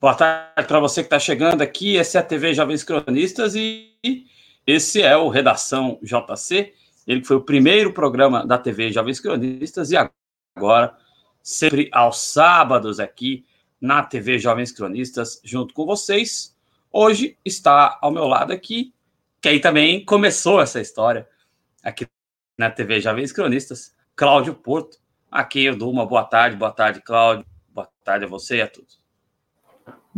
Boa tarde para você que está chegando aqui. Esse é a TV Jovens Cronistas e esse é o Redação JC. Ele foi o primeiro programa da TV Jovens Cronistas e agora, sempre aos sábados aqui na TV Jovens Cronistas, junto com vocês. Hoje está ao meu lado aqui, que aí também começou essa história aqui na TV Jovens Cronistas, Cláudio Porto. Aqui eu dou uma boa tarde, boa tarde, Cláudio. Boa tarde a você e a todos.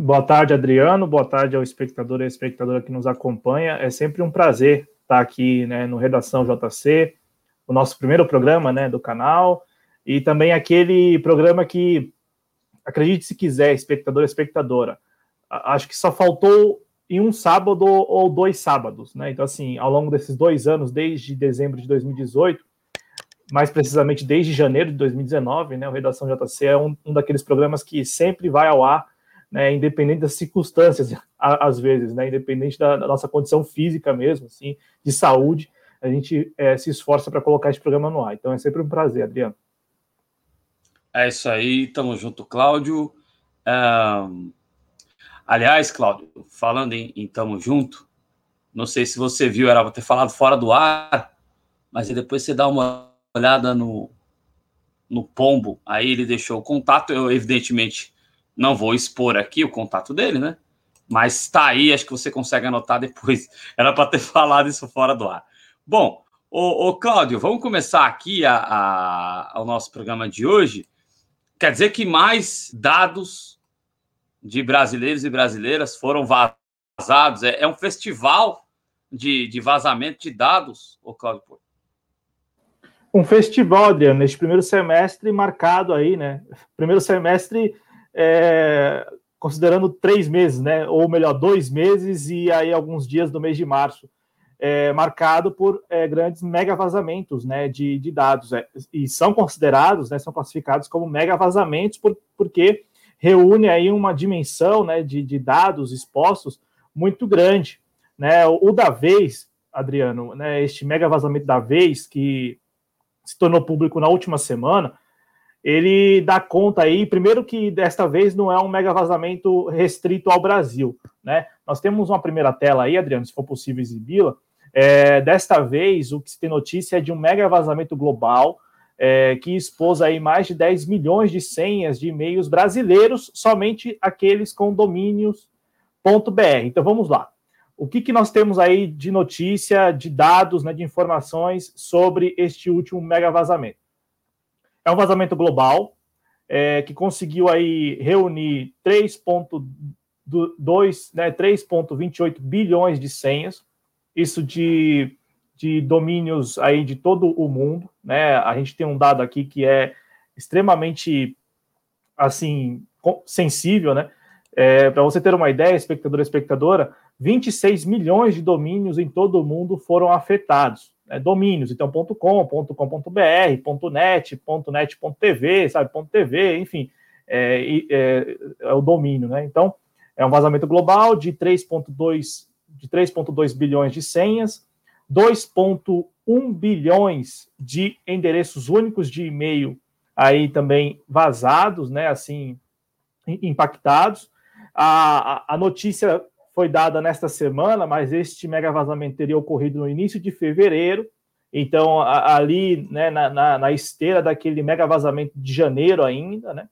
Boa tarde, Adriano. Boa tarde ao espectador e à espectadora que nos acompanha. É sempre um prazer estar aqui né, no Redação JC, o nosso primeiro programa né, do canal, e também aquele programa que, acredite se quiser, espectador e espectadora, acho que só faltou em um sábado ou dois sábados. Né? Então, assim, ao longo desses dois anos, desde dezembro de 2018, mais precisamente desde janeiro de 2019, né, o Redação JC é um, um daqueles programas que sempre vai ao ar né, independente das circunstâncias, às vezes, né, independente da, da, nossa condição física mesmo, assim, de saúde, a gente é, se esforça para colocar esse programa no ar. Então é sempre um prazer, Adriano. É isso aí, tamo junto, Cláudio. Um, aliás, Cláudio, falando em, em tamo junto, não sei se você viu, era para ter falado fora do ar, mas depois você dá uma olhada no, no pombo, aí ele deixou o contato, eu evidentemente não vou expor aqui o contato dele, né? Mas está aí, acho que você consegue anotar depois. Era para ter falado isso fora do ar. Bom, ô, ô Cláudio, vamos começar aqui a, a, ao nosso programa de hoje. Quer dizer que mais dados de brasileiros e brasileiras foram vazados. É, é um festival de, de vazamento de dados, ô Cláudio. Um festival, Adriano, neste primeiro semestre marcado aí, né? Primeiro semestre é, considerando três meses, né? Ou melhor, dois meses e aí alguns dias do mês de março, é, marcado por é, grandes mega vazamentos, né? De, de dados é, e são considerados, né? São classificados como mega vazamentos por, porque reúne aí uma dimensão, né? De, de dados expostos muito grande, né? O, o da vez, Adriano, né? Este mega vazamento da vez que se tornou público na última semana ele dá conta aí, primeiro que desta vez não é um mega vazamento restrito ao Brasil, né? Nós temos uma primeira tela aí, Adriano, se for possível exibi-la. É, desta vez, o que se tem notícia é de um mega vazamento global é, que expôs aí mais de 10 milhões de senhas de e-mails brasileiros, somente aqueles com domínios.br. Então vamos lá. O que, que nós temos aí de notícia, de dados, né, de informações sobre este último mega vazamento? É um vazamento global é, que conseguiu aí reunir 3,2, né, 3,28 bilhões de senhas, isso de, de domínios aí de todo o mundo, né? A gente tem um dado aqui que é extremamente assim sensível, né? É, Para você ter uma ideia, espectador e espectadora, 26 milhões de domínios em todo o mundo foram afetados é, domínios, então .com, .com.br, .net, .net.tv, sabe, .tv, enfim, é, é, é, o domínio, né? Então, é um vazamento global de 3.2 de 3.2 bilhões de senhas, 2.1 bilhões de endereços únicos de e-mail aí também vazados, né, assim, impactados. A, a, a notícia foi dada nesta semana, mas este mega vazamento teria ocorrido no início de fevereiro. Então, a, ali, né, na, na, na, esteira daquele mega vazamento de janeiro ainda, né?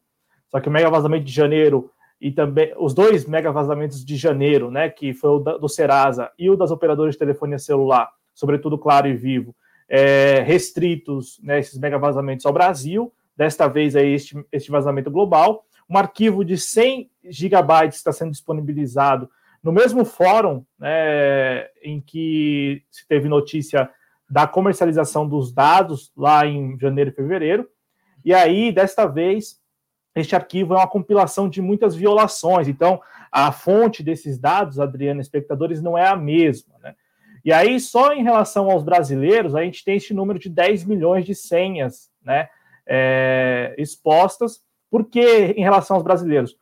Só que o mega vazamento de janeiro e também os dois mega vazamentos de janeiro, né, que foi o da, do Serasa e o das operadoras de telefonia celular, sobretudo Claro e Vivo, é, restritos, né, esses mega vazamentos ao Brasil. Desta vez é este, este vazamento global. Um arquivo de 100 gigabytes está sendo disponibilizado no mesmo fórum né, em que se teve notícia da comercialização dos dados lá em janeiro e fevereiro, e aí, desta vez, este arquivo é uma compilação de muitas violações, então a fonte desses dados, Adriana, espectadores, não é a mesma, né? E aí, só em relação aos brasileiros, a gente tem este número de 10 milhões de senhas né, é, expostas, porque em relação aos brasileiros?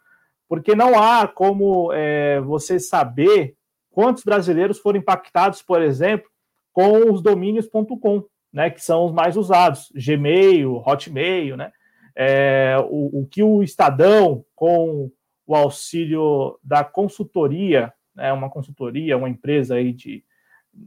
Porque não há como é, você saber quantos brasileiros foram impactados, por exemplo, com os domínios.com, né, que são os mais usados, Gmail, Hotmail, né, é, o, o, que o Estadão com o auxílio da consultoria, né, uma consultoria, uma empresa aí de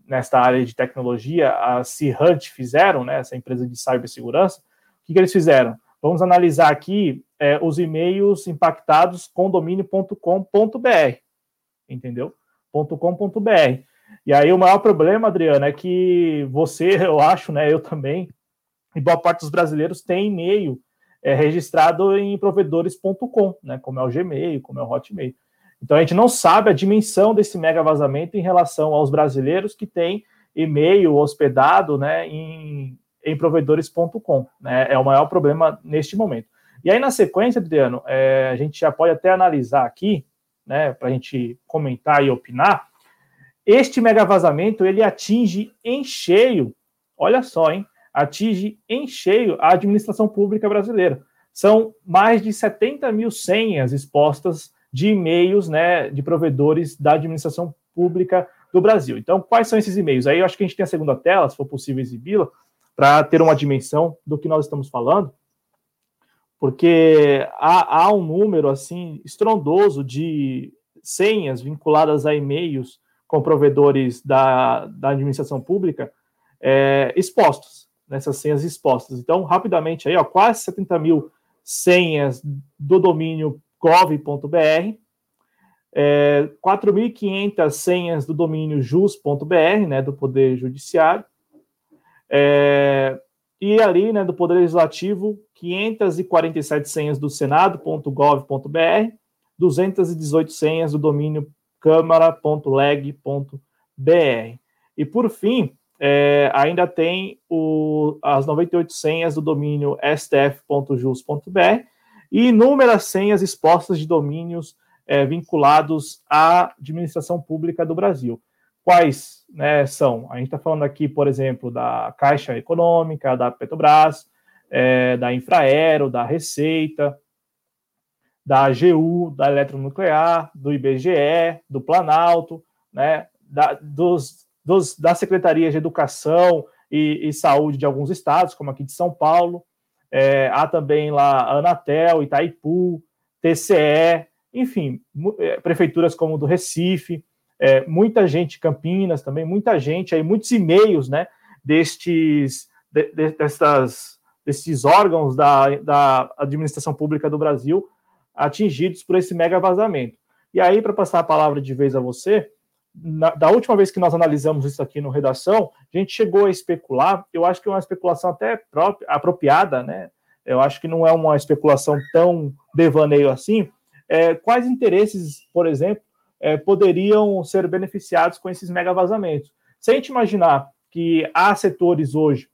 nesta área de tecnologia, a C-Hunt fizeram, né, essa empresa de cibersegurança, o que, que eles fizeram? Vamos analisar aqui é, os e-mails impactados com domínio.com.br, entendeu? .com.br. E aí o maior problema, Adriano, é que você, eu acho, né, eu também, e boa parte dos brasileiros tem e-mail é, registrado em provedores.com, né, como é o Gmail, como é o Hotmail. Então a gente não sabe a dimensão desse mega vazamento em relação aos brasileiros que têm e-mail hospedado né, em, em provedores.com. Né, é o maior problema neste momento. E aí, na sequência, Adriano, é, a gente já pode até analisar aqui, né, para a gente comentar e opinar. Este mega vazamento ele atinge em cheio, olha só, hein? Atinge em cheio a administração pública brasileira. São mais de 70 mil senhas expostas de e-mails né, de provedores da administração pública do Brasil. Então, quais são esses e-mails? Aí eu acho que a gente tem a segunda tela, se for possível exibi-la, para ter uma dimensão do que nós estamos falando, porque há, há um número assim estrondoso de senhas vinculadas a e-mails com provedores da, da administração pública é, expostos, nessas senhas expostas. Então, rapidamente aí, ó, quase 70 mil senhas do domínio gov.br, é, 4.500 senhas do domínio jus.br, né, do Poder Judiciário, é, e ali, né, do Poder Legislativo, 547 senhas do Senado.gov.br, 218 senhas do domínio câmara.leg.br. E, por fim, é, ainda tem o, as 98 senhas do domínio stf.jus.br e inúmeras senhas expostas de domínios é, vinculados à administração pública do Brasil. Quais né, são? A gente está falando aqui, por exemplo, da Caixa Econômica, da Petrobras, é, da Infraero, da Receita, da AGU, da Eletronuclear, do IBGE, do Planalto, né, da, dos, dos, da Secretaria de Educação e, e Saúde de alguns estados, como aqui de São Paulo, é, há também lá Anatel, Itaipu, TCE, enfim, é, prefeituras como do Recife, é, muita gente, Campinas também, muita gente, aí muitos e-mails, né, destes, de, de, destas, destes órgãos da, da administração pública do Brasil atingidos por esse mega vazamento. E aí, para passar a palavra de vez a você, na, da última vez que nós analisamos isso aqui no Redação, a gente chegou a especular, eu acho que é uma especulação até própria, apropriada, né? Eu acho que não é uma especulação tão devaneio assim. É, quais interesses, por exemplo, é, poderiam ser beneficiados com esses mega vazamentos? Se a gente imaginar que há setores hoje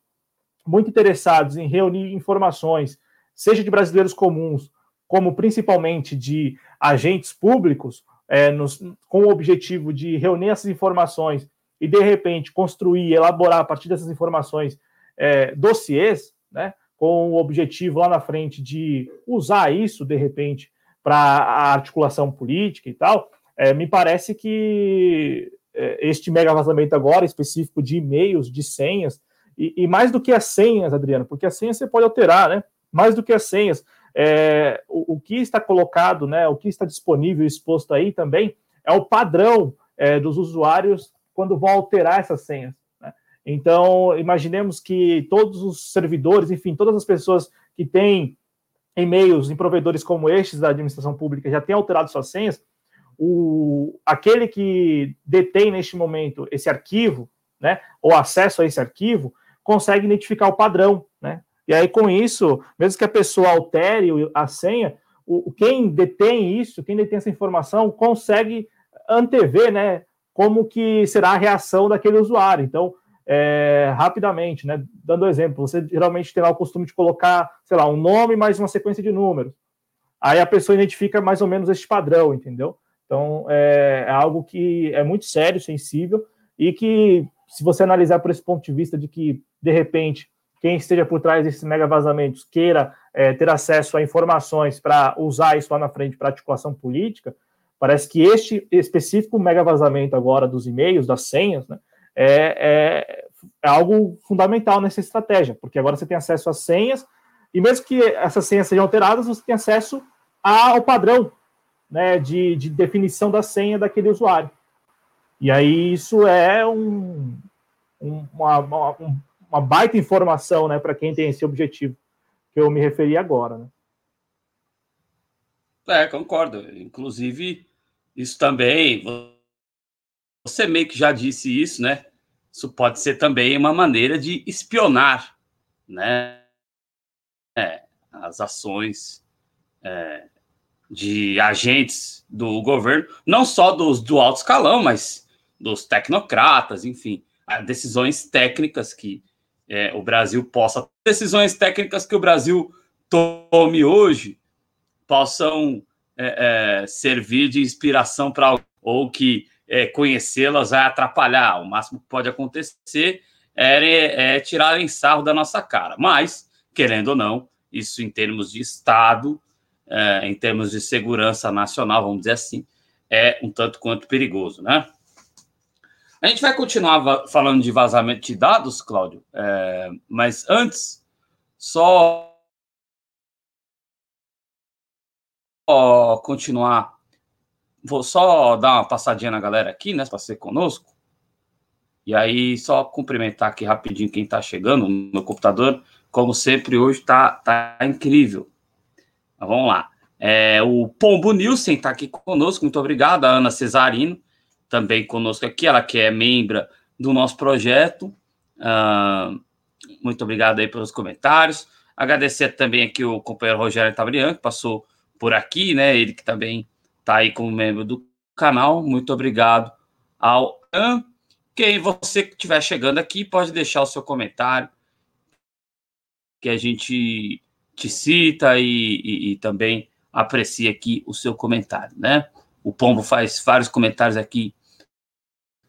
muito interessados em reunir informações, seja de brasileiros comuns, como principalmente de agentes públicos, é, nos, com o objetivo de reunir essas informações e, de repente, construir, elaborar a partir dessas informações é, dossiês, né, com o objetivo lá na frente de usar isso, de repente, para a articulação política e tal, é, me parece que é, este mega vazamento agora, específico de e-mails, de senhas, e, e, mais do que as senhas, Adriano, porque as senhas você pode alterar, né? Mais do que as senhas, é, o, o, que está colocado, né, o que está disponível exposto aí também é o padrão é, dos usuários quando vão alterar essas senhas. Né? Então, imaginemos que todos os servidores, enfim, todas as pessoas que têm e-mails em provedores como estes da administração pública já têm alterado suas senhas, o, aquele que detém neste momento esse arquivo, né, ou acesso a esse arquivo, consegue identificar o padrão, né? E aí, com isso, mesmo que a pessoa altere a senha, o, quem detém isso, quem detém essa informação, consegue antever, né, como que será a reação daquele usuário. Então, é, rapidamente, né, dando exemplo, você geralmente tem lá o costume de colocar, sei lá, um nome mais uma sequência de números. Aí a pessoa identifica mais ou menos este padrão, entendeu? Então, é, é algo que é muito sério, sensível, e que, se você analisar por esse ponto de vista de que, de repente, quem esteja por trás desses mega vazamentos queira é, ter acesso a informações para usar isso lá na frente para articulação política, parece que este específico mega vazamento agora dos e-mails, das senhas, né, é, é, é, algo fundamental nessa estratégia, porque agora você tem acesso às senhas, e mesmo que essas senhas sejam alteradas, você tem acesso ao padrão né, de, de definição da senha daquele usuário. E aí isso é um, um, uma, uma, uma, baita informação né, para quem tem esse objetivo que eu me referi agora. Né? É, concordo. Inclusive, isso também, você meio que já disse isso, né? Isso pode ser também uma maneira de espionar, né? É, as ações é, de agentes do governo, não só dos do alto escalão, mas dos tecnocratas, enfim, decisões técnicas que é, o Brasil possa, decisões técnicas que o Brasil tome hoje possam é, é, servir de inspiração para ou que é, conhecê-las vai atrapalhar. O máximo que pode acontecer é, é tirarem sarro da nossa cara. Mas, querendo ou não, isso em termos de Estado, é, em termos de segurança nacional, vamos dizer assim, é um tanto quanto perigoso, né? A gente vai continuar falando de vazamento de dados, Cláudio, é, mas antes, só Ó, continuar. Vou só dar uma passadinha na galera aqui, né, para ser conosco. E aí, só cumprimentar aqui rapidinho quem está chegando no computador. Como sempre, hoje tá, tá incrível. Vamos lá. É, o Pombo Nilson está aqui conosco, muito obrigado. A Ana Cesarino também conosco aqui, ela que é membra do nosso projeto. Uh, muito obrigado aí pelos comentários. Agradecer também aqui o companheiro Rogério Tabrian, que passou por aqui, né? Ele que também está aí como membro do canal. Muito obrigado ao An. Quem você que estiver chegando aqui pode deixar o seu comentário, que a gente te cita e, e, e também aprecia aqui o seu comentário, né? O Pombo faz vários comentários aqui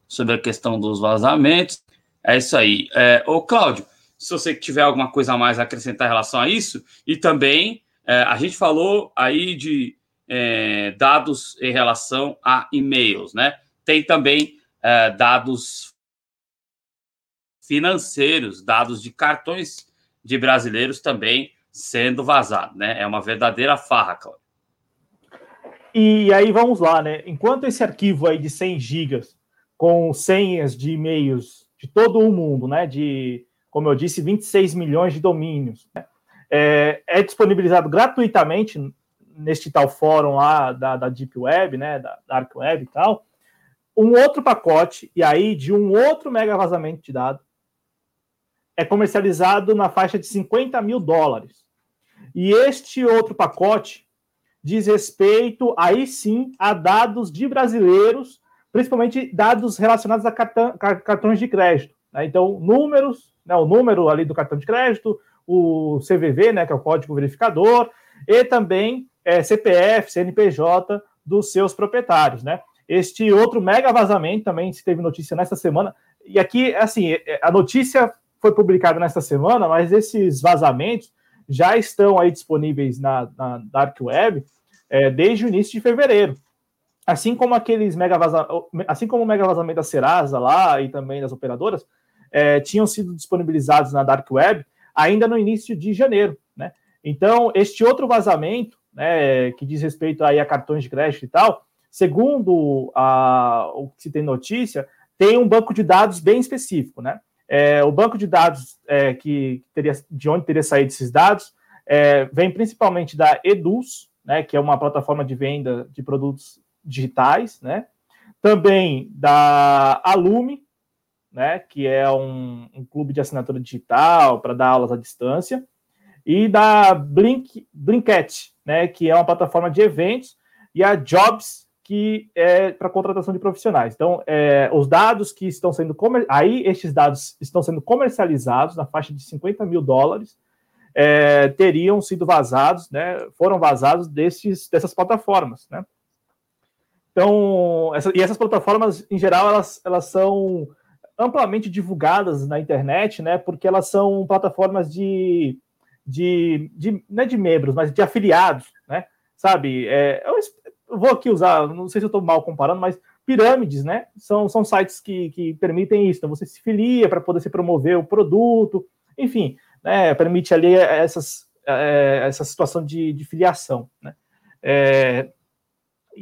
sobre a questão dos vazamentos. É isso aí. É, ô, Cláudio, se você tiver alguma coisa a mais a acrescentar em relação a isso, e também é, a gente falou aí de é, dados em relação a e-mails, né? Tem também é, dados financeiros, dados de cartões de brasileiros também sendo vazados, né? É uma verdadeira farra, Cláudio. E aí vamos lá, né? Enquanto esse arquivo aí de 100 gigas com senhas de e-mails de todo o mundo, né? De, como eu disse, 26 milhões de domínios, né? é, é disponibilizado gratuitamente neste tal fórum lá da, da Deep Web, né, da Dark Web e tal, um outro pacote, e aí de um outro mega vazamento de dados, é comercializado na faixa de 50 mil dólares. E este outro pacote diz respeito, aí sim, a dados de brasileiros, principalmente dados relacionados a cartões de crédito. Né? Então, números, né, o número ali do cartão de crédito, o CVV, né, que é o código verificador, e também é, CPF, CNPJ dos seus proprietários, né? Este outro mega vazamento também se teve notícia nesta semana. E aqui, assim, é, a notícia foi publicada nesta semana, mas esses vazamentos já estão aí disponíveis na, na Dark Web é, desde o início de fevereiro. Assim como aqueles mega assim como o mega vazamento da Serasa lá e também das operadoras, é, tinham sido disponibilizados na Dark Web ainda no início de janeiro, né? Então, este outro vazamento, né, que diz respeito aí a cartões de crédito e tal, segundo a, o que se tem notícia, tem um banco de dados bem específico, né? É, o banco de dados é, que teria, de onde teria saído esses dados é, vem principalmente da Eduz, né, que é uma plataforma de venda de produtos digitais, né? Também da Alume, né, que é um, um clube de assinatura digital para dar aulas à distância, e da Blink, né, que é uma plataforma de eventos, e a Jobs, que é para contratação de profissionais. Então, é, os dados que estão sendo comer... aí estes dados estão sendo comercializados na faixa de 50 mil dólares, é, teriam sido vazados, né, foram vazados desses, dessas plataformas, né? Então, essa, e essas plataformas, em geral, elas, elas são amplamente divulgadas na internet, né? Porque elas são plataformas de, de, de não é de membros, mas de afiliados, né? Sabe? É, eu vou aqui usar, não sei se eu estou mal comparando, mas pirâmides, né? São, são sites que, que permitem isso. Então você se filia para poder se promover o produto, enfim, né? Permite ali essas, é, essa situação de, de filiação, né? É,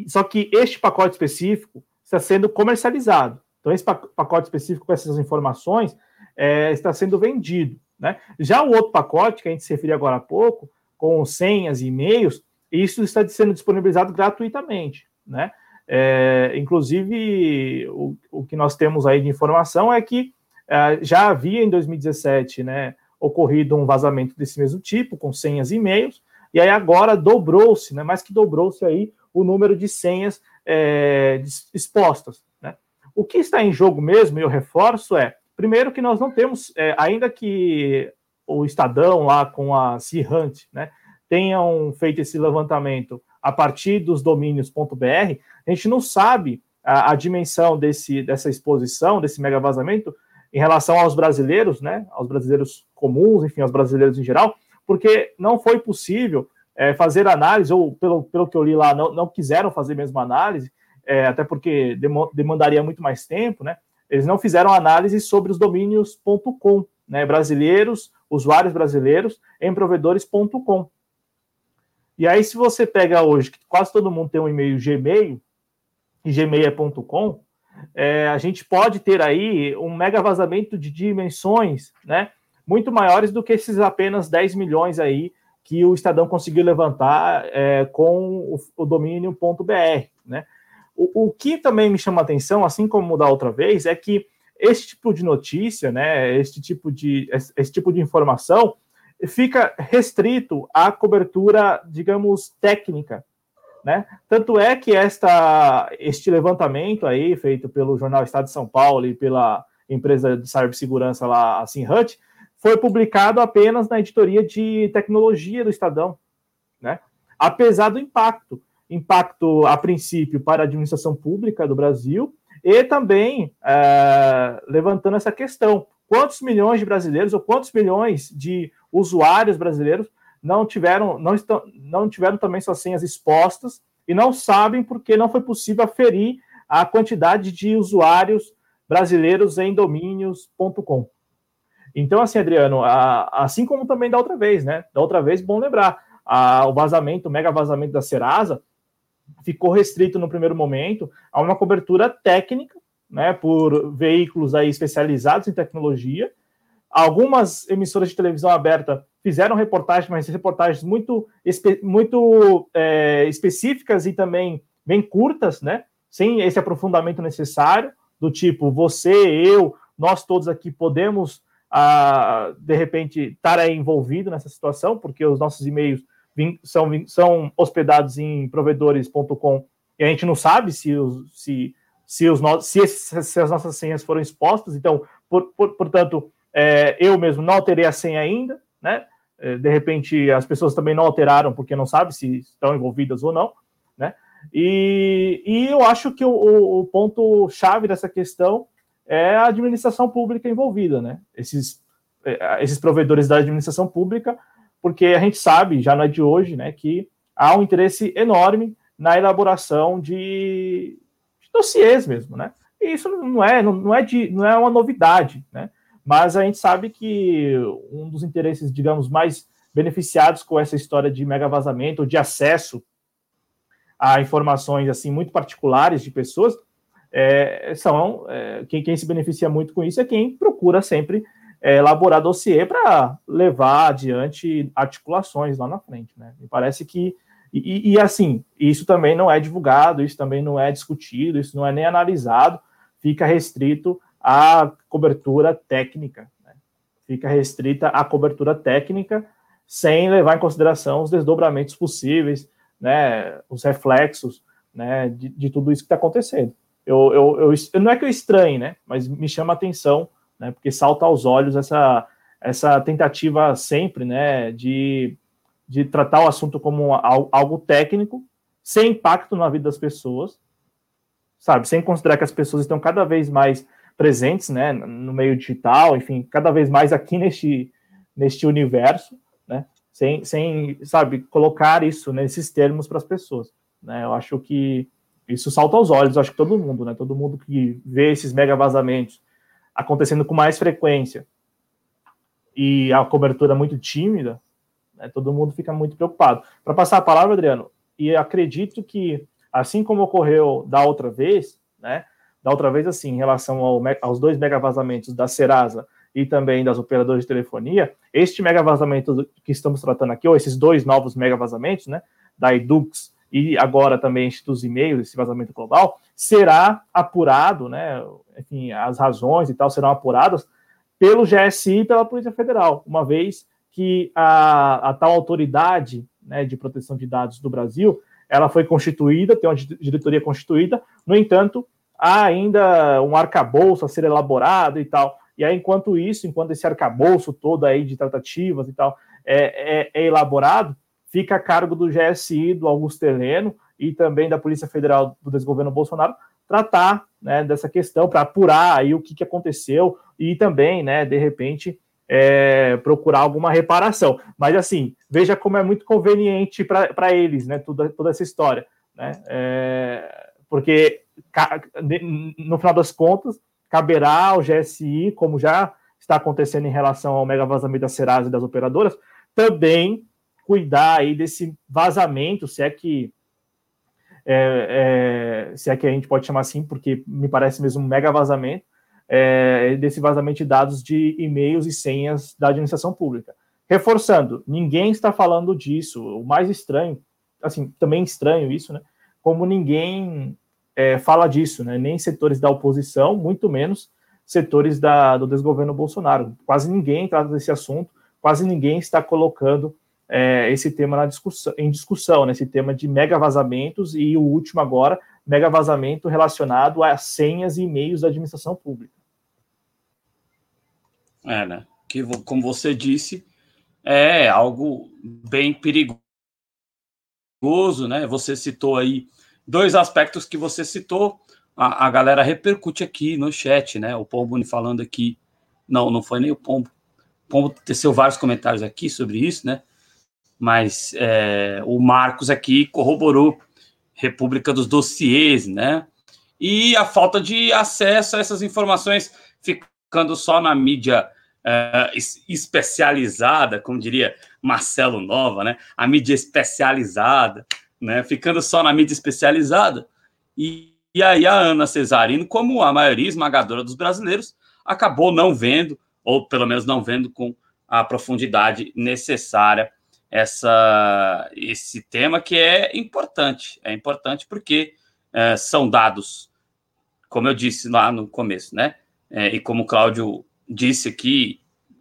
Só que este pacote específico está sendo comercializado. Então, esse pacote específico com essas informações é, está sendo vendido. Né? Já o outro pacote, que a gente se referiu agora há pouco, com senhas e e-mails, isso está sendo disponibilizado gratuitamente. Né? É, inclusive, o, o que nós temos aí de informação é que é, já havia em 2017 né, ocorrido um vazamento desse mesmo tipo, com senhas e e-mails, e aí agora dobrou-se, né, mais que dobrou-se aí o número de senhas é, expostas. Né? O que está em jogo mesmo, e eu reforço, é, primeiro que nós não temos, é, ainda que o Estadão lá com a C-Hunt, né, tenham feito esse levantamento a partir dos domínios.br, a gente não sabe a, a, dimensão desse, dessa exposição, desse mega vazamento, em relação aos brasileiros, né, aos brasileiros comuns, enfim, aos brasileiros em geral, porque não foi possível é, fazer análise, ou pelo, pelo que eu li lá, não, não quiseram fazer mesmo análise, é, até porque demandaria muito mais tempo, né? Eles não fizeram análise sobre os domínios.com, né? Brasileiros, usuários brasileiros em provedores.com. E aí, se você pega hoje, que quase todo mundo tem um e-mail Gmail, e Gmail é a gente pode ter aí um mega vazamento de dimensões, né? Muito maiores do que esses apenas 10 milhões aí que o Estadão conseguiu levantar é, com o, o domínio.br, né? O, o, que também me chama atenção, assim como da outra vez, é que esse tipo de notícia, né, esse tipo de, esse, esse tipo de informação fica restrito à cobertura, digamos, técnica, né? Tanto é que esta, este levantamento aí, feito pelo jornal Estado de São Paulo e pela empresa de cibersegurança lá, a Simhut, foi publicado apenas na editoria de tecnologia do Estadão, né? Apesar do impacto, impacto a princípio para a administração pública do Brasil e também é, levantando essa questão: quantos milhões de brasileiros ou quantos milhões de usuários brasileiros não tiveram, não estão, não tiveram também suas senhas expostas e não sabem porque não foi possível aferir a quantidade de usuários brasileiros em domínios.com. Então, assim, Adriano, a, assim como também da outra vez, né? Da outra vez, bom lembrar, a, o vazamento, o mega vazamento da Serasa ficou restrito no primeiro momento a uma cobertura técnica, né? Por veículos aí especializados em tecnologia. Algumas emissoras de televisão aberta fizeram reportagens, mas reportagens muito, muito é, específicas e também bem curtas, né? Sem esse aprofundamento necessário, do tipo, você, eu, nós todos aqui podemos, ah, de repente, estar envolvido nessa situação, porque os nossos e-mails são, são hospedados em provedores.com e a gente não sabe se, se, se, os, se, se as nossas senhas foram expostas, então, por, por, portanto, é, eu mesmo não alterei a senha ainda, né? É, de repente as pessoas também não alteraram porque não sabe se estão envolvidas ou não, né? E, e eu acho que o, o ponto chave dessa questão é a administração pública envolvida, né? Esses, é, esses provedores da administração pública, porque a gente sabe, já não é de hoje, né, que há um interesse enorme na elaboração de dossiês mesmo, né? E isso não é, não, é de, não é uma novidade, né? Mas a gente sabe que um dos interesses, digamos, mais beneficiados com essa história de mega vazamento, ou de acesso a informações assim muito particulares de pessoas, é, são é, quem, quem, se beneficia muito com isso é quem procura sempre é, elaborar dossiê para levar adiante articulações lá na frente, né? Me parece que e, e, assim isso também não é divulgado, isso também não é discutido, isso não é nem analisado, fica restrito a cobertura técnica, né? fica restrita à cobertura técnica, sem levar em consideração os desdobramentos possíveis, né, os reflexos né, de, de tudo isso que está acontecendo. Eu, eu, eu, não é que eu estranhe, né, mas me chama a atenção, né, porque salta aos olhos essa, essa tentativa sempre né, de, de tratar o assunto como algo técnico, sem impacto na vida das pessoas, sabe, sem considerar que as pessoas estão cada vez mais presentes, né, no meio digital, enfim, cada vez mais aqui neste, neste universo, né, sem, sem, sabe, colocar isso nesses termos para as pessoas, né, eu acho que isso salta aos olhos, acho que todo mundo, né, todo mundo que vê esses mega vazamentos acontecendo com mais frequência e a cobertura muito tímida, né, todo mundo fica muito preocupado. Para passar a palavra, Adriano, e acredito que assim como ocorreu da outra vez, né? Da outra vez, assim, em relação ao, aos dois mega vazamentos da Serasa e também das operadoras de telefonia, este mega vazamento que estamos tratando aqui, ou esses dois novos mega vazamentos, né, da Edux e agora também dos e-mails, esse vazamento global, será apurado, né, enfim, as razões e tal serão apuradas pelo GSI e pela Polícia Federal, uma vez que a, a tal autoridade né, de proteção de dados do Brasil, ela foi constituída, tem uma diretoria constituída, no entanto, há ainda um arcabouço a ser elaborado e tal, e aí, enquanto isso, enquanto esse arcabouço todo aí de tratativas e tal é, é, é elaborado, fica a cargo do GSI, do Augusto Heleno e também da Polícia Federal do desgoverno Bolsonaro tratar né, dessa questão para apurar aí o que, que aconteceu e também, né, de repente, é, procurar alguma reparação. Mas assim, veja como é muito conveniente para eles, né, toda, toda essa história, né, é, porque no final das contas caberá ao GSI, como já está acontecendo em relação ao mega vazamento da Serasa e das operadoras, também cuidar aí desse vazamento, se é que é, é, se é que a gente pode chamar assim, porque me parece mesmo um mega vazamento, é, desse vazamento de dados de e-mails e senhas da administração pública. Reforçando, ninguém está falando disso. O mais estranho, assim, também estranho isso, né? Como ninguém é, fala disso, né? Nem setores da oposição, muito menos setores da, do desgoverno Bolsonaro. Quase ninguém trata desse assunto, quase ninguém está colocando é, esse tema discussão, em discussão, né? esse tema de mega vazamentos e o último agora, mega vazamento relacionado a senhas e e-mails da administração pública. É, né? Que, como você disse, é algo bem perigoso, né? Você citou aí dois aspectos que você citou, a, a galera repercute aqui no chat, né? O Pombo falando aqui, não, não foi nem o Pombo. O Pombo teceu vários comentários aqui sobre isso, né? Mas é, o Marcos aqui corroborou República dos Dossiês, né? E a falta de acesso a essas informações ficando só na mídia é, especializada, como diria Marcelo Nova, né? A mídia especializada, né? Ficando só na mídia especializada. E, e aí a Ana Cesarino, como a maioria esmagadora dos brasileiros, acabou não vendo, ou pelo menos não vendo com a profundidade necessária essa, esse tema que é importante. É importante porque é, são dados, como eu disse lá no começo, né? É, e como o Cláudio disse aqui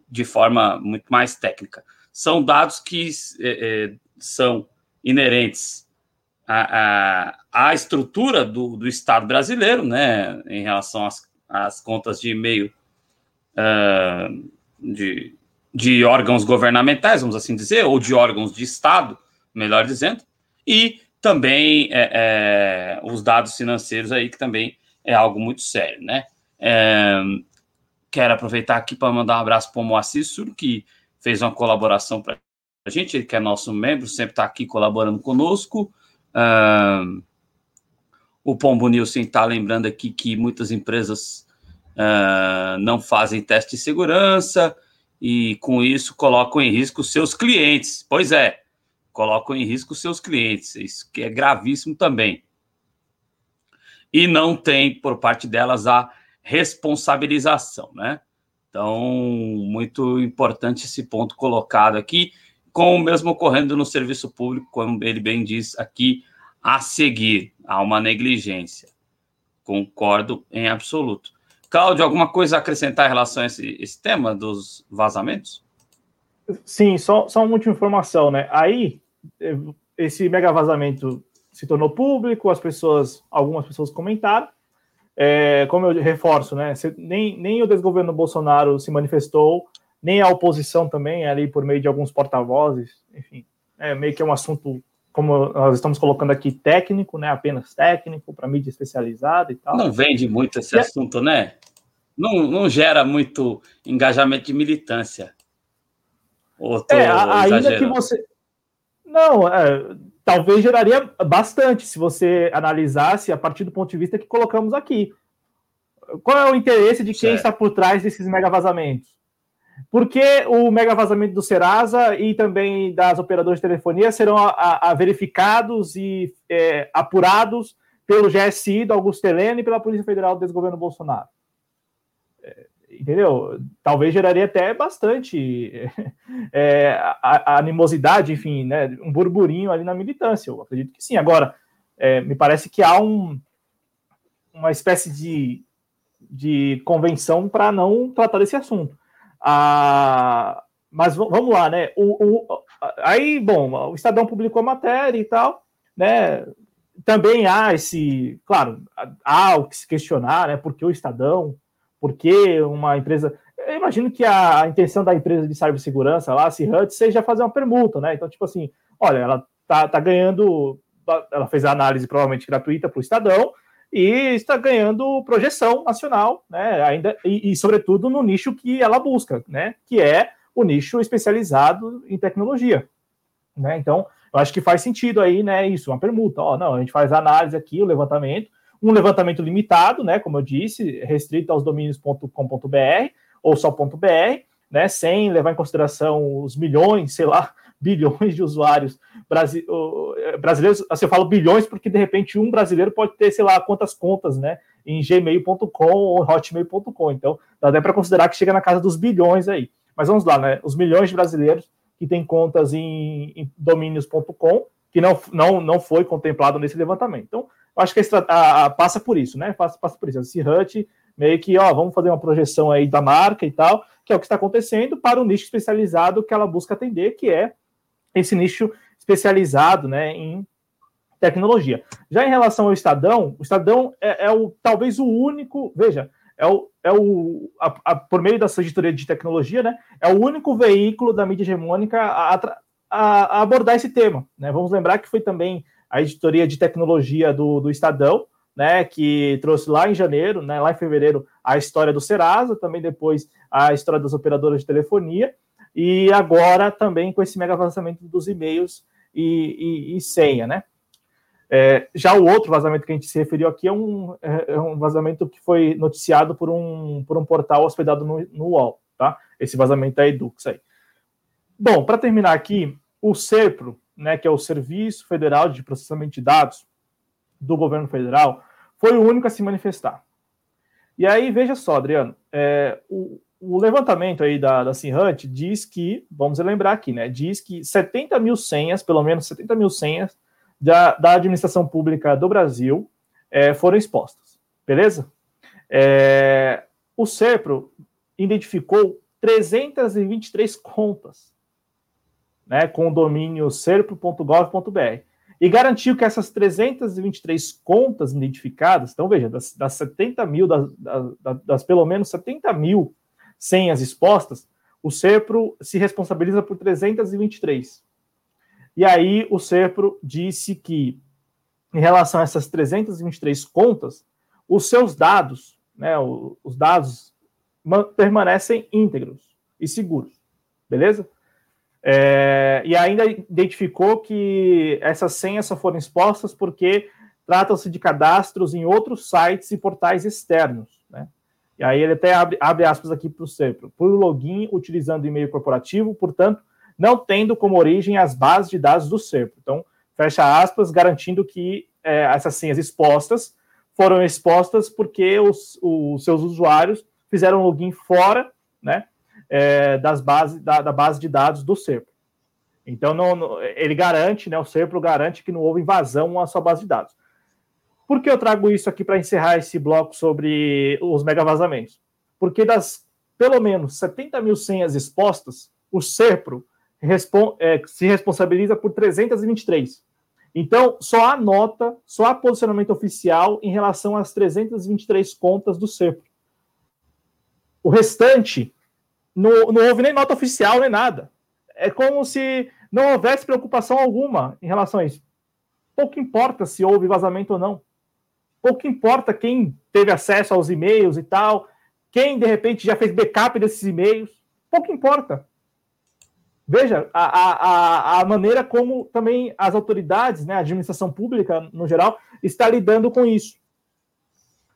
de forma muito mais técnica, são dados que é, é são inerentes a, a, a estrutura do, do Estado brasileiro, né, em relação às, às contas de e-mail uh, de, de órgãos governamentais, vamos assim dizer, ou de órgãos de Estado, melhor dizendo, e também é, é, os dados financeiros aí, que também é algo muito sério, né? É, quero aproveitar aqui para mandar um abraço para o Moacir Sur, que fez uma colaboração para a gente, ele que é nosso membro, sempre está aqui colaborando conosco. Uh, o Pombo Nilson está lembrando aqui que muitas empresas uh, não fazem teste de segurança e, com isso, colocam em risco seus clientes. Pois é, colocam em risco seus clientes, isso que é gravíssimo também. E não tem, por parte delas, a responsabilização, né? Então, muito importante esse ponto colocado aqui com o mesmo ocorrendo no serviço público, como ele bem diz aqui, a seguir, há uma negligência. Concordo em absoluto. Cláudio, alguma coisa a acrescentar em relação a esse, esse tema dos vazamentos? Sim, só, só uma última informação, né? Aí, esse mega vazamento se tornou público, as pessoas, algumas pessoas comentaram. É, como eu reforço, né? Nem, nem o desgoverno Bolsonaro se manifestou, nem a oposição também, ali por meio de alguns porta-vozes, enfim, é meio que é um assunto, como nós estamos colocando aqui, técnico, né, apenas técnico, para mídia especializada e tal. Não vende muito esse é assunto, né? Não, não gera muito engajamento de militância. é, ainda que você... Não, é, talvez geraria bastante se você analisasse a partir do ponto de vista que colocamos aqui. Qual é o interesse de quem certo. está por trás desses mega vazamentos? Porque o mega vazamento do Serasa e também das operadoras de telefonia serão a, a, a verificados e é, apurados pelo GSI do Augusto Helena e pela Polícia Federal do desgoverno Bolsonaro. É, entendeu? Talvez geraria até bastante é, a, animosidade, enfim, né, um burburinho ali na militância. Eu acredito que sim. Agora, é, me parece que há um, uma espécie de, de convenção para não tratar desse assunto. Ah, mas vamos lá, né? O, o, aí, bom, o Estadão publicou a matéria e tal, né? Também há esse, claro, há o que se questionar, né? Por que o Estadão? Por que uma empresa. Eu imagino que a, intenção da empresa de cibersegurança lá, a Hut, seja fazer uma permuta, né? Então, tipo assim, olha, ela tá, tá ganhando. Ela fez a análise provavelmente gratuita para o Estadão, e está ganhando projeção nacional, né? Ainda e, e, sobretudo no nicho que ela busca, né? Que é o nicho especializado em tecnologia, né? Então, eu acho que faz sentido aí, né? Isso, uma permuta. Ó, não, a gente faz a análise aqui, o levantamento, um levantamento limitado, né? Como eu disse, restrito aos domínios.com.br ou só .br, né? Sem levar em consideração os milhões, sei lá, bilhões de usuários é, brasileiros. Assim, eu falo bilhões porque de repente um brasileiro pode ter, sei lá, quantas contas, né? Em gmail.com ou hotmail.com. Então, dá até para considerar que chega na casa dos bilhões aí. Mas vamos lá, né? Os milhões de brasileiros que têm contas em, em domínios.com, que não, não, não foi contemplado nesse levantamento. Então, acho que a, a, a, passa por isso, né? Passa, passa por isso. Esse HUT meio que, ó, vamos fazer uma projeção aí da marca e tal, que é o que está acontecendo para o nicho especializado que ela busca atender, que é esse nicho especializado né, em tecnologia. Já em relação ao Estadão, o Estadão é, é o talvez o único, veja, é o, é o a, a, por meio da editoria de tecnologia, né, é o único veículo da mídia hegemônica a, a, abordar esse tema. Né? Vamos lembrar que foi também a editoria de tecnologia do, do Estadão, né, que trouxe lá em janeiro, né, lá em fevereiro, a história do Serasa, também depois a história das operadoras de telefonia, e agora também com esse mega vazamento dos e-mails e, e, e senha, né? É, já o outro vazamento que a gente se referiu aqui é um, é, é um vazamento que foi noticiado por um, por um portal hospedado no, no UOL, tá? Esse vazamento da Edux aí. Bom, para terminar aqui, o SERPRO, né, que é o Serviço Federal de Processamento de Dados do governo federal, foi o único a se manifestar. E aí, veja só, Adriano, é, o, o levantamento aí da, da Sinhunt diz que, vamos lembrar aqui, né? Diz que 70 mil senhas, pelo menos 70 mil senhas da, da administração pública do Brasil é, foram expostas. Beleza? É, o SERPRO identificou 323 contas né, com o domínio serpro.gov.br e garantiu que essas 323 contas identificadas, então veja, das, das 70 mil, das, das, das pelo menos 70 mil senhas expostas, o SERPRO se responsabiliza por 323. E aí o SERPRO disse que, em relação a essas 323 contas, os seus dados, né, os dados permanecem íntegros e seguros, beleza? É, e ainda identificou que essas senhas só foram expostas porque tratam-se de cadastros em outros sites e portais externos. E aí ele até abre, abre aspas aqui para o SEPRO. Por login utilizando e-mail corporativo, portanto, não tendo como origem as bases de dados do SEPRO. Então, fecha aspas, garantindo que é, essas senhas expostas foram expostas porque os, os seus usuários fizeram login fora né, é, das bases, da, da, base de dados do SERPRO. Então, não, não, ele garante, né, o SERPRO garante que não houve invasão à sua base de dados. Por que eu trago isso aqui para encerrar esse bloco sobre os mega vazamentos? Porque das pelo menos 70 mil senhas expostas, o SERPRO é, se responsabiliza por 323. Então, só há nota, só há posicionamento oficial em relação às 323 contas do SERPRO. O restante, não houve nem nota oficial, nem nada. É como se não houvesse preocupação alguma em relação a isso. Pouco importa se houve vazamento ou não pouco importa quem teve acesso aos e-mails e tal, quem de repente já fez backup desses e-mails, pouco importa. Veja a, a, a maneira como também as autoridades, né, a administração pública no geral, está lidando com isso,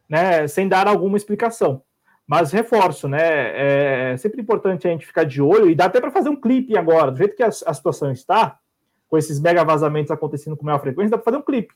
né, sem dar alguma explicação. Mas reforço, né? É sempre importante a gente ficar de olho e dá até para fazer um clipe agora, do jeito que a, a, situação está, com esses mega vazamentos acontecendo com maior frequência, dá para fazer um clipe.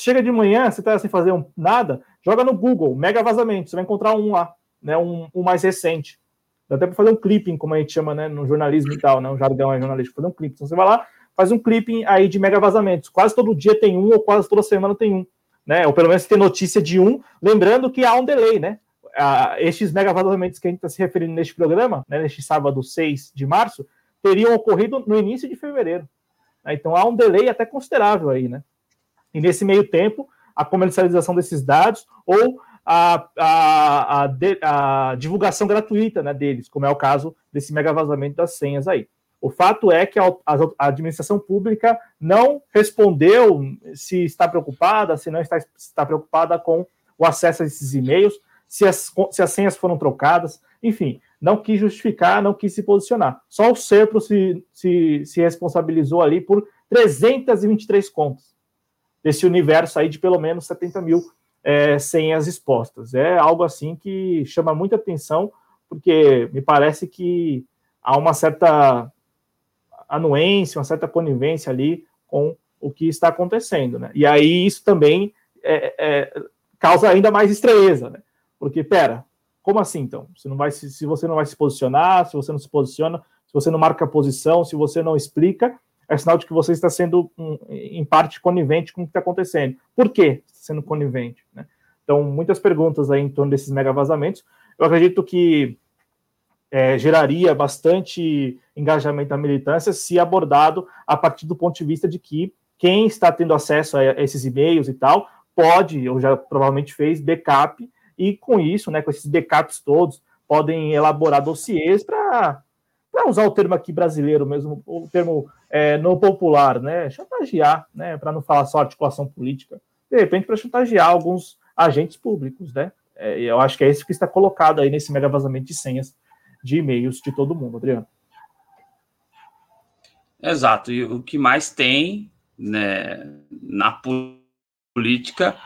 Chega de manhã, você está sem fazer um, nada, joga no Google, mega vazamento, você vai encontrar um lá, né? Um, um mais recente. Dá até para fazer um clipping, como a gente chama, né? No jornalismo e tal, né? Um jargão é jornalístico, fazer um clipe. Então você vai lá, faz um clipping aí de mega vazamentos. Quase todo dia tem um, ou quase toda semana tem um. Né? Ou pelo menos tem notícia de um, lembrando que há um delay, né? Ah, estes mega vazamentos que a gente está se referindo neste programa, né, neste sábado 6 de março, teriam ocorrido no início de fevereiro. Então há um delay até considerável aí, né? E nesse meio tempo, a comercialização desses dados ou a, a, a, a divulgação gratuita né, deles, como é o caso desse mega vazamento das senhas aí. O fato é que a, administração pública não respondeu se está preocupada, se não está, está preocupada com o acesso a esses e-mails, se as, se as senhas foram trocadas, enfim, não quis justificar, não quis se posicionar. Só o SERPRO se, se, se responsabilizou ali por 323 contas desse universo aí de pelo menos 70 mil é, senhas expostas. É algo assim que chama muita atenção, porque me parece que há uma certa anuência, uma certa conivência ali com o que está acontecendo, né? E aí isso também é, é, causa ainda mais estranheza, né? Porque, pera, como assim então? Você não vai se, se você não vai se posicionar, se você não se posiciona, se você não marca posição, se você não explica, é sinal de que você está sendo, um, em parte, conivente com o que está acontecendo. Por que sendo conivente? Né? Então, muitas perguntas aí em torno desses mega vazamentos. Eu acredito que é, geraria bastante engajamento da militância se abordado a partir do ponto de vista de que quem está tendo acesso a esses e-mails e tal pode, ou já provavelmente fez, backup, e com isso, né, com esses backups todos, podem elaborar dossiês para usar o termo aqui brasileiro mesmo, o termo é, no popular, né, chantagear, né, para não falar só articulação política, de repente para chantagear alguns agentes públicos, né, é, eu acho que é isso que está colocado aí nesse mega vazamento de senhas de e-mails de todo mundo, Adriano. Exato. E o que mais tem né, na política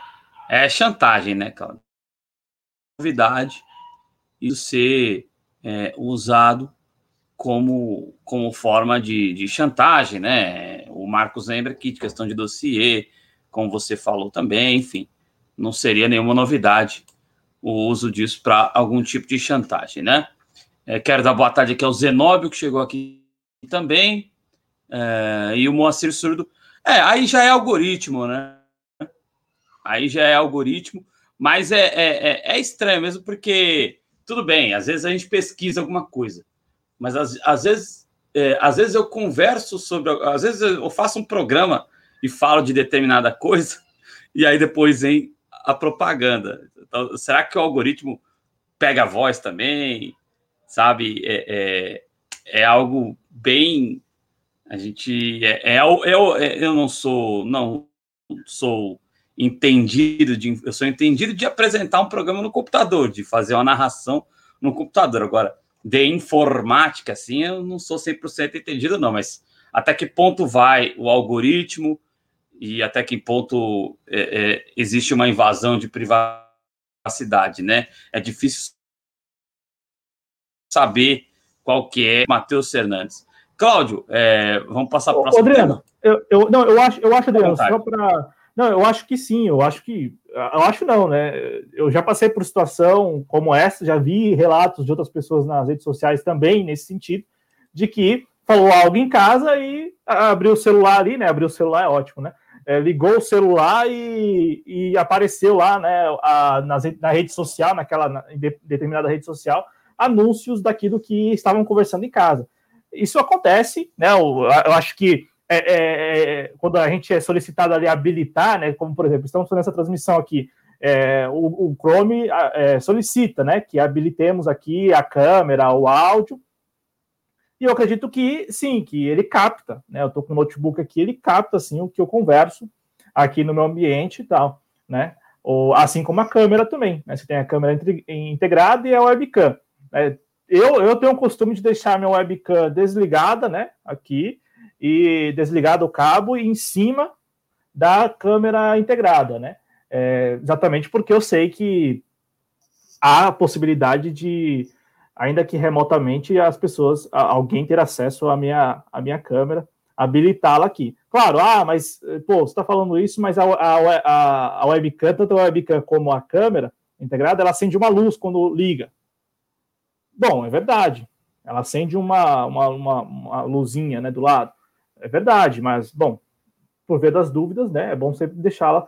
é chantagem, né, Claudio? Novidade isso ser é, usado como, como forma de, de chantagem, né? O Marcos lembra aqui de questão de dossiê, como você falou também, enfim, não seria nenhuma novidade o uso disso para algum tipo de chantagem, né? É, quero dar boa tarde aqui ao Zenóbio, que chegou aqui também. É, e o Moacir Surdo. É, aí já é algoritmo, né? Aí já é algoritmo, mas é, é, é, é estranho mesmo, porque tudo bem, às vezes a gente pesquisa alguma coisa, mas às, às vezes, é, às vezes eu converso sobre, às vezes eu faço um programa e falo de determinada coisa, e aí depois vem a propaganda. Então, será que o algoritmo pega a voz também? sabe? É, é, é algo bem. A gente. É, é, eu, é, é, eu não sou. Não sou entendido de. Eu sou entendido de apresentar um programa no computador, de fazer uma narração no computador. Agora, de informática, assim, eu não sou 100% entendido, não, mas até que ponto vai o algoritmo e até que ponto é, é, existe uma invasão de privacidade, né? É difícil saber qual que é Matheus Fernandes. Cláudio, é, vamos passar para o próximo Adriano, eu, eu, não, eu acho, eu acho, Adriano, só para... Não, eu acho que sim, eu acho que... Eu acho não, né? Eu já passei por situação como essa, já vi relatos de outras pessoas nas redes sociais também nesse sentido, de que falou algo em casa e abriu o celular ali, né? Abriu o celular é ótimo, né? É, ligou o celular e, e apareceu lá, né? A, na, na rede social, naquela na, determinada rede social, anúncios daquilo que estavam conversando em casa. Isso acontece, né? Eu, eu acho que é, é, é, quando a gente é solicitado ali habilitar, né? Como por exemplo, estamos fazendo essa transmissão aqui, é, o, o, Chrome é, solicita, né? Que habilitemos aqui a câmera, o áudio. E eu acredito que sim, que ele capta, né? Eu estou com o notebook aqui, ele capta assim o que eu converso aqui no meu ambiente e tal, né? Ou, assim como a câmera também, né? Você tem a câmera integrada e a webcam. É, eu, eu tenho o costume de deixar minha webcam desligada, né? Aqui, e desligado o cabo em cima da câmera integrada, né? É, exatamente porque eu sei que há a possibilidade de, ainda que remotamente, as pessoas, alguém ter acesso à minha, à minha câmera, habilitá-la aqui. Claro, ah, mas, pô, você está falando isso, mas a, a, a webcam, tanto a webcam como a câmera integrada, ela acende uma luz quando liga. Bom, é verdade. Ela acende uma, uma, uma, uma luzinha né, do lado. É verdade, mas, bom, por ver das dúvidas, né, é bom sempre deixá-la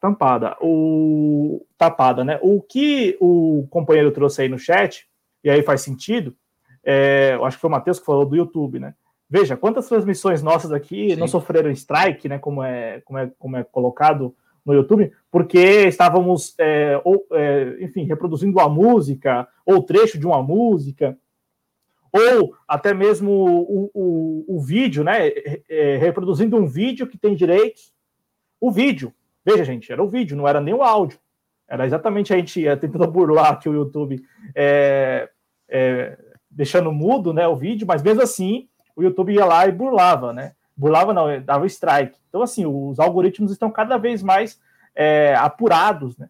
tampada. O, tapada, né? O que o companheiro trouxe aí no chat, e aí faz sentido, é, eu acho que foi o Matheus que falou do YouTube, né? Veja, quantas transmissões nossas aqui Sim. não sofreram strike, né? Como é, como é, como é colocado no YouTube, porque estávamos, é, ou, é, enfim, reproduzindo uma música, ou trecho de uma música, ou até mesmo o, o, o vídeo, né? É, reproduzindo um vídeo que tem direitos. O vídeo, veja, gente, era o vídeo, não era nem o áudio. Era exatamente a gente tentando burlar aqui o YouTube, é, é, deixando mudo né, o vídeo, mas mesmo assim o YouTube ia lá e burlava, né? Burlava não, dava strike. Então, assim, os algoritmos estão cada vez mais é, apurados, né?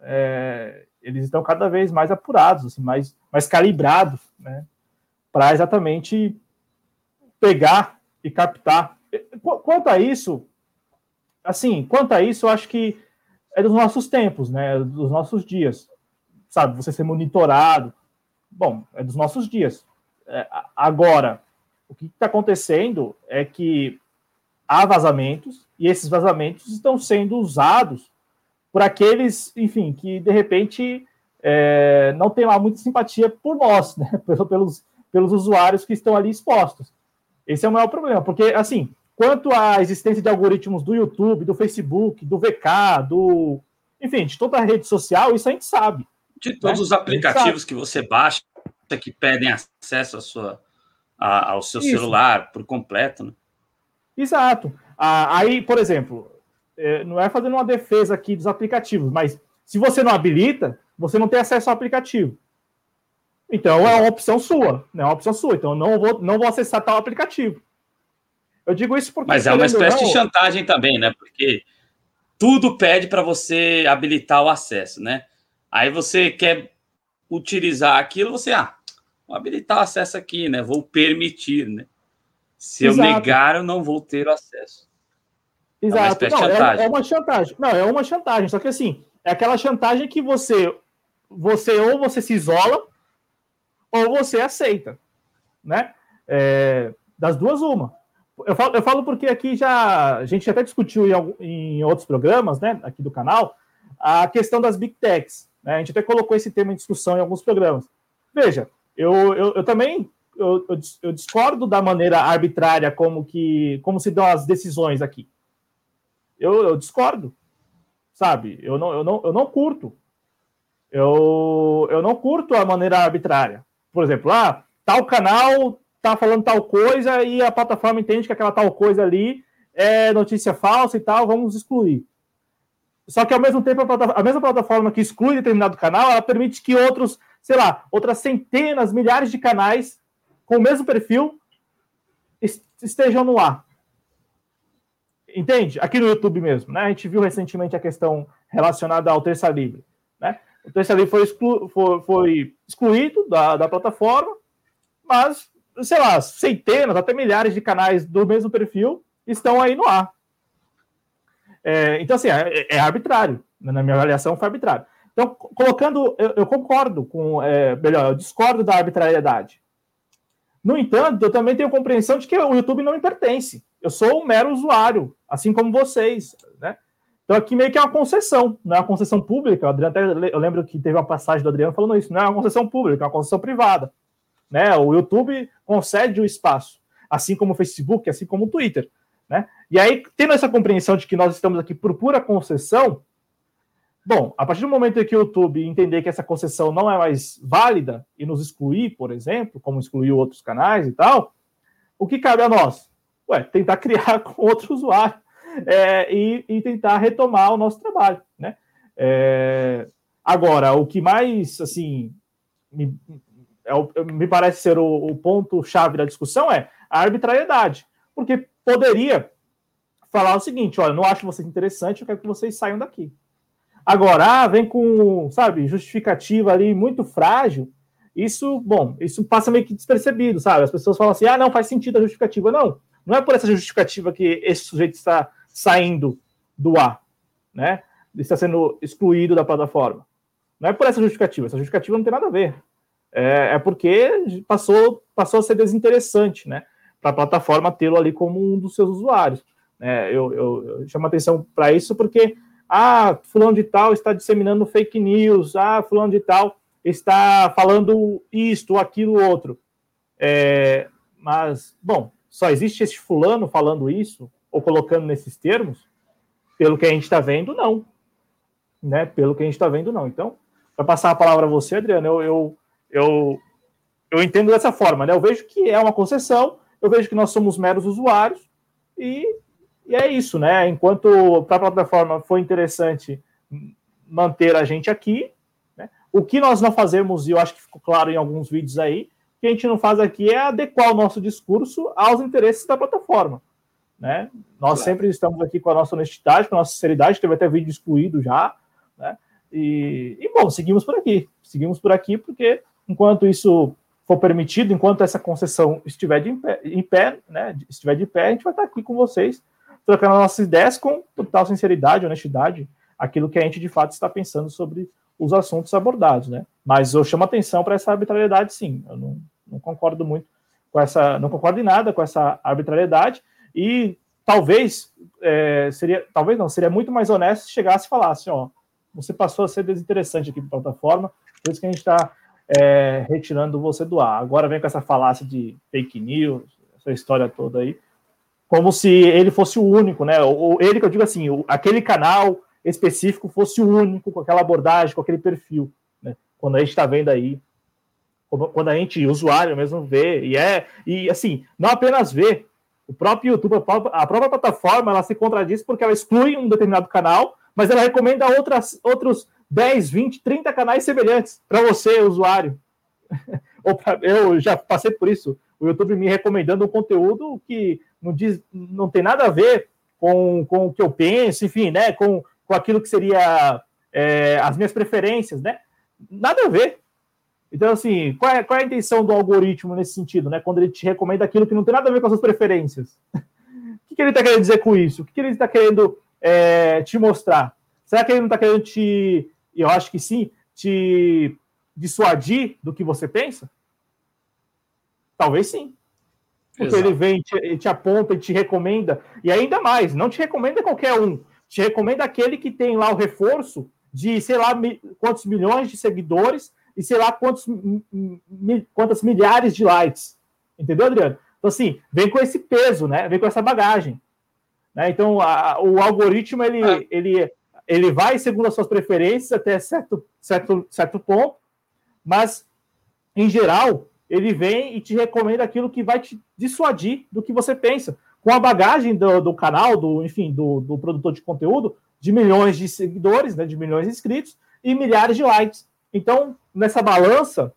É, eles estão cada vez mais apurados, assim, mais, mais calibrados, né? Para exatamente pegar e captar. Quanto a isso, assim, quanto a isso, eu acho que é dos nossos tempos, né? Dos nossos dias. Sabe, você ser monitorado. Bom, é dos nossos dias. É, agora, o que está acontecendo é que há vazamentos e esses vazamentos estão sendo usados por aqueles, enfim, que de repente é, não tem lá muita simpatia por nós, né? Pelos, pelos usuários que estão ali expostos. Esse é o maior problema, porque, assim, quanto à existência de algoritmos do YouTube, do Facebook, do VK, do. Enfim, de toda a rede social, isso a gente sabe. De todos né? os aplicativos que você baixa, que pedem acesso à sua, a, ao seu isso. celular por completo, né? Exato. Ah, aí, por exemplo, é, não é fazendo uma defesa aqui dos aplicativos, mas se você não habilita, você não tem acesso ao aplicativo. Então é uma opção sua, né? É uma opção sua. Então eu não vou, não vou acessar tal aplicativo. Eu digo isso porque. Mas é uma espécie não, de chantagem também, né? Porque tudo pede para você habilitar o acesso, né? Aí você quer utilizar aquilo, você, ah, vou habilitar o acesso aqui, né? Vou permitir, né? Se Exato. eu negar, eu não vou ter o acesso. Exato. É uma, não, é, é, uma chantagem. Não, é uma chantagem. Só que assim, é aquela chantagem que você, você ou você se isola ou você aceita, né? É, das duas, uma. Eu falo, eu falo porque aqui já a gente até discutiu em, em outros programas, né, aqui do canal, a questão das big techs. Né? A gente até colocou esse tema em discussão em alguns programas. Veja, eu, eu, eu também eu, eu, eu, discordo da maneira arbitrária como que como se dão as decisões aqui. Eu, eu discordo, sabe? Eu não, eu não, eu não curto. Eu, eu não curto a maneira arbitrária por exemplo, ah, tal canal tá falando tal coisa e a plataforma entende que aquela tal coisa ali é notícia falsa e tal, vamos excluir. Só que ao mesmo tempo, a, a mesma plataforma que exclui determinado canal, ela permite que outros, sei lá, outras centenas, milhares de canais com o mesmo perfil estejam no ar. Entende? Aqui no YouTube mesmo, né? A gente viu recentemente a questão relacionada ao Terça Livre, né? O Terça Livre foi, exclu, foi, foi excluído da, da plataforma, mas, sei lá, centenas, até milhares de canais do mesmo perfil estão aí no ar. É, então, assim, é, é, arbitrário. Né? Na minha avaliação, foi arbitrário. Então, colocando, eu, eu concordo com, é, melhor, eu discordo da arbitrariedade. No entanto, eu também tenho compreensão de que o YouTube não me pertence. Eu sou um mero usuário, assim como vocês, né? Então aqui meio que é uma concessão, não é uma concessão pública. O Adriano até, eu lembro que teve uma passagem do Adriano falando isso, não é uma concessão pública, é uma concessão privada. Né? O YouTube concede o espaço, assim como o Facebook, assim como o Twitter. Né? E aí, tendo essa compreensão de que nós estamos aqui por pura concessão, bom, a partir do momento em que o YouTube entender que essa concessão não é mais válida e nos excluir, por exemplo, como excluiu outros canais e tal, o que cabe a nós? Ué, tentar criar com outro usuário é, e, e, tentar retomar o nosso trabalho, né? É, agora, o que mais, assim, me, é, me parece ser o, o ponto-chave da discussão é a arbitrariedade, porque poderia falar o seguinte, olha, não acho vocês interessante, eu quero que vocês saiam daqui. Agora, ah, vem com, sabe, justificativa ali muito frágil. Isso, bom, isso passa meio que despercebido, sabe? As pessoas falam assim: ah, não faz sentido a justificativa. Não, não é por essa justificativa que esse sujeito está saindo do ar, né? Está sendo excluído da plataforma. Não é por essa justificativa. Essa justificativa não tem nada a ver. É, é porque passou, passou a ser desinteressante, né? Para a plataforma tê-lo ali como um dos seus usuários. É, eu, eu, eu chamo atenção para isso porque, ah, fulano de tal está disseminando fake news, ah, fulano de tal está falando isto, aquilo, outro. É, mas, bom, só existe esse fulano falando isso, ou colocando nesses termos, pelo que a gente está vendo, não. Né? Pelo que a gente está vendo, não. Então, para passar a palavra a você, Adriano, eu, eu, eu, eu entendo dessa forma, né? Eu vejo que é uma concessão, eu vejo que nós somos meros usuários, e e é isso, né? Enquanto para a plataforma foi interessante manter a gente aqui, né? o que nós não fazemos, e eu acho que ficou claro em alguns vídeos aí, que a gente não faz aqui é adequar o nosso discurso aos interesses da plataforma. Né? Nós claro. sempre estamos aqui com a nossa honestidade, com a nossa sinceridade, teve até vídeo excluído já, né? E, e bom, seguimos por aqui. Seguimos por aqui porque enquanto isso for permitido, enquanto essa concessão estiver de em pé, em pé né, estiver de pé, a gente vai estar aqui com vocês trocando nossas ideias com total sinceridade, honestidade, aquilo que a gente de fato está pensando sobre os assuntos abordados, né? Mas eu chamo atenção para essa arbitrariedade, sim. Eu não, não, concordo muito com essa, não concordo em nada com essa arbitrariedade e talvez é, seria, talvez não, seria muito mais honesto se chegasse e falasse, ó, você passou a ser desinteressante aqui para a plataforma, por isso que a gente está é, retirando você do ar. Agora vem com essa falácia de fake news, essa história toda aí como se ele fosse o único, né? Ou ele que eu digo assim, o, aquele canal específico fosse o único com aquela abordagem, com aquele perfil, né? Quando a gente está vendo aí, quando a gente, usuário mesmo, vê, e é, e assim, não apenas vê, o próprio YouTube, a própria, a própria plataforma, ela se contradiz porque ela exclui um determinado canal, mas ela recomenda outras, outros 10, 20, 30 canais semelhantes para você, usuário. Pra, eu já passei por isso. O YouTube me recomendando um conteúdo que não, diz, não tem nada a ver com, com o que eu penso, enfim, né? Com, com aquilo que seria é, as minhas preferências, né? Nada a ver. Então, assim, qual é, qual é a intenção do algoritmo nesse sentido, né? Quando ele te recomenda aquilo que não tem nada a ver com as suas preferências. o que, que ele está querendo dizer com isso? O que, que ele está querendo é, te mostrar? Será que ele não está querendo te, eu acho que sim, te dissuadir do que você pensa? Talvez sim. Porque Exato. ele vem, te, te aponta e te recomenda, e ainda mais, não te recomenda qualquer um, te recomenda aquele que tem lá o reforço de sei lá quantos milhões de seguidores e sei lá quantos, quantas milhares de likes. Entendeu, Adriano? Então, assim, vem com esse peso, né? Vem com essa bagagem. Né? Então, a, o algoritmo, ele, é. ele, ele vai segundo as suas preferências até certo, certo, certo ponto, mas, em geral, ele vem e te recomenda aquilo que vai te dissuadir do que você pensa. Com a bagagem do, do canal, do enfim, do, do, produtor de conteúdo, de milhões de seguidores, né, de milhões de inscritos e milhares de likes. Então, nessa balança,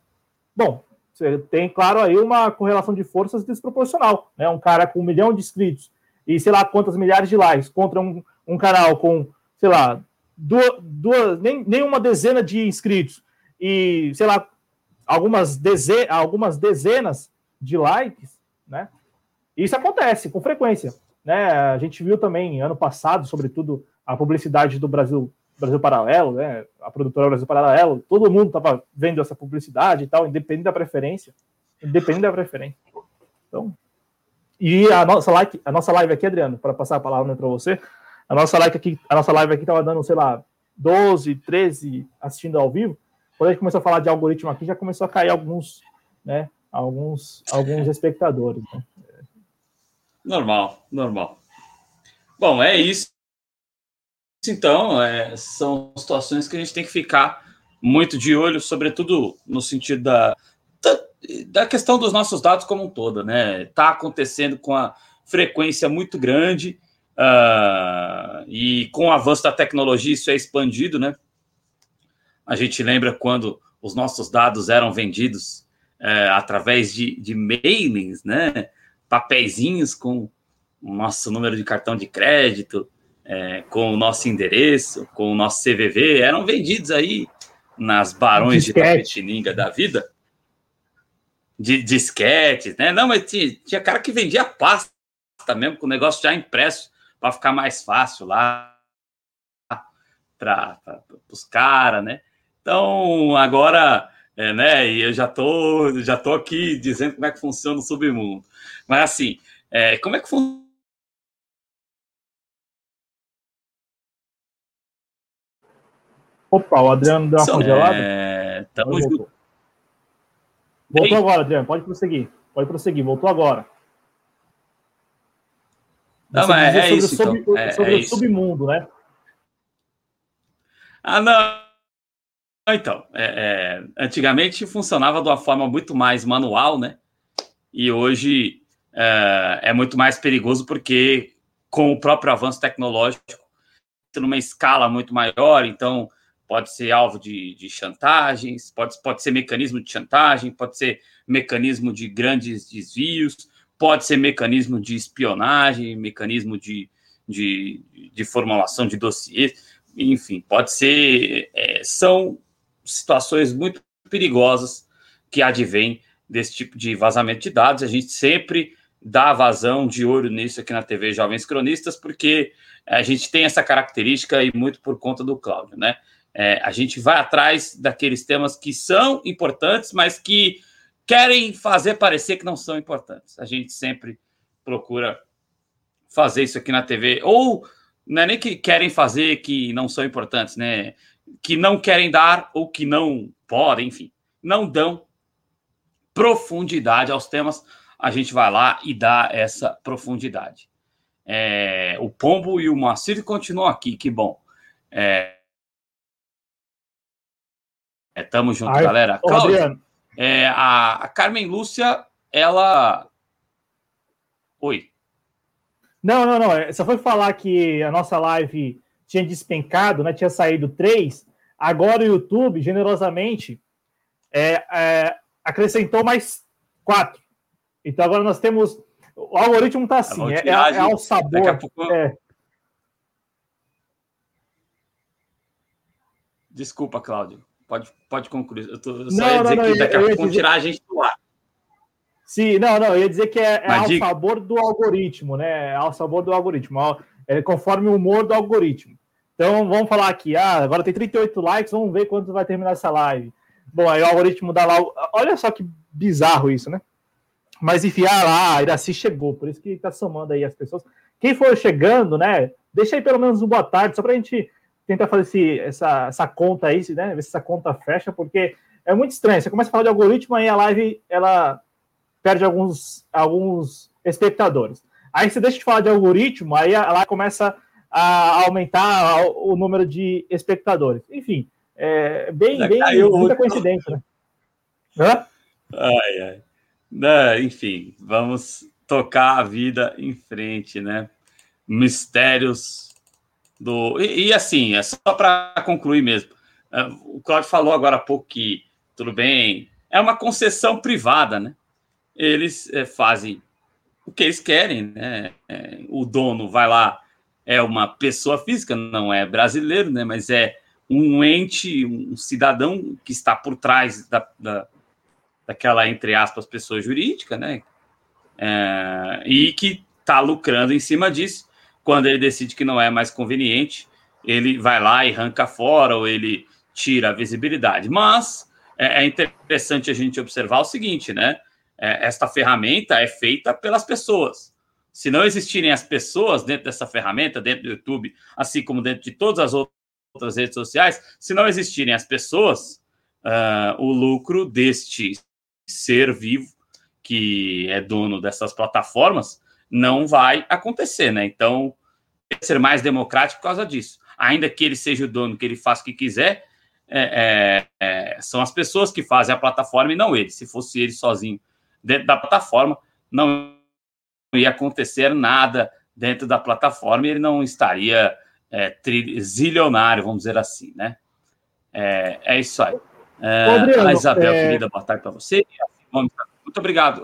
bom, você tem, claro, aí uma correlação de forças desproporcional. Né? Um cara com um milhão de inscritos e sei lá quantas milhares de likes contra um, um canal com, sei lá, duas, duas nem, nem uma dezena de inscritos e, sei lá, algumas, deze algumas dezenas de likes, né? Isso acontece com frequência, né? A gente viu também ano passado, sobretudo, a publicidade do Brasil Brasil Paralelo, né? A produtora Brasil Paralelo, todo mundo estava vendo essa publicidade e tal, independente da preferência, independente da preferência. Então, e a nossa live, a nossa live aqui, Adriano, para passar a palavra para você, a nossa live aqui, a nossa live aqui estava dando, sei lá, 12, 13 assistindo ao vivo. Quando a gente começou a falar de algoritmo aqui, já começou a cair alguns, né? Alguns, alguns espectadores. Né? Normal, normal. Bom, é isso. Então, é, são situações que a gente tem que ficar muito de olho, sobretudo no sentido da, da, da questão dos nossos dados como um todo, né? Está acontecendo com a frequência muito grande uh, e com o avanço da tecnologia isso é expandido, né? A gente lembra quando os nossos dados eram vendidos é, através de, de mailings, né? Papeizinhos com o nosso número de cartão de crédito, é, com o nosso endereço, com o nosso CVV, eram vendidos aí nas barões Disquete. de Tapetininga da vida. De disquetes, né? Não, mas tinha, tinha cara que vendia pasta mesmo, com o negócio já impresso, para ficar mais fácil lá para os caras, né? Então, agora, é, né? E eu já tô, já tô aqui dizendo como é que funciona o submundo. Mas assim, é, como é que funciona? Opa, o Adriano deu uma congelada. É, tamo voltou. junto. Voltou agora, Adriano. Pode prosseguir. Pode prosseguir. Voltou agora. Não, mas é, isso, sobre, então. é, sobre é o submundo, né? Ah, não. Então, é, é, antigamente funcionava de uma forma muito mais manual, né? E hoje é, é muito mais perigoso porque, com o próprio avanço tecnológico, numa escala muito maior, então pode ser alvo de, de chantagens, pode, pode ser mecanismo de chantagem, pode ser mecanismo de grandes desvios, pode ser mecanismo de espionagem, mecanismo de, de, de formulação de dossiês, enfim, pode ser. É, são situações muito perigosas que advêm desse tipo de vazamento de dados. A gente sempre dá vazão de olho nisso aqui na TV Jovens Cronistas, porque a gente tem essa característica e muito por conta do Cláudio, né? É, a gente vai atrás daqueles temas que são importantes, mas que querem fazer parecer que não são importantes. A gente sempre procura fazer isso aqui na TV, ou não é nem que querem fazer que não são importantes, né? Que não querem dar ou que não podem, enfim, não dão profundidade aos temas. A gente vai lá e dá essa profundidade. É, o Pombo e o Moacir continuam aqui, que bom. É, é, tamo junto, Ai, galera. Cláudio, é, a, a, Carmen Lúcia, ela. Oi. Não, não, não. É, só foi falar que a nossa live tinha despencado, né? Tinha saído três. Agora o YouTube, generosamente, é, é, acrescentou mais quatro. Então agora nós temos. O algoritmo está assim, é, é, é, ao sabor. Pouco... É. Desculpa, Cláudio. Pode, pode concluir. Eu, tô, eu só não, ia dizer não, que daqui a pouco vão tirar a gente do ar. Sim, não, não, eu ia dizer que é, é ao diga... sabor do algoritmo, né? É ao sabor do algoritmo, é conforme o humor do algoritmo. Então vamos falar aqui, ah, agora tem 38 likes, vamos ver quando vai terminar essa live. Bom, aí o algoritmo dá lá. Olha só que bizarro isso, né? Mas enfim, ah lá, a Iraci chegou, por isso que tá somando aí as pessoas. Quem for chegando, né? Deixa aí pelo menos um boa tarde, só pra gente tentar fazer esse, essa, essa conta aí, né? Ver se essa conta fecha, porque é muito estranho. Você começa a falar de algoritmo, aí a live ela perde alguns, alguns espectadores. Aí você deixa de falar de algoritmo, aí ela começa a aumentar o número de espectadores. Enfim, é bem, bem muita coincidência, né? Hã? Ai, ai. Não, enfim, vamos tocar a vida em frente, né? Mistérios do. E, e assim, é só para concluir mesmo. É, o Claudio falou agora há pouco que, tudo bem, é uma concessão privada, né? Eles é, fazem o que eles querem, né? É, o dono vai lá, é uma pessoa física, não é brasileiro, né? Mas é um ente, um cidadão que está por trás da, da daquela, entre aspas, pessoa jurídica, né? É, e que está lucrando em cima disso quando ele decide que não é mais conveniente, ele vai lá e arranca fora ou ele tira a visibilidade. Mas é, é interessante a gente observar o seguinte, né? É, esta ferramenta é feita pelas pessoas. Se não existirem as pessoas dentro dessa ferramenta, dentro do YouTube, assim como dentro de todas as outras redes sociais, se não existirem as pessoas, uh, o lucro deste ser vivo que é dono dessas plataformas não vai acontecer, né? Então, ser mais democrático por causa disso. Ainda que ele seja o dono, que ele faça o que quiser, é, é, é, são as pessoas que fazem a plataforma e não ele. Se fosse ele sozinho dentro da plataforma, não ia acontecer nada dentro da plataforma e ele não estaria é, zilionário, vamos dizer assim, né? É, é isso aí. É, Adriano, a Isabel, é... querida, boa tarde para você. Muito obrigado.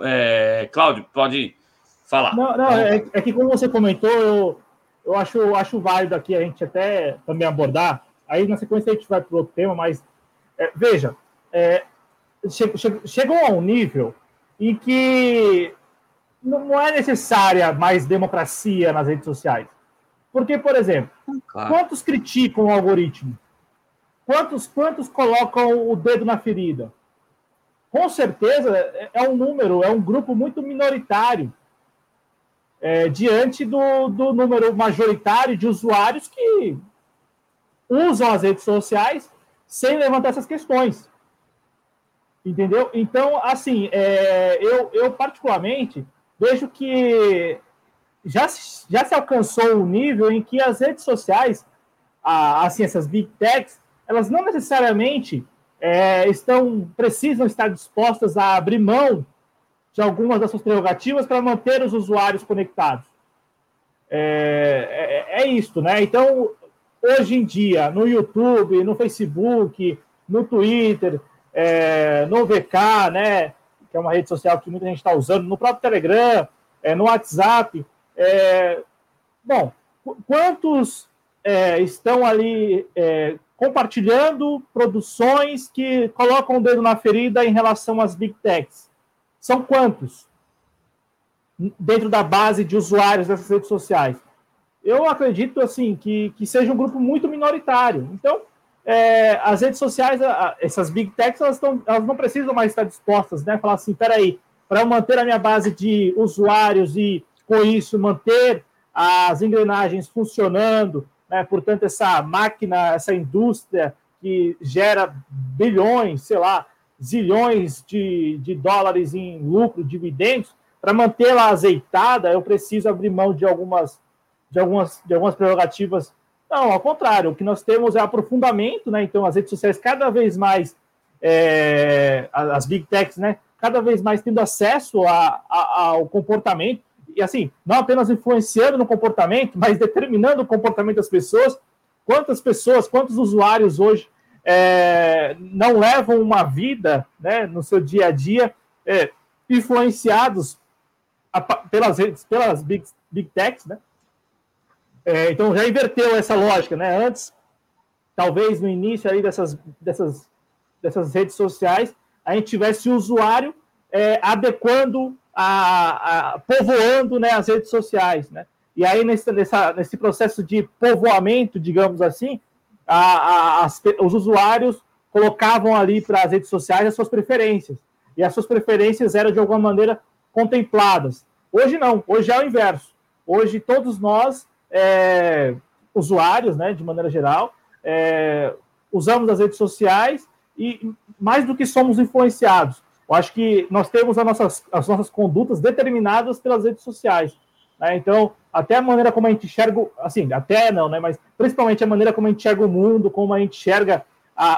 Cláudio, pode falar. Não, não é, é, que como você comentou, eu, eu acho, acho válido aqui a gente até também abordar. Aí na sequência a gente vai para outro tema, mas é, veja, é, chegou a um nível em que não é necessária mais democracia nas redes sociais. Porque, por exemplo, claro. quantos criticam o algoritmo? Quantos, quantos colocam o dedo na ferida? Com certeza é um número, é um grupo muito minoritário é, diante do, do número majoritário de usuários que usam as redes sociais sem levantar essas questões. Entendeu? Então, assim, é, eu, eu particularmente vejo que já, já se alcançou o um nível em que as redes sociais, a, assim, essas big techs, elas não necessariamente é, estão precisam estar dispostas a abrir mão de algumas das suas prerrogativas para manter os usuários conectados. É, é, é isso, né? Então, hoje em dia, no YouTube, no Facebook, no Twitter, é, no VK, né? Que é uma rede social que muita gente está usando, no próprio Telegram, é, no WhatsApp. É, bom, quantos é, estão ali é, compartilhando produções que colocam o dedo na ferida em relação às big techs? São quantos? Dentro da base de usuários dessas redes sociais. Eu acredito assim que, que seja um grupo muito minoritário. Então, é, as redes sociais, essas big techs, elas, tão, elas não precisam mais estar dispostas, né? Falar assim, peraí, para eu manter a minha base de usuários e, com isso, manter as engrenagens funcionando, né? portanto, essa máquina, essa indústria que gera bilhões, sei lá, zilhões de, de dólares em lucro, dividendos, para mantê-la azeitada, eu preciso abrir mão de algumas, de algumas, de algumas prerrogativas. Não, ao contrário, o que nós temos é aprofundamento, né? Então, as redes sociais cada vez mais, é, as big techs, né? Cada vez mais tendo acesso a, a, ao comportamento, e assim, não apenas influenciando no comportamento, mas determinando o comportamento das pessoas. Quantas pessoas, quantos usuários hoje é, não levam uma vida né, no seu dia a dia é, influenciados a, pelas redes, pelas big, big techs, né? É, então já inverteu essa lógica, né? Antes, talvez no início aí dessas, dessas, dessas redes sociais, a gente tivesse o usuário é, adequando, a, a, povoando né, as redes sociais, né? E aí, nesse, nessa, nesse processo de povoamento, digamos assim, a, a, as, os usuários colocavam ali para as redes sociais as suas preferências. E as suas preferências eram, de alguma maneira, contempladas. Hoje não, hoje é o inverso. Hoje todos nós, é, usuários, né, de maneira geral, é, usamos as redes sociais e mais do que somos influenciados. Eu acho que nós temos as nossas, as nossas condutas determinadas pelas redes sociais. Né? Então, até a maneira como a gente enxerga, assim, até não, né? Mas principalmente a maneira como a gente enxerga o mundo, como a gente enxerga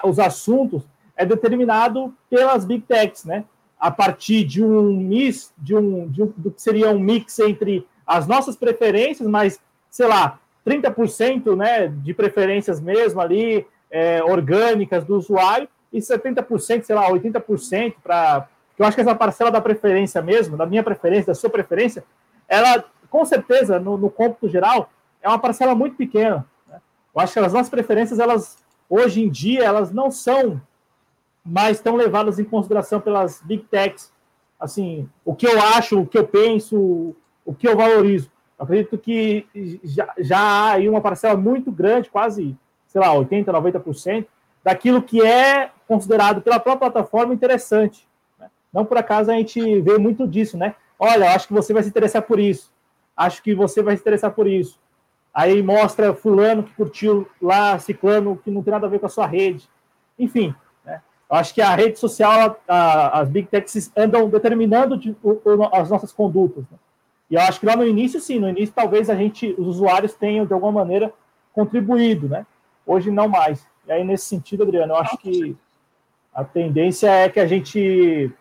os assuntos, é determinado pelas big techs, né? A partir de um mix, de um, de um do que seria um mix entre as nossas preferências, mas, sei lá, 30% né, de preferências mesmo ali, é, orgânicas do usuário, e 70%, sei lá, 80% para. Eu acho que essa parcela da preferência mesmo, da minha preferência, da sua preferência, ela com certeza, no, no cômputo geral, é uma parcela muito pequena. Né? Eu acho que as nossas preferências, elas, hoje em dia, elas não são mais tão levadas em consideração pelas big techs. Assim, o que eu acho, o que eu penso, o que eu valorizo. Eu acredito que já, já há aí uma parcela muito grande, quase, sei lá, 80%, 90%, daquilo que é considerado pela própria plataforma interessante. Né? Não por acaso a gente vê muito disso, né? Olha, acho que você vai se interessar por isso acho que você vai se interessar por isso. Aí mostra fulano que curtiu lá, ciclano que não tem nada a ver com a sua rede. Enfim, né? eu acho que a rede social, a, as big techs andam determinando de, o, o, as nossas condutas. Né? E eu acho que lá no início, sim, no início talvez a gente, os usuários tenham de alguma maneira contribuído, né? Hoje não mais. E aí nesse sentido, Adriano, eu acho que a tendência é que a gente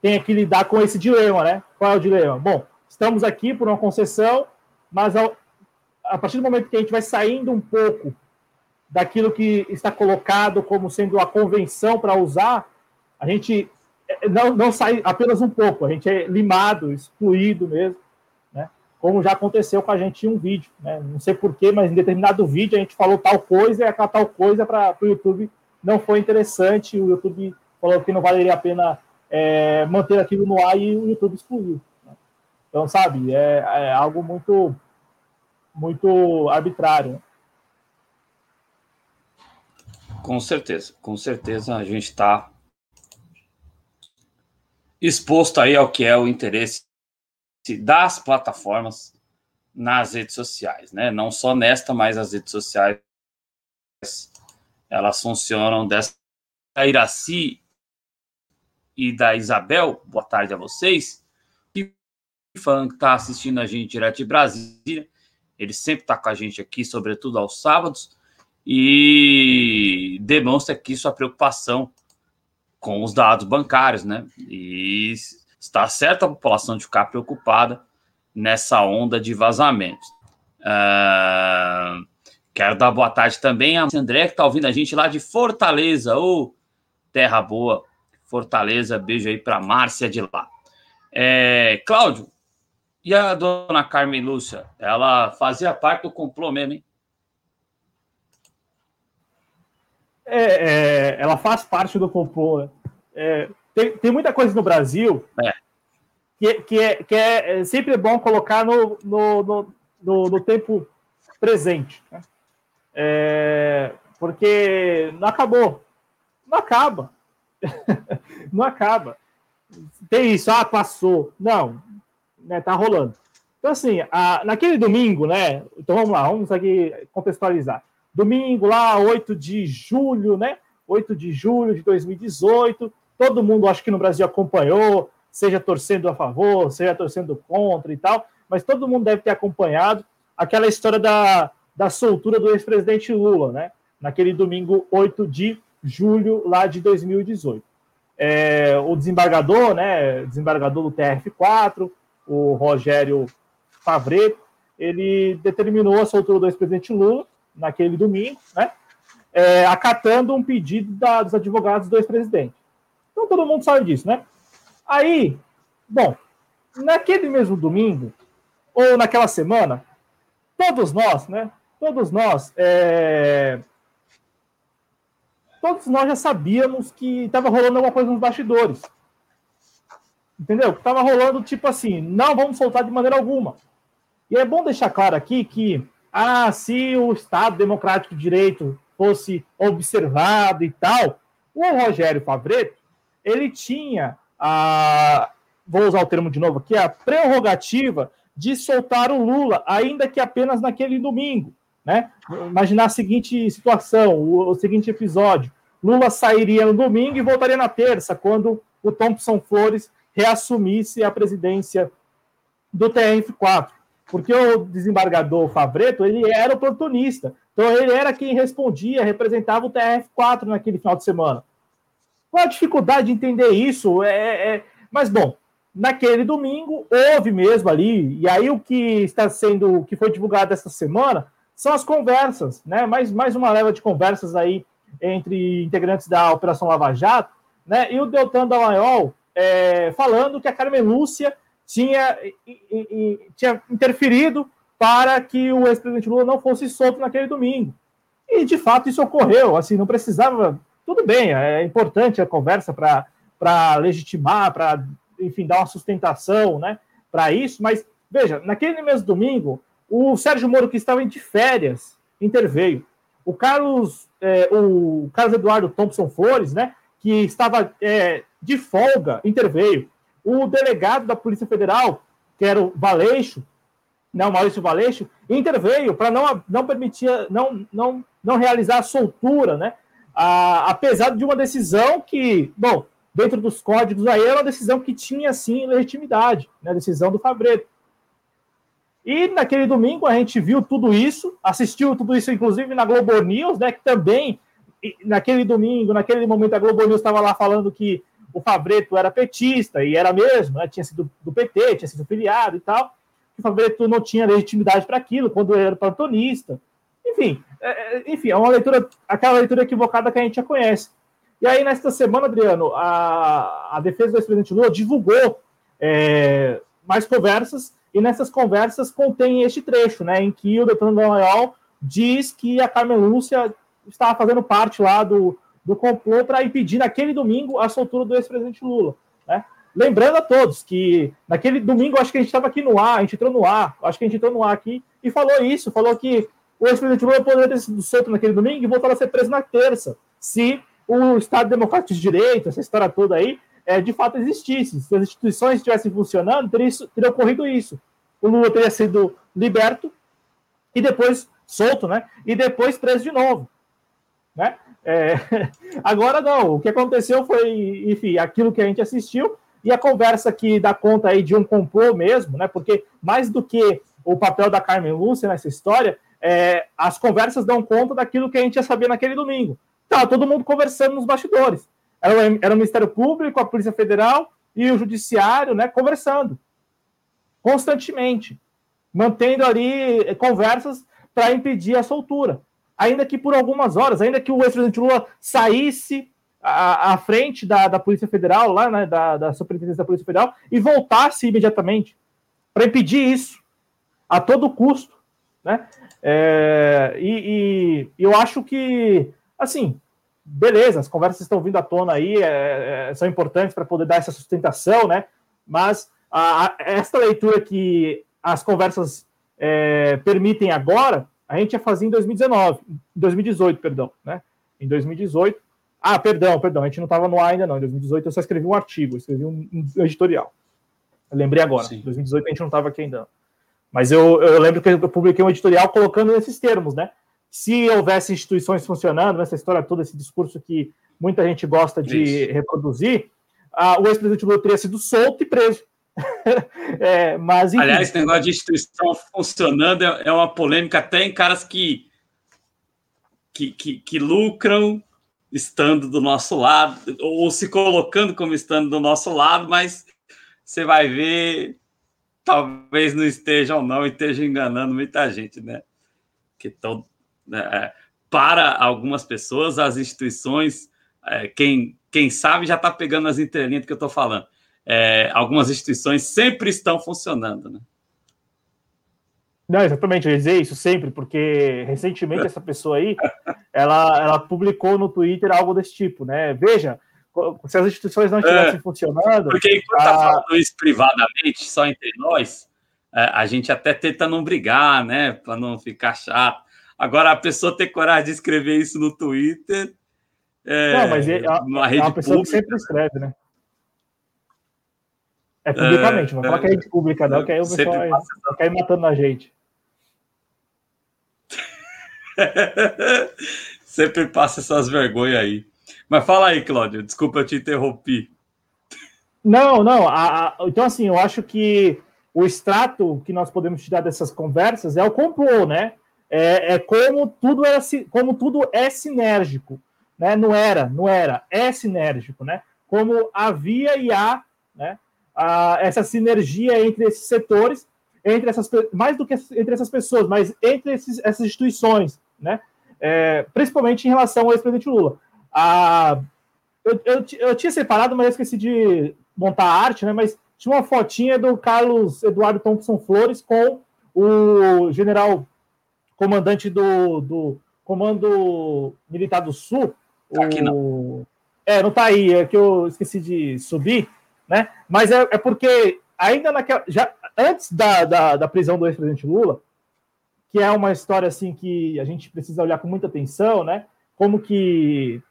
tenha que lidar com esse dilema, né? Qual é o dilema? Bom, estamos aqui por uma concessão, mas ao, a partir do momento que a gente vai saindo um pouco daquilo que está colocado como sendo a convenção para usar, a gente é, não, não sai apenas um pouco, a gente é limado, excluído mesmo, né? como já aconteceu com a gente em um vídeo. Né? Não sei porquê, mas em determinado vídeo a gente falou tal coisa e aquela tal coisa para o YouTube não foi interessante. O YouTube falou que não valeria a pena é, manter aquilo no ar e o YouTube excluiu. Então, sabe, é, é, algo muito, muito arbitrário. Com certeza, com certeza a gente está exposto aí ao que é o interesse das plataformas nas redes sociais, né? Não só nesta, mas as redes sociais elas funcionam dessa da Iraci e da Isabel. Boa tarde a vocês. Falando que está assistindo a gente direto de Brasília, ele sempre está com a gente aqui, sobretudo aos sábados, e demonstra aqui sua preocupação com os dados bancários, né? E está certa a população de ficar preocupada nessa onda de vazamentos. Uh, quero dar boa tarde também a André, que está ouvindo a gente lá de Fortaleza, ou Terra Boa, Fortaleza. Beijo aí para Márcia de lá. É, Cláudio, e a dona Carmen Lúcia? Ela fazia parte do complô mesmo, hein? É, é, ela faz parte do complô. Né? É, tem, tem muita coisa no Brasil é. que, que, é, que é, é sempre bom colocar no, no, no, no, no tempo presente. Né? É, porque não acabou. Não acaba. não acaba. Tem isso, ah, passou. Não, né, tá rolando. Então, assim, a, naquele domingo, né? Então vamos lá, vamos aqui contextualizar. Domingo, lá, 8 de julho, né? 8 de julho de 2018, todo mundo, acho que no Brasil, acompanhou, seja torcendo a favor, seja torcendo contra e tal, mas todo mundo deve ter acompanhado aquela história da, da soltura do ex-presidente Lula, né? Naquele domingo 8 de julho lá de 2018. É, o desembargador, né? Desembargador do TRF4, o Rogério Favreto, ele determinou a soltura do ex-presidente Lula naquele domingo, né? É, acatando um pedido da, dos advogados do ex-presidente. Então todo mundo sabe disso, né? Aí, bom, naquele mesmo domingo, ou naquela semana, todos nós, né? Todos nós, é... todos nós já sabíamos que estava rolando alguma coisa nos bastidores. Entendeu? Estava rolando tipo assim, não vamos soltar de maneira alguma. E é bom deixar claro aqui que, ah, se o Estado Democrático de Direito fosse observado e tal, o Rogério Favreto ele tinha a, vou usar o termo de novo aqui, a prerrogativa de soltar o Lula, ainda que apenas naquele domingo. Né? Imaginar a seguinte situação, o, o seguinte episódio: Lula sairia no domingo e voltaria na terça, quando o Thompson Flores reassumisse a presidência do TRF4. Porque o desembargador Favreto ele era oportunista. Então ele era quem respondia, representava o TRF4 naquele final de semana. Qual a dificuldade de entender isso? É, é, é... Mas, bom, naquele domingo houve mesmo ali, e aí o que está sendo, o que foi divulgado essa semana, são as conversas, né? Mais, mais uma leva de conversas aí entre integrantes da Operação Lava Jato, né? E o Deltan Dallagnol é, falando que a Carmen Lúcia tinha, e, e, tinha interferido para que o ex-presidente Lula não fosse solto naquele domingo. E de fato isso ocorreu, assim, não precisava tudo bem, é importante a conversa para legitimar, para, enfim, dar uma sustentação né, para isso, mas veja, naquele mesmo domingo, o Sérgio Moro, que estava de férias, interveio. O Carlos, é, o Carlos Eduardo Thompson Flores, né, que estava é, de folga, interveio. O delegado da Polícia Federal, que era o Valeixo, não, Maurício Valeixo, interveio para não, não permitir, não, não, não realizar a soltura, né? a, apesar de uma decisão que, bom, dentro dos códigos aí, era uma decisão que tinha, sim, legitimidade, né, a decisão do Fabreto. E naquele domingo a gente viu tudo isso, assistiu tudo isso, inclusive na Globo News, né, que também, naquele domingo, naquele momento, a Globo News estava lá falando que o Fabreto era petista, e era mesmo, né, tinha sido do PT, tinha sido filiado e tal, que o Fabreto não tinha legitimidade para aquilo, quando ele era plantonista. Enfim, é, é, enfim, é uma leitura, aquela leitura equivocada que a gente já conhece. E aí, nesta semana, Adriano, a, a defesa do ex-presidente Lula divulgou é, mais conversas, e nessas conversas contém este trecho, né, em que o Deltan Dallagnol diz que a Carmen Lúcia estava fazendo parte lá do, do complô para impedir naquele domingo a soltura do ex-presidente Lula. Né? Lembrando a todos que naquele domingo, acho que a gente estava aqui no ar, a gente entrou no ar, acho que a gente entrou no ar aqui e falou isso, falou que o ex-presidente Lula poderia ter sido solto naquele domingo e voltar a ser preso na terça, se o Estado Democrático de Direito, essa história toda aí, é, de fato existisse. Se as instituições estivessem funcionando, teria, isso, teria ocorrido isso. O Lula teria sido liberto e depois solto, né? E depois preso de novo, né? É, agora não. O que aconteceu foi, enfim, aquilo que a gente assistiu e a conversa que dá conta aí de um complô mesmo, né? Porque mais do que o papel da Carmen Lúcia nessa história, é, as conversas dão conta daquilo que a gente já sabia naquele domingo. Tá, todo mundo conversando nos bastidores. Era, era o Ministério Público, a Polícia Federal e o Judiciário, né? Conversando constantemente, mantendo ali conversas para impedir a soltura. Ainda que por algumas horas, ainda que o ex-presidente Lula saísse à, à frente da, da, Polícia Federal, lá, né, da, da Superintendência da Polícia Federal, e voltasse imediatamente para impedir isso a todo custo. Né? É, e, e, eu acho que, assim, beleza, as conversas estão vindo à tona aí, é, é, são importantes para poder dar essa sustentação, né? Mas a, a, esta leitura que as conversas é, permitem agora, a gente ia fazer em 2019, 2018, perdão, né? Em 2018. Ah, perdão, perdão, a gente não estava no ar ainda não. Em 2018 eu só escrevi um artigo, escrevi um, editorial. Eu lembrei agora. Em 2018 a gente não estava aqui ainda. Mas eu, eu lembro que eu publiquei um editorial colocando nesses termos, né? Se houvesse instituições funcionando, nessa história toda, esse discurso que muita gente gosta de Isso. reproduzir, ah, o ex-presidente Lula teria sido solto e preso. é, mas, enfim. Aliás, esse negócio de instituição funcionando é, é uma polêmica até em caras que, que, que, que lucram estando do nosso lado, ou se colocando como estando do nosso lado, mas você vai ver, talvez não esteja ou não, esteja enganando muita gente, né? Que tão, né, é, para algumas pessoas, as instituições, é, quem, quem sabe já está pegando as entrelinhas que eu estou falando é, algumas instituições sempre estão funcionando, né? Não, exatamente, eu ia dizer isso sempre, porque recentemente essa pessoa aí, ela, ela publicou no Twitter algo desse tipo, né? Veja, se as instituições não estivessem é, funcionando... Porque enquanto a... tá falando isso privadamente, só entre nós, é, a gente até tenta não brigar, né? Para não ficar chato. Agora, a pessoa ter coragem de escrever isso no Twitter... É, não, mas é, uma rede é uma pessoa pública, que sempre escreve, né? É publicamente, é, não fala é, que é rede pública, não, que aí o pessoal vai, vai matando a gente. sempre passa essas vergonhas aí. Mas fala aí, Cláudio, desculpa eu te interrompi. Não, não. A, a, então, assim, eu acho que o extrato que nós podemos tirar dessas conversas é o complô, né? É, é como tudo era como tudo é sinérgico, né? Não era, não era, é sinérgico, né? Como havia e há, né? A, essa sinergia entre esses setores, entre essas mais do que entre essas pessoas, mas entre esses, essas instituições, né? É, principalmente em relação ao ex-presidente Lula. A, eu, eu, eu, tinha separado, mas eu esqueci de montar a arte, né? Mas tinha uma fotinha do Carlos Eduardo Thompson Flores com o general comandante do, do Comando Militar do Sul. Tá aqui não. É, não tá aí, é que eu esqueci de subir né? Mas é, é porque ainda naquela. Já, antes da, da, da prisão do ex-presidente Lula, que é uma história assim que a gente precisa olhar com muita atenção, né? Como que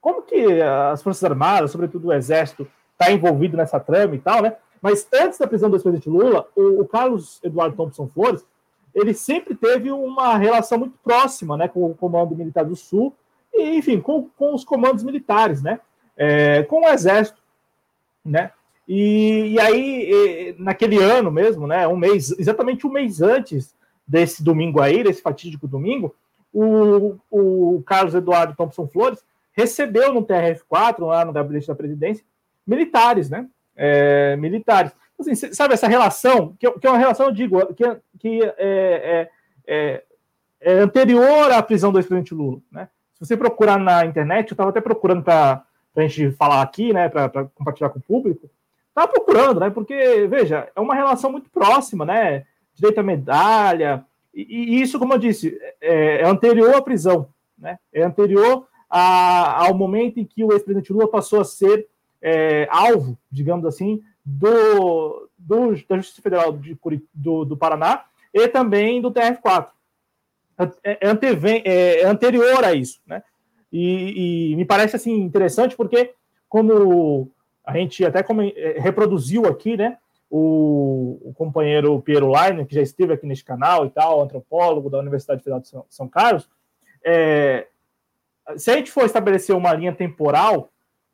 como que as Forças Armadas, sobretudo o Exército, está envolvido nessa trama e tal, né? Mas antes da prisão do ex-presidente Lula, o, o, Carlos Eduardo Thompson Flores, ele sempre teve uma relação muito próxima, né, com o Comando Militar do Sul e, enfim, com, com os comandos militares, né? É, com o Exército né? E, e aí, naquele ano mesmo, né, um mês, exatamente um mês antes desse domingo aí, desse fatídico domingo, o, o Carlos Eduardo Thompson Flores recebeu no TRF4, lá no gabinete da presidência, militares, né? É, militares. Assim, sabe essa relação, que, que é uma relação, eu digo, que, que é, é, é, é anterior à prisão do ex-presidente Lula, né? Se você procurar na internet, eu estava até procurando para para a gente falar aqui, né, para compartilhar com o público, Estava procurando, né? Porque, veja, é uma relação muito próxima, né? Direito à medalha, e, e isso, como eu disse, é, é, anterior à prisão, né? É anterior a, ao momento em que o ex-presidente Lula passou a ser é, alvo, digamos assim, do, do, da Justiça Federal de, do, do Paraná e também do TRF4. É, é, antevém, é anterior a isso, né? E, e, me parece assim interessante porque como a gente até como, é, reproduziu aqui, né? O, o, companheiro Piero Leiner, que já esteve aqui neste canal e tal, antropólogo da Universidade Federal de São, São Carlos, é, se a gente for estabelecer uma linha temporal,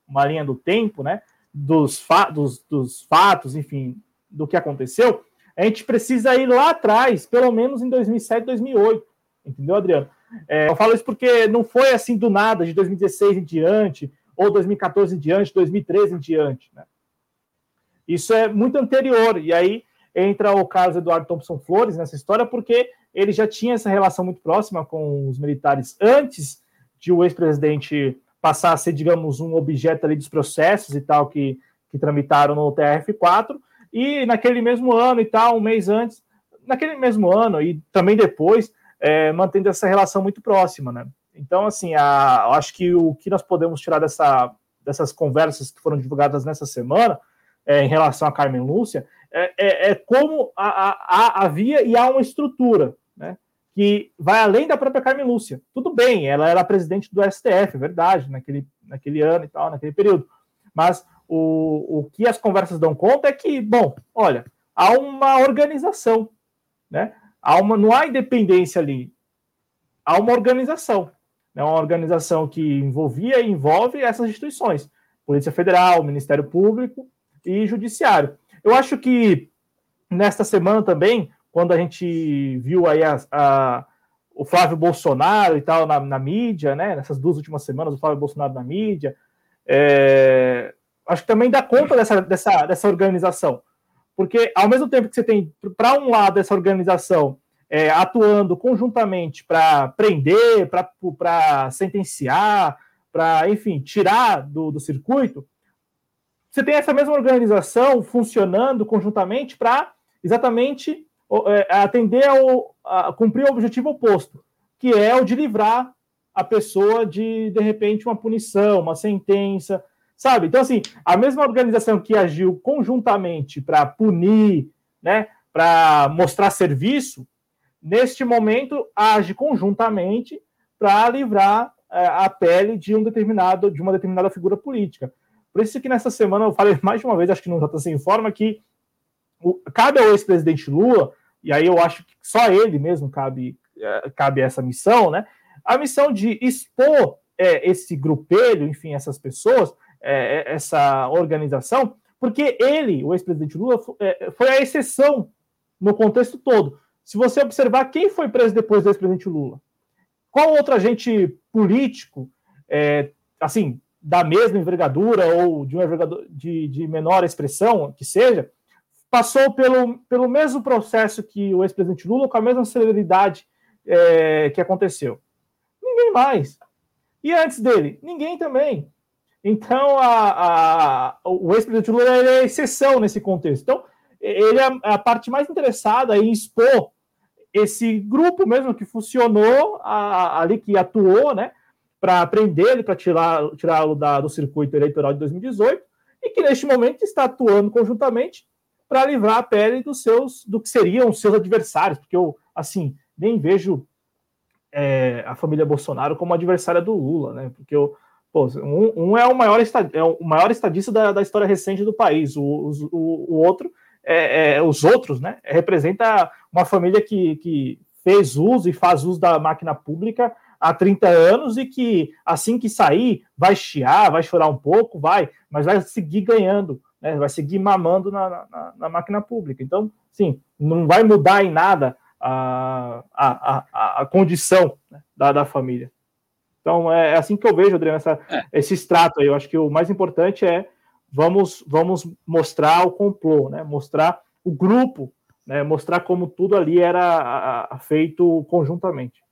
uma linha do tempo, né? Dos, fa dos, dos fatos, enfim, do que aconteceu, a gente precisa ir lá atrás, pelo menos em 2007, 2008. Entendeu, Adriano? É, eu falo isso porque não foi assim do nada, de 2016 em diante, ou 2014 em diante, 2013 em diante. Né? Isso é muito anterior. E aí entra o caso Eduardo Thompson Flores nessa história, porque ele já tinha essa relação muito próxima com os militares antes de o ex-presidente passar a ser, digamos, um objeto ali dos processos e tal que, que tramitaram no TRF4. E naquele mesmo ano e tal, um mês antes, naquele mesmo ano e também depois, é, mantendo essa relação muito próxima, né? Então, assim, a, eu acho que o que nós podemos tirar dessa, dessas conversas que foram divulgadas nessa semana, é, em relação a Carmen Lúcia, é, é, é como a, a, havia e há uma estrutura, né? Que vai além da própria Carmen Lúcia. Tudo bem, ela era presidente do STF, verdade, naquele, naquele ano e tal, naquele período. Mas o, o que as conversas dão conta é que, bom, olha, há uma organização, né? Há uma, não há independência ali, há uma organização, né? uma organização que envolvia e envolve essas instituições, Polícia Federal, Ministério Público e Judiciário. Eu acho que nesta semana também, quando a gente viu aí a, a, o Flávio Bolsonaro e tal na, na, mídia, né? Nessas duas últimas semanas, o Flávio Bolsonaro na mídia, é, acho que também dá conta dessa, dessa, dessa organização. Porque, ao mesmo tempo que você tem, para um lado, essa organização é, atuando conjuntamente para prender, para sentenciar, para, enfim, tirar do, do circuito, você tem essa mesma organização funcionando conjuntamente para exatamente é, atender ao a, cumprir o objetivo oposto, que é o de livrar a pessoa de, de repente, uma punição, uma sentença, sabe? Então, assim, a mesma organização que agiu conjuntamente para punir, né, para mostrar serviço, neste momento age conjuntamente para livrar é, a pele de um determinado, de uma determinada figura política. Por isso que nessa semana eu falei mais de uma vez, acho que no JC Informa, que o, cabe ao ex-presidente Lula, e aí eu acho que só ele mesmo cabe, é, cabe essa missão, né? A missão de expor é, esse grupelho, enfim, essas pessoas, é, é, essa organização, porque ele, o ex-presidente Lula, é, foi a exceção no contexto todo. Se você observar quem foi preso depois do ex-presidente Lula, qual outro agente político, é, assim, da mesma envergadura ou de uma envergadura de, de menor expressão que seja, passou pelo, pelo mesmo processo que o ex-presidente Lula, com a mesma celeridade é, que aconteceu? Ninguém mais. E antes dele? Ninguém também. Então, a, a, o ex-presidente Lula é exceção nesse contexto. Então, ele é a parte mais interessada em expor esse grupo mesmo que funcionou a, ali, que atuou, né, para prender ele, para tirá-lo tirá do circuito eleitoral de 2018, e que neste momento está atuando conjuntamente para livrar a pele dos seus, do que seriam os seus adversários, porque eu, assim, nem vejo é, a família Bolsonaro como adversária do Lula, né, porque eu Pô, um, um, é, o maior é o maior estadista da, da história recente do país, o, o, o outro, é, é, os outros, né, representa uma família que, que fez uso e faz uso da máquina pública há 30 anos e que assim que sair vai chiar, vai chorar um pouco, vai, mas vai seguir ganhando, né, vai seguir mamando na, na, na máquina pública. Então, sim, não vai mudar em nada a, a, a, a condição né, da, da família. Então é, é assim que eu vejo, Adriano, essa, é. esse extrato aí. Eu acho que o mais importante é vamos, vamos mostrar o complô, né? mostrar o grupo, né? mostrar como tudo ali era a, a, feito conjuntamente.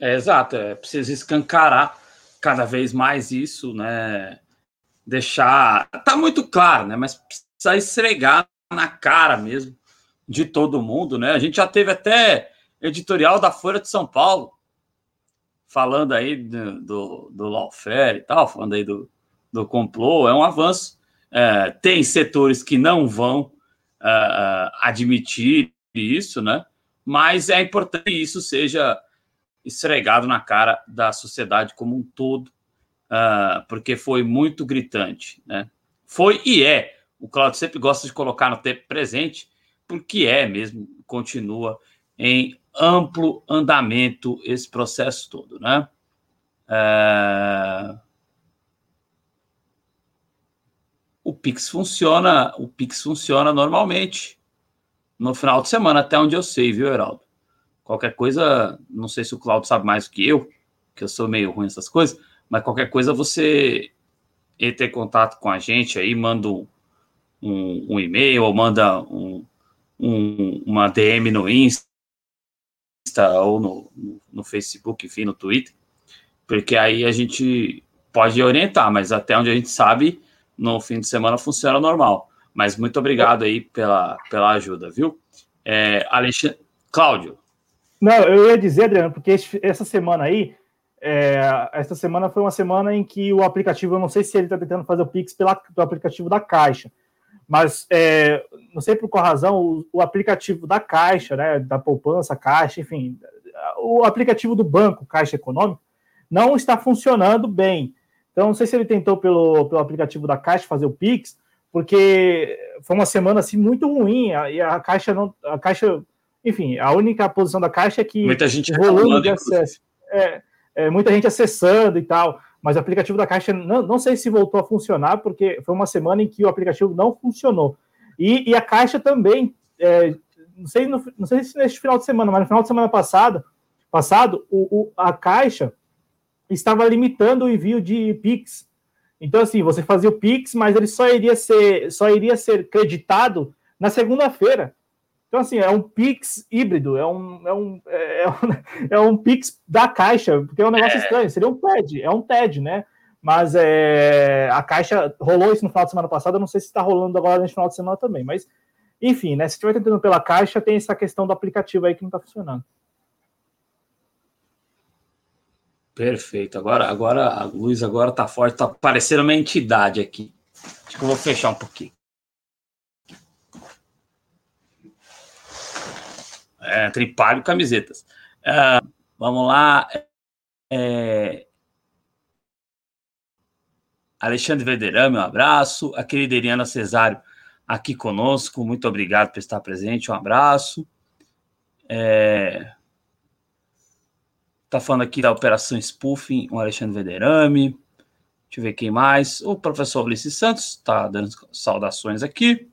É exato, é preciso escancarar cada vez mais isso, né? deixar. Tá muito claro, né? Mas precisa esfregar na cara mesmo de todo mundo, né? A gente já teve até editorial da Folha de São Paulo falando aí do, do, do lawfare e tal, falando aí do, do complô, é um avanço. É, tem setores que não vão uh, admitir isso, né? Mas é importante que isso seja esfregado na cara da sociedade como um todo, uh, porque foi muito gritante, né? Foi e é. O Claudio sempre gosta de colocar no tempo presente, porque é mesmo, continua em amplo andamento esse processo todo, né? Uh, o Pix funciona, o Pix funciona normalmente no final de semana, até onde eu sei, viu, Heraldo? Qualquer coisa, não sei se o Claudio sabe mais do que eu, que eu sou meio ruim nessas coisas, mas qualquer coisa você entre em contato com a gente aí, manda um, um, e-mail ou manda um, uma DM no Insta ou no, no, Facebook, enfim, no Twitter, porque aí a gente pode orientar, mas até onde a gente sabe, no fim de semana funciona normal. Mas muito obrigado aí pela, pela ajuda, viu? É, Alexandre... Cláudio. Não, eu ia dizer, Adriano, porque essa semana aí, é, essa semana foi uma semana em que o aplicativo, eu não sei se ele está tentando fazer o Pix pelo aplicativo da Caixa, mas é, não sei por qual razão, o, o, aplicativo da Caixa, né, da poupança, Caixa, enfim, o aplicativo do banco, Caixa Econômica, não está funcionando bem. Então, não sei se ele tentou pelo, pelo aplicativo da Caixa fazer o Pix, porque foi uma semana assim muito ruim e a Caixa não, a Caixa, enfim, a única posição da Caixa é que muita gente volume de acesso, é, é, muita gente acessando e tal, mas o aplicativo da Caixa não, não sei se voltou a funcionar porque foi uma semana em que o aplicativo não funcionou e, e a Caixa também, é, não sei não sei se neste final de semana, mas no final de semana passada, passado, o, o a Caixa estava limitando o envio de Pix. Então, assim, você fazia o Pix, mas ele só iria ser, só iria ser creditado na segunda-feira. Então, assim, é um Pix híbrido, é um, é um, é um, é um Pix da Caixa, porque é um negócio é. estranho, seria um TED, é um TED, né? Mas é, a Caixa rolou isso no final de semana passado, eu não sei se está rolando agora nesse final de semana também, mas enfim, né? Se estiver tentando pela Caixa, tem essa questão do aplicativo aí que não está funcionando. Perfeito. Agora, agora a luz agora tá forte, tá parecendo uma entidade aqui. Acho que eu vou fechar um pouquinho. É, tripalho camisetas. É, vamos lá. É, Alexandre Verderame, um abraço. A querida Eliana Cesário aqui conosco. Muito obrigado por estar presente. Um abraço. É, Tá falando aqui da Operação Spoofing, o Alexandre Vederame. Deixa eu ver quem mais. O professor Ulisses Santos está dando saudações aqui.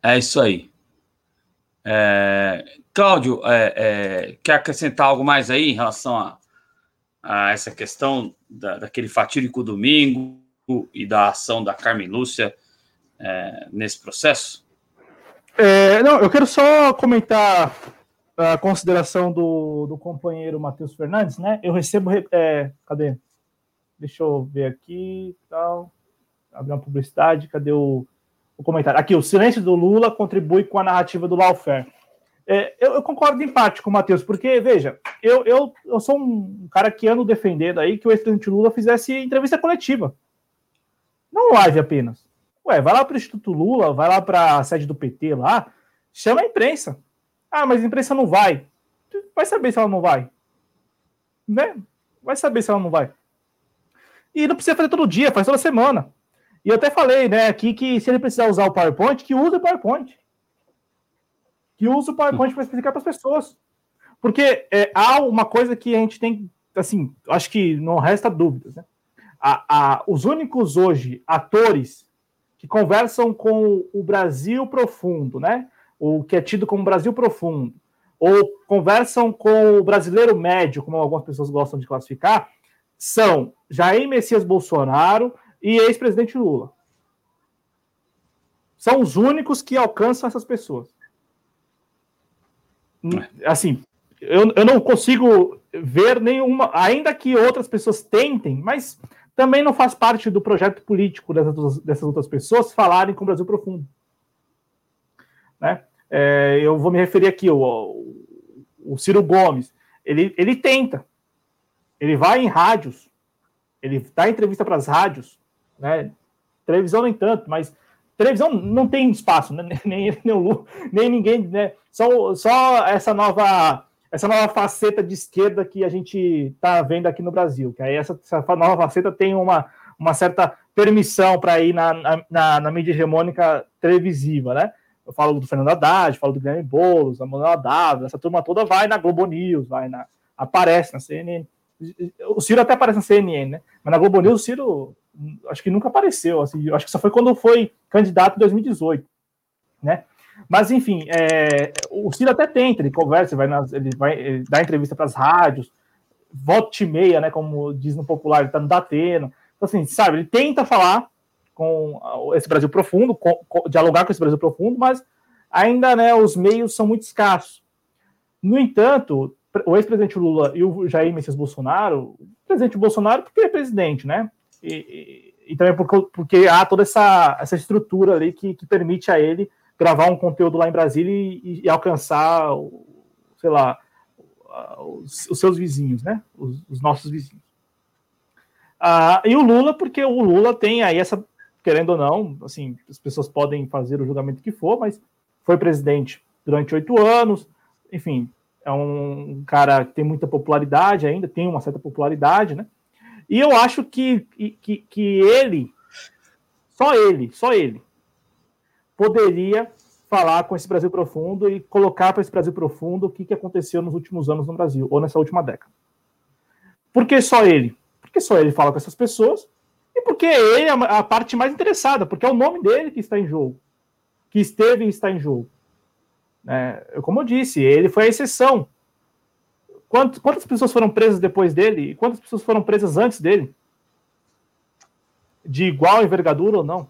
É isso aí. É, Cláudio, é, é, quer acrescentar algo mais aí em relação a, a essa questão da, daquele fatídico domingo e da ação da Carmen Lúcia é, nesse processo? É, não, eu quero só comentar a consideração do, do companheiro Matheus Fernandes, né? Eu recebo. É, cadê? Deixa eu ver aqui. Tal. Abrir uma publicidade. Cadê o, o comentário? Aqui, o silêncio do Lula contribui com a narrativa do lawfare. É, eu, eu, concordo em parte com o Matheus, porque, veja, eu, eu, eu sou um cara que ando defendendo aí que o ex-presidente Lula fizesse entrevista coletiva. Não live apenas. Ué, vai lá para o Instituto Lula, vai lá para a sede do PT lá, chama a imprensa ah, mas a imprensa não vai. Vai saber se ela não vai. Né? Vai saber se ela não vai. E não precisa fazer todo dia, faz toda semana. E eu até falei, né, aqui que se ele precisar usar o PowerPoint, que use o PowerPoint. Que use o PowerPoint para explicar para as pessoas. Porque é, há uma coisa que a gente tem, assim, acho que não resta dúvidas, né? A, a, os únicos hoje atores que conversam com o Brasil profundo, né? o que é tido como Brasil profundo, ou conversam com o brasileiro médio, como algumas pessoas gostam de classificar, são Jair Messias Bolsonaro e ex-presidente Lula. São os únicos que alcançam essas pessoas. Assim, eu, eu não consigo ver nenhuma, ainda que outras pessoas tentem, mas também não faz parte do projeto político dessas, dessas outras pessoas falarem com o Brasil profundo. Né? É, eu vou me referir aqui, o, o Ciro Gomes, ele, ele tenta, ele vai em rádios, ele dá entrevista para as rádios, né? televisão nem tanto, mas televisão não tem espaço, né? nem, nem, nem ninguém, né? Só, só essa nova essa nova faceta de esquerda que a gente está vendo aqui no Brasil, que aí essa, essa, nova faceta tem uma, uma certa permissão para ir na, na, na, mídia hegemônica televisiva, né? Eu falo do Fernando Haddad, falo do Guilherme Boulos, da Manuela Dávila, essa turma toda vai na Globo News, vai na, aparece na CNN. O Ciro até aparece na CNN, né? Mas na Globo News o Ciro acho que nunca apareceu, assim, acho que só foi quando foi candidato em 2018, né? Mas, enfim, é, o Ciro até tenta, ele conversa, vai nas, ele vai ele dá entrevista para as rádios, volte e meia, né, como diz no popular, ele está no Datena. Então, assim, sabe, ele tenta falar com esse Brasil profundo, com, com, dialogar com esse Brasil profundo, mas ainda né, os meios são muito escassos. No entanto, o ex-presidente Lula e o Jair Messias Bolsonaro, o presidente Bolsonaro porque é presidente, né? E, e, também porque, porque, há toda essa, essa estrutura ali que, que permite a ele gravar um conteúdo lá em Brasília e, e alcançar, sei lá, os, os, seus vizinhos, né? Os, os nossos vizinhos. Ah, e o Lula, porque o Lula tem aí essa, querendo ou não, assim, as pessoas podem fazer o julgamento que for, mas foi presidente durante oito anos, enfim, é um cara que tem muita popularidade ainda, tem uma certa popularidade, né? E eu acho que, que, que ele, só ele, só ele, poderia falar com esse Brasil profundo e colocar para esse Brasil profundo o que, que aconteceu nos últimos anos no Brasil, ou nessa última década. Por que só ele? Porque só ele fala com essas pessoas e porque ele é a parte mais interessada, porque é o nome dele que está em jogo, que esteve e está em jogo. É, como eu disse, ele foi a exceção. Quantas, quantas pessoas foram presas depois dele e quantas pessoas foram presas antes dele? De igual envergadura ou não?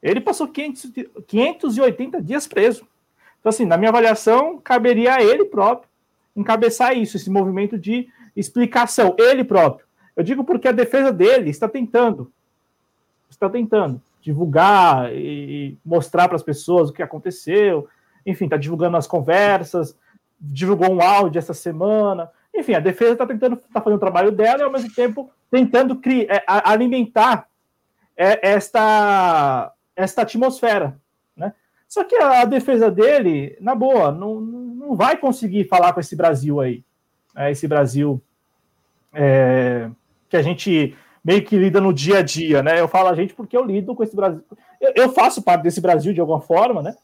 Ele passou 500, 580 dias preso. Então, assim, na minha avaliação, caberia a ele próprio encabeçar isso, esse movimento de explicação, ele próprio. Eu digo porque a defesa dele está tentando, está tentando divulgar e mostrar para as pessoas o que aconteceu, enfim, está divulgando as conversas, divulgou um áudio essa semana, enfim, a defesa está tentando, está fazendo o trabalho dela e ao mesmo tempo tentando criar, é, alimentar é, esta esta atmosfera, né? Só que a, defesa dele, na boa, não, não vai conseguir falar com esse Brasil aí, né? esse Brasil é, que a gente meio que lida no dia a dia, né? Eu falo a gente porque eu lido com esse Brasil, eu, eu faço parte desse Brasil de alguma forma, né?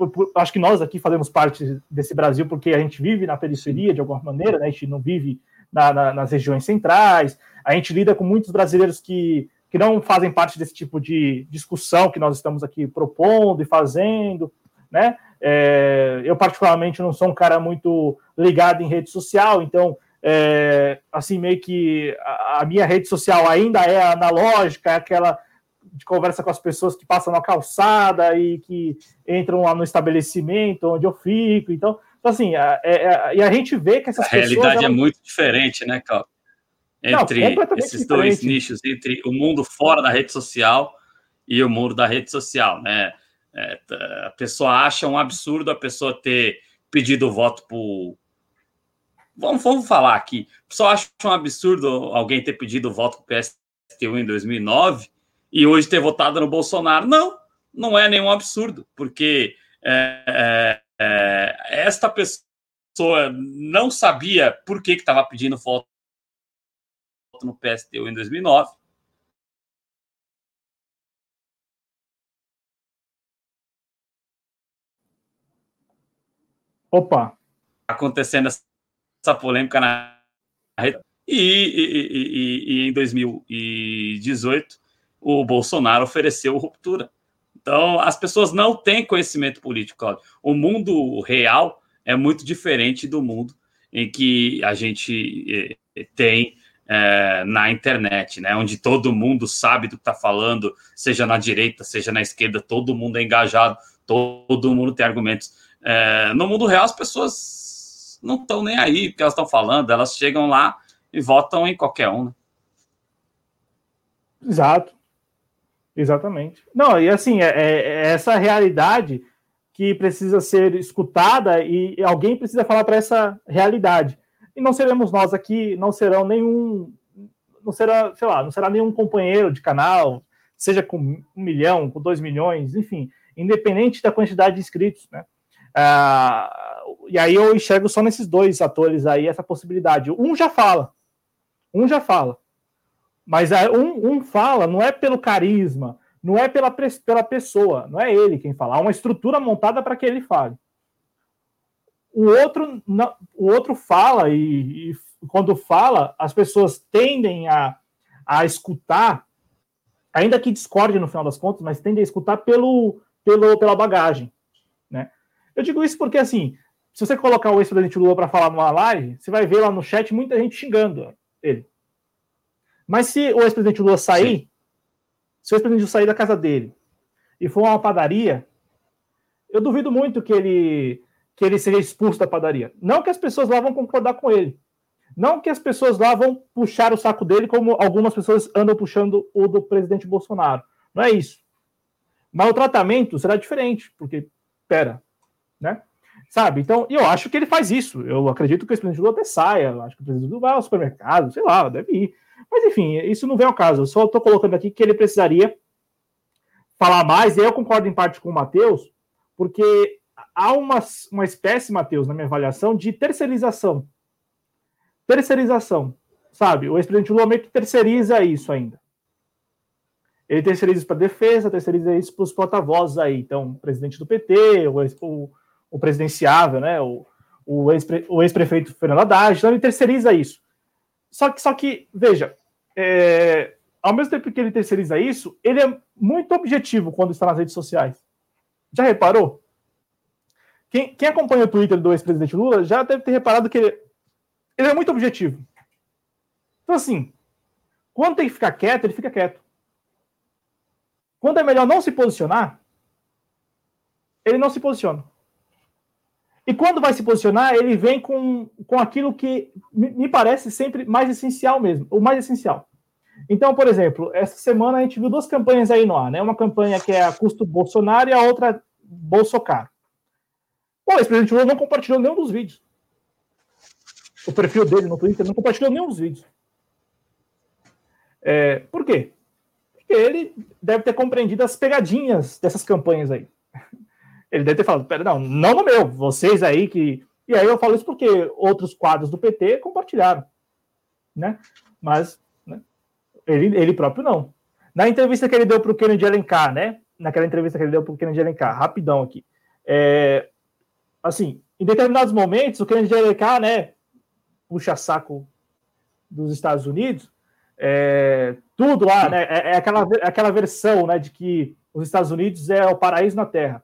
Por, por, acho que nós aqui fazemos parte desse Brasil porque a gente vive na periferia de alguma maneira, né? A gente não vive na, na, nas regiões centrais, a gente lida com muitos brasileiros que que não fazem parte desse tipo de discussão que nós estamos aqui propondo e fazendo, né? É, eu, particularmente, não sou um cara muito ligado em rede social, então, é, assim, meio que a, a, minha rede social ainda é analógica, é aquela de conversa com as pessoas que passam na calçada e que entram lá no estabelecimento onde eu fico. Então, então assim, é, é, e a gente vê que essas a pessoas. A realidade elas... é muito diferente, né, Cláudio? entre Não, esses dois diferente. nichos, entre o mundo fora da rede social e o mundo da rede social, né? É, a pessoa acha um absurdo a pessoa ter pedido voto por. Vamos, vamos falar aqui. A pessoa acha um absurdo alguém ter pedido voto para o PSTU em 2009 e hoje ter votado no Bolsonaro. Não, não é nenhum absurdo, porque é, é, é esta pessoa não sabia por que estava pedindo voto no PSTU em 2009. Opa! Acontecendo essa polêmica na rede. E, e, e, e, em 2018, o Bolsonaro ofereceu ruptura. Então, as pessoas não têm conhecimento político. O mundo real é muito diferente do mundo em que a gente eh, tem é, na internet, né? Onde todo mundo sabe do que está falando, seja na direita, seja na esquerda, todo mundo é engajado, todo mundo tem argumentos. É, no mundo real, as pessoas não estão nem aí porque elas estão falando, elas chegam lá e votam em qualquer um. Né? Exato. Exatamente. Não, e assim, é, é, é essa realidade que precisa ser escutada e alguém precisa falar para essa realidade. E não seremos nós aqui, não serão nenhum, não será, sei lá, não será nenhum companheiro de canal, seja com um milhão, com dois milhões, enfim, independente da quantidade de inscritos, né? Ah, e aí eu enxergo só nesses dois atores aí essa possibilidade. Um já fala, um já fala, mas um, um fala não é pelo carisma, não é pela, pela pessoa, não é ele quem fala, há uma estrutura montada para que ele fale. O outro, o outro fala e, e quando fala, as pessoas tendem a, a escutar, ainda que discorde no final das contas, mas tendem a escutar pelo, pelo, pela bagagem. Né? Eu digo isso porque, assim, se você colocar o ex-presidente Lula para falar numa live, você vai ver lá no chat muita gente xingando ele. Mas se o ex-presidente Lula sair, Sim. se o ex-presidente Lula sair da casa dele e for uma padaria, eu duvido muito que ele que ele seja expulso da padaria. Não que as pessoas lá vão concordar com ele, não que as pessoas lá vão puxar o saco dele, como algumas pessoas andam puxando o do presidente Bolsonaro. Não é isso. Mas o tratamento será diferente, porque, pera, né? Sabe? Então, eu acho que ele faz isso. Eu acredito que o presidente Lula até saia. Eu acho que o presidente Lula vai ao supermercado, sei lá, deve ir. Mas, enfim, isso não vem ao caso. Eu só estou colocando aqui que ele precisaria falar mais, e eu concordo em parte com o Matheus, porque há uma, uma espécie, Matheus, na minha avaliação, de terceirização terceirização, sabe? O ex-presidente Lula meio que terceiriza isso ainda. Ele terceiriza isso para a defesa, terceiriza isso para os porta-vozes aí. Então, o presidente do PT, o, o, o presidenciável, né? O, o ex-prefeito Fernando Haddad, então ele terceiriza isso. Só que, só que veja, é, ao mesmo tempo que ele terceiriza isso, ele é muito objetivo quando está nas redes sociais. Já reparou? Quem, quem acompanha o Twitter do ex-presidente Lula já deve ter reparado que ele, ele é muito objetivo. Então, assim, quando tem que ficar quieto, ele fica quieto. Quando é melhor não se posicionar, ele não se posiciona. E quando vai se posicionar, ele vem com, com aquilo que me parece sempre mais essencial mesmo, o mais essencial. Então, por exemplo, essa semana a gente viu duas campanhas aí no ar, né? Uma campanha que é a custo Bolsonaro e a outra Bolsocaro. O ex-presidente Lula não compartilhou nenhum dos vídeos o perfil dele no Twitter, não compartilhou nenhum dos vídeos. É, por quê? Porque ele deve ter compreendido as pegadinhas dessas campanhas aí. Ele deve ter falado, pera, não, não no meu, vocês aí que. E aí eu falo isso porque outros quadros do PT compartilharam, né? Mas né, ele, ele próprio não. Na entrevista que ele deu para o Kennedy Alencar, né? Naquela entrevista que ele deu para o Kennedy Alencar, rapidão aqui. É, assim, em determinados momentos, o Kennedy Alencar, né? puxa-saco dos Estados Unidos, é, tudo lá, né? É, é, aquela, é aquela versão né, de que os Estados Unidos é o paraíso na Terra.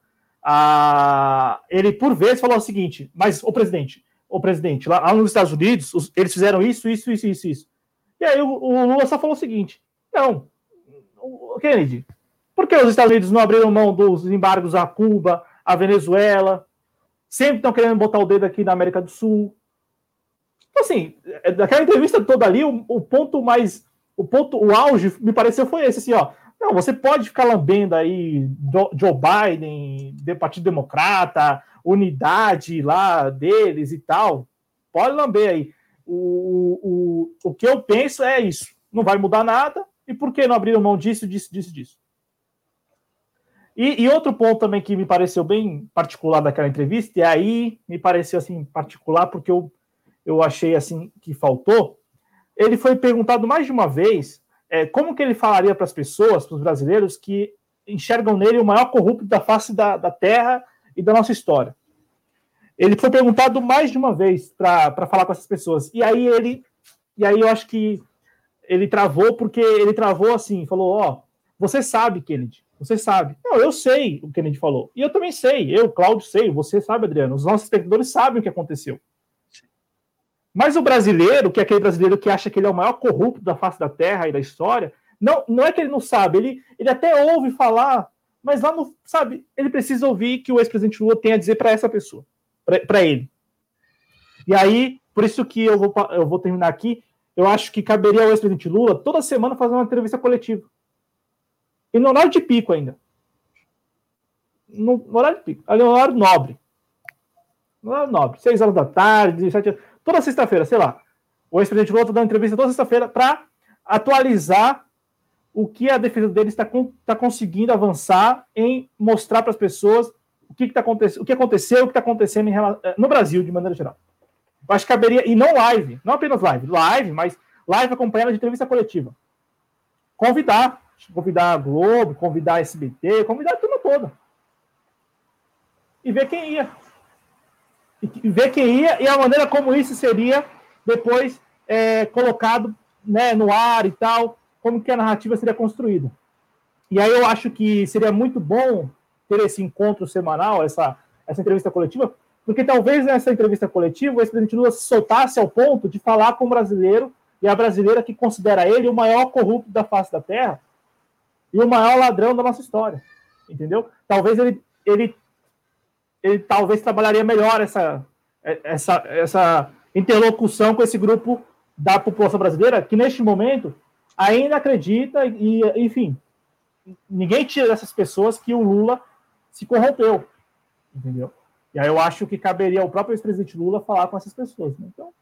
Ah, ele, por vezes, falou o seguinte: mas o presidente, o presidente, lá, lá nos Estados Unidos, os, eles fizeram isso, isso, isso, isso, isso. E aí o, o Lula só falou o seguinte: não, o Kennedy, por que os Estados Unidos não abriram mão dos embargos a Cuba, a Venezuela? Sempre estão querendo botar o dedo aqui na América do Sul. Então, assim, é, daquela entrevista toda ali, o, o, ponto mais. O ponto, o auge, me pareceu, foi esse, assim, ó. Não, você pode ficar lambendo aí Joe Biden, Partido Democrata, unidade lá deles e tal. Pode lamber aí. O, o, o que eu penso é isso. Não vai mudar nada. E por que não abriram mão disso, disso, disso, disso? E, e, outro ponto também que me pareceu bem particular daquela entrevista, e aí me pareceu assim particular porque eu eu achei assim que faltou. Ele foi perguntado mais de uma vez é, como que ele falaria para as pessoas, para os brasileiros que enxergam nele o maior corrupto da face da, da Terra e da nossa história. Ele foi perguntado mais de uma vez para falar com essas pessoas. E aí ele, e aí eu acho que ele travou porque ele travou assim, falou: ó, oh, você sabe, Kennedy, você sabe. Não, eu sei o que Kennedy falou. E eu também sei, eu, Cláudio, sei, você sabe, Adriano. Os nossos espectadores sabem o que aconteceu. Mas o brasileiro, que é aquele brasileiro que acha que ele é o maior corrupto da face da terra e da história, não, não é que ele não sabe, ele, ele até ouve falar, mas lá no, sabe, ele precisa ouvir que o ex-presidente Lula tem a dizer para essa pessoa, para ele. E aí, por isso que eu vou, eu vou terminar aqui, eu acho que caberia ao ex-presidente Lula toda semana fazer uma entrevista coletiva. E no horário de pico ainda. No, horário de pico. No horário nobre. No horário nobre. Seis horas da tarde, sete horas. Toda sexta-feira, sei lá. O ex-presidente Lula está dando entrevista toda sexta-feira para atualizar o que a defesa dele está, tá conseguindo avançar em mostrar para as pessoas o que, que, tá o que aconteceu, o que está acontecendo eh, no Brasil, de maneira geral. Eu acho que caberia, e não live, não apenas live, live, mas live acompanhada de entrevista coletiva. Convidar, convidar a Globo, convidar a SBT, convidar a turma toda. E ver quem ia. Ver quem ia e a maneira como isso seria depois é, colocado né, no ar e tal, como que a narrativa seria construída. E aí eu acho que seria muito bom ter esse encontro semanal, essa, essa entrevista coletiva, porque talvez nessa entrevista coletiva o ex-presidente Lula se soltasse ao ponto de falar com o brasileiro e a brasileira que considera ele o maior corrupto da face da terra e o maior ladrão da nossa história. Entendeu? Talvez ele, ele, ele talvez trabalharia melhor essa, essa, essa interlocução com esse grupo da população brasileira que neste momento ainda acredita e, enfim, ninguém tira dessas pessoas que o Lula se corrompeu, entendeu? E aí eu acho que caberia ao próprio ex-presidente Lula falar com essas pessoas. Né? Então,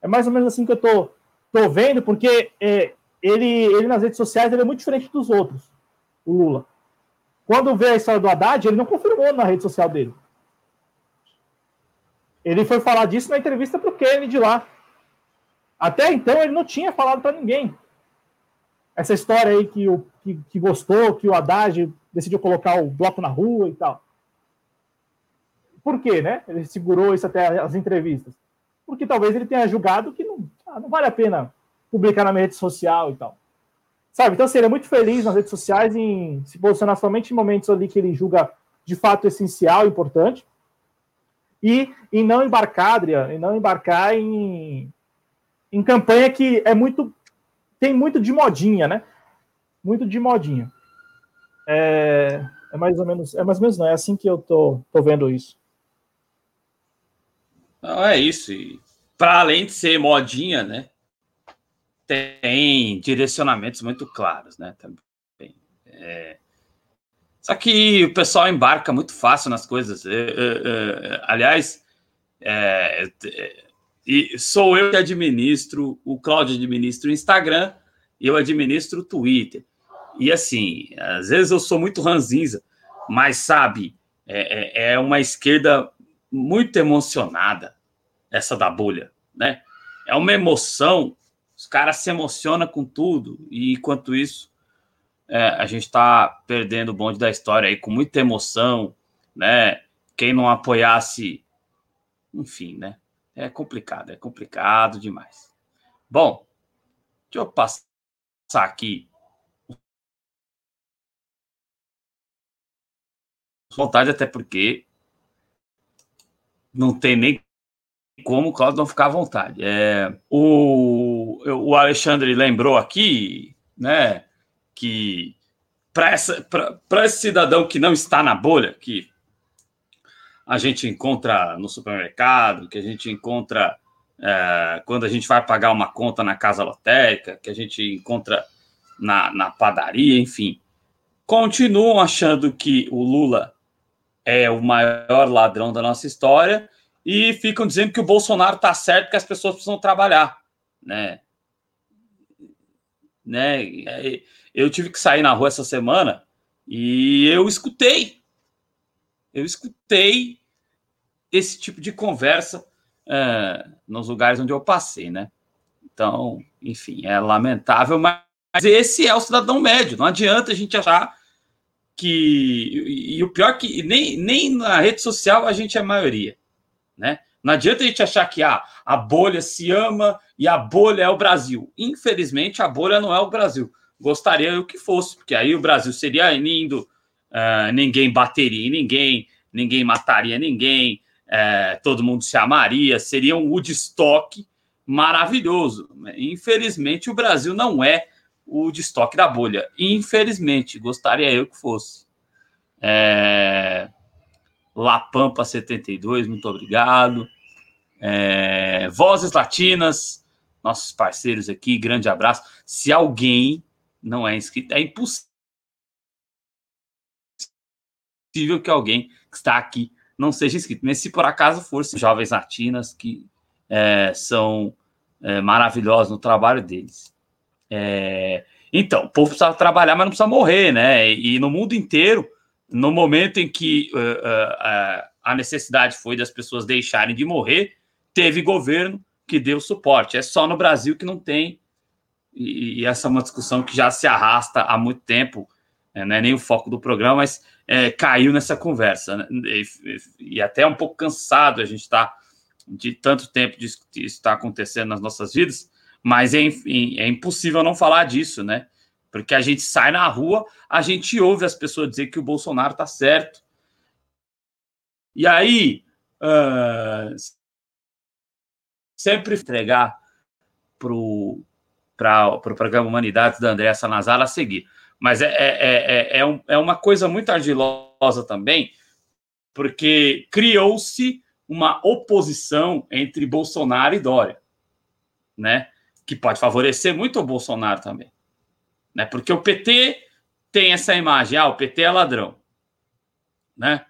é mais ou menos assim que eu tô, tô vendo, porque é, ele, ele nas redes sociais ele é muito diferente dos outros, o Lula. Quando vê a história do Haddad, ele não confirmou na rede social dele. Ele foi falar disso na entrevista para o Kennedy lá. Até então ele não tinha falado para ninguém. Essa história aí que, o, que, que gostou, que o Haddad decidiu colocar o bloco na rua e tal. Por quê, né? Ele segurou isso até as entrevistas. Porque talvez ele tenha julgado que não, ah, não vale a pena publicar na rede social e tal. Sabe? Então, seria muito feliz nas redes sociais em se posicionar somente em momentos ali que ele julga de fato essencial, importante, e em não embarcar, Adriano, em não embarcar em, em campanha que é muito. tem muito de modinha, né? Muito de modinha. É, é mais ou menos. É mais ou menos, não. É assim que eu tô, tô vendo isso. Não, é isso. Para além de ser modinha, né? Tem direcionamentos muito claros, né? Também. É... Só que o pessoal embarca muito fácil nas coisas. É, é, é aliás, é, e sou eu que administro, o Cláudio administra o Instagram e eu administro o Twitter. E assim, às vezes eu sou muito ranzinza, mas sabe, é, é uma esquerda muito emocionada, essa da bolha, né? É uma emoção, os caras se emocionam com tudo, e enquanto isso, é, a gente está perdendo o bonde da história aí com muita emoção, né? Quem não apoiasse, enfim, né? É complicado, é complicado demais. Bom, deixa eu passar aqui. Vontade, até porque não tem nem como o Claudio não ficar à vontade. É, o, o Alexandre lembrou aqui, né, que para esse cidadão que não está na bolha, que a gente encontra no supermercado, que a gente encontra é, quando a gente vai pagar uma conta na casa lotérica, que a gente encontra na, na padaria, enfim, continuam achando que o Lula é o maior ladrão da nossa história e ficam dizendo que o Bolsonaro está certo, que as pessoas precisam trabalhar, né? Né? Eu tive que sair na rua essa semana e eu escutei, eu escutei esse tipo de conversa é, nos lugares onde eu passei, né? Então, enfim, é lamentável, mas esse é o cidadão médio. Não adianta a gente achar que. E, e o pior é que nem, nem na rede social a gente é maioria né? Não adianta a gente achar que ah, a bolha se ama e a bolha é o Brasil. Infelizmente, a bolha não é o Brasil. Gostaria eu que fosse, porque aí o Brasil seria lindo, uh, ninguém bateria em ninguém, ninguém mataria ninguém, uh, todo mundo se amaria, seria um Woodstock maravilhoso. Infelizmente, o Brasil não é o Woodstock da bolha. Infelizmente, gostaria eu que fosse. É... Lapampa72, muito obrigado. É, Vozes Latinas, nossos parceiros aqui, grande abraço. Se alguém não é inscrito, é impossível que alguém que está aqui não seja inscrito. Mas se por acaso fosse jovens latinas que é, são é, maravilhosos no trabalho deles. É, então, o povo precisa trabalhar, mas não precisa morrer, né? E, e no mundo inteiro, no momento em que uh, uh, a necessidade foi das pessoas deixarem de morrer, teve governo que deu suporte. É só no Brasil que não tem, e, e essa é uma discussão que já se arrasta há muito tempo, é, não é nem o foco do programa, mas é, caiu nessa conversa. Né? E, e, até um pouco cansado a gente está de tanto tempo de, de está acontecendo nas nossas vidas, mas é, é impossível não falar disso, né? Porque a gente sai na rua, a gente ouve as pessoas dizer que o Bolsonaro está certo. E aí, uh, sempre entregar para o pro programa Humanidades da Andréa Sanazar a seguir. Mas é, é, é, é, um, é uma coisa muito ardilosa também, porque criou-se uma oposição entre Bolsonaro e Dória, né? Que pode favorecer muito o Bolsonaro também, né? Porque o PT tem essa imagem, ah, o PT é ladrão, né?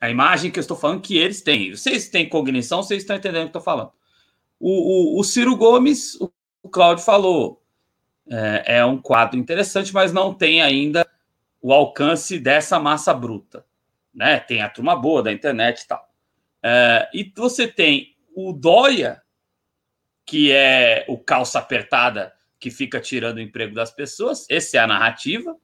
A imagem que eu estou falando que eles têm. Vocês têm cognição, vocês estão entendendo o que eu estou falando. O, o, o Ciro Gomes, o, o Cláudio falou, é, é um quadro interessante, mas não tem ainda o alcance dessa massa bruta. Né? Tem a turma boa da internet e tal. É, e você tem o Dória, que é o calça apertada que fica tirando o emprego das pessoas, essa é a narrativa,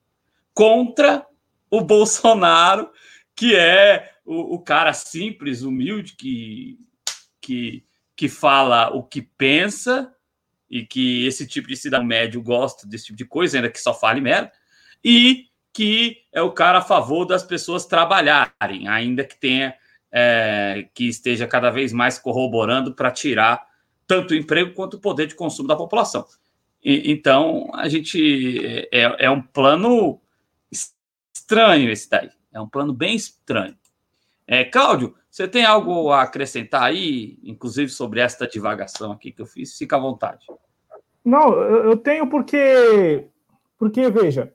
contra o Bolsonaro, que é o, o cara simples, humilde, que, que que fala o que pensa e que esse tipo de cidadão médio gosta desse tipo de coisa, ainda que só fale merda, e que é o cara a favor das pessoas trabalharem, ainda que tenha é, que esteja cada vez mais corroborando para tirar tanto o emprego quanto o poder de consumo da população. E, então, a gente é, é um plano estranho esse daí. É um plano bem estranho. É, Cláudio, você tem algo a acrescentar aí, inclusive sobre esta divagação aqui que eu fiz? Fica à vontade. Não, eu tenho porque, porque veja,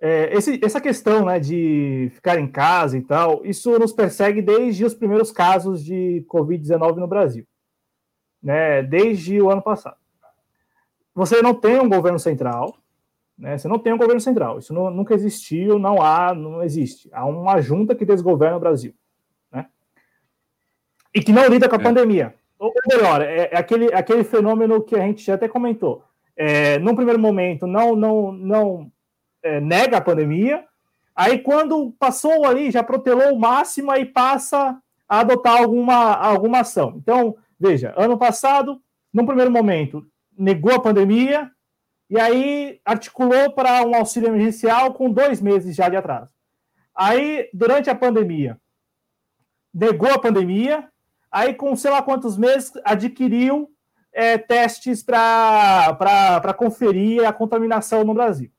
é, esse, essa questão né, de ficar em casa e tal, isso nos persegue desde os primeiros casos de Covid-19 no Brasil, né, desde o ano passado. Você não tem um governo central, né, você não tem um governo central, isso não, nunca existiu, não há, não existe. Há uma junta que desgoverna o Brasil e que não lida com a é. pandemia. Ou melhor, é, é, aquele, aquele fenômeno que a gente já até comentou. É, num primeiro momento, não, não, não é, nega a pandemia, aí quando passou ali, já protelou o máximo, aí passa a adotar alguma, alguma ação. Então, veja, ano passado, num primeiro momento, negou a pandemia, e aí articulou para um auxílio emergencial com dois meses já de atraso. Aí, durante a pandemia, negou a pandemia, aí com sei lá quantos meses adquiriu é, testes para conferir a contaminação no Brasil.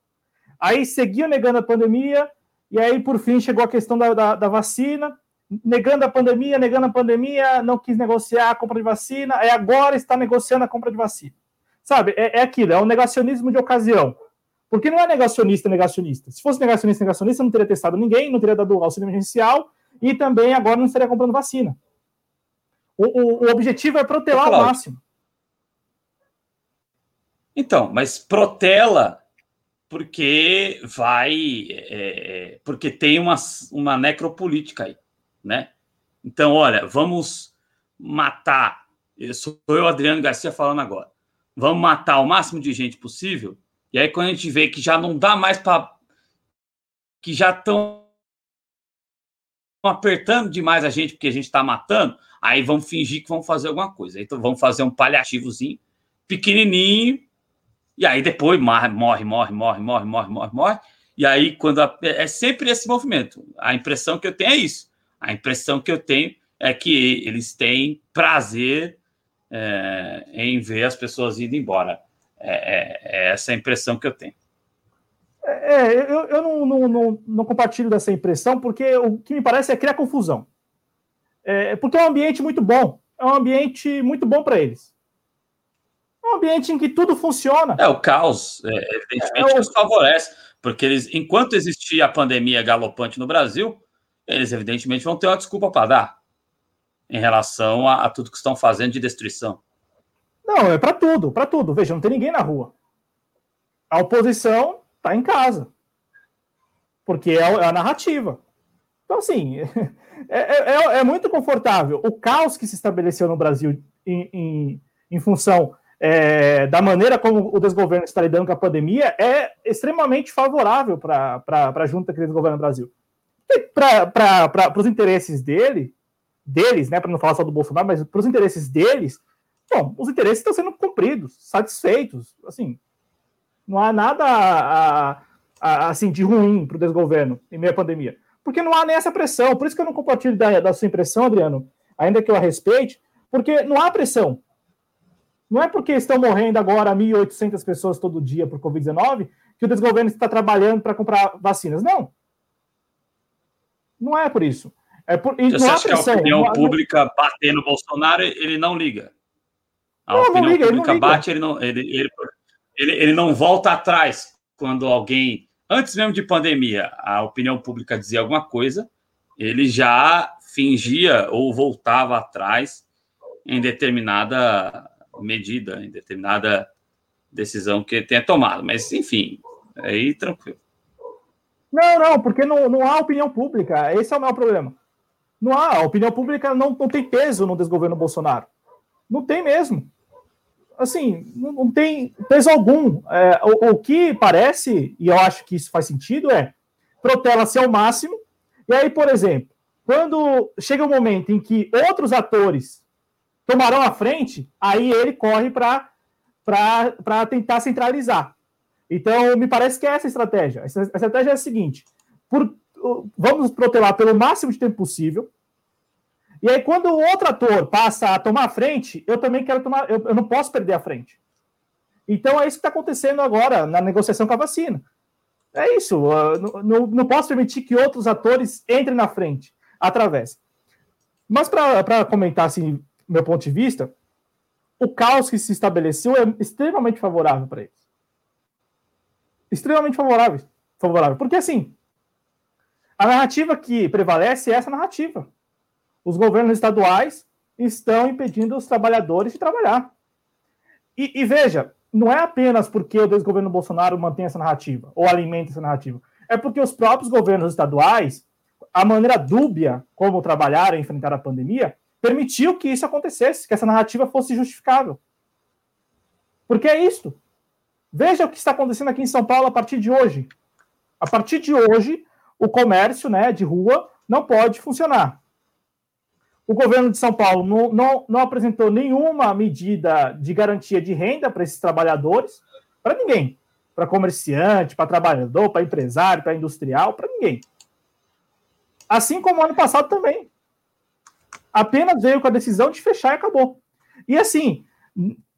Aí seguia negando a pandemia, e aí por fim chegou a questão da, da, da vacina, negando a pandemia, negando a pandemia, não quis negociar a compra de vacina, aí agora está negociando a compra de vacina. Sabe, é, é aquilo, é um negacionismo de ocasião. Porque não é negacionista, negacionista. Se fosse negacionista, negacionista, não teria testado ninguém, não teria dado auxílio emergencial e também agora não estaria comprando vacina. O, o, o objetivo é protelar ao máximo. Então, mas protela porque vai. É, é, porque tem uma, uma necropolítica aí, né? Então, olha, vamos matar. Eu sou eu, Adriano Garcia, falando agora. Vamos matar o máximo de gente possível. E aí, quando a gente vê que já não dá mais para. que já estão apertando demais a gente porque a gente está matando, Aí vamos fingir que vão fazer alguma coisa. Então vamos fazer um paliativozinho, pequenininho, e aí depois morre, morre, morre, morre, morre, morre, morre, morre. E aí, quando a, é sempre esse movimento. A impressão que eu tenho é isso. A impressão que eu tenho é que eles têm prazer é, em ver as pessoas indo embora. É, é, é essa a impressão que eu tenho. É, eu, eu não, não, não, não compartilho dessa impressão, porque o que me parece é criar confusão. É, porque é um ambiente muito bom. É um ambiente muito bom para eles. É É um ambiente em que tudo funciona. É, o caos, é, evidentemente, é, é, favorece, porque eles, enquanto existia a pandemia galopante no Brasil, eles evidentemente vão ter uma desculpa para dar em relação a, a, tudo que estão fazendo de destruição. Não, é para tudo, para tudo. Veja, não tem ninguém na rua. A oposição está em casa. Porque é, é, a narrativa. Então, assim, é, é, é, é, muito confortável. O caos que se estabeleceu no Brasil em, em, em função é, da maneira como o desgoverno está lidando com a pandemia é extremamente favorável para a junta que desgoverna o Brasil. Para os interesses dele, deles, né, para não falar só do Bolsonaro, mas para os interesses deles, bom, os interesses estão sendo cumpridos, satisfeitos, assim, não há nada a, a, assim de ruim para o desgoverno em meio à pandemia, porque não há nem essa pressão, por isso que eu não compartilho da, da sua impressão, Adriano, ainda que eu a respeite, porque não há pressão, não é porque estão morrendo agora 1.800 pessoas todo dia por Covid-19 que o desgoverno está trabalhando para comprar vacinas. Não. Não é por isso. É por, Você acha que a opinião não, pública não... bater no Bolsonaro, ele não liga? A não, opinião liga, pública ele bate, ele não, ele, ele, ele, ele não volta atrás quando alguém, antes mesmo de pandemia, a opinião pública dizia alguma coisa, ele já fingia ou voltava atrás em determinada medida, em determinada decisão que tenha tomado. Mas, enfim, aí tranquilo. Não, não, porque não, não há opinião pública. Esse é o meu problema. Não há. A opinião pública não, não tem peso no desgoverno Bolsonaro. Não tem mesmo. Assim, não, não tem peso algum. É, o, o, que parece, e eu acho que isso faz sentido, é protela-se ao máximo. E aí, por exemplo, quando chega um momento em que outros atores tomarão a frente, aí ele corre para tentar centralizar. Então, me parece que é essa a estratégia. A estratégia é a seguinte: por, vamos protelar pelo máximo de tempo possível. E aí, quando o outro ator passa a tomar a frente, eu também quero tomar. Eu, eu não posso perder a frente. Então, é isso que está acontecendo agora na negociação com a vacina. É isso. Uh, não, não posso permitir que outros atores entrem na frente, através. Mas, para comentar assim, meu ponto de vista, o caos que se estabeleceu é extremamente favorável para eles. Extremamente favorável. favorável. Porque, assim, a narrativa que prevalece é essa narrativa. Os governos estaduais estão impedindo os trabalhadores de trabalhar. E, e veja, não é apenas porque o desgoverno Bolsonaro mantém essa narrativa ou alimenta essa narrativa. É porque os próprios governos estaduais, a maneira dúbia como trabalhar e enfrentar a pandemia, permitiu que isso acontecesse, que essa narrativa fosse justificável. Porque é isto. Veja o que está acontecendo aqui em São Paulo a partir de hoje. A partir de hoje, o comércio né, de rua não pode funcionar. O governo de São Paulo não, não, não apresentou nenhuma medida de garantia de renda para esses trabalhadores, para ninguém. Para comerciante, para trabalhador, para empresário, para industrial, para ninguém. Assim como ano passado também apenas veio com a decisão de fechar e acabou. E assim,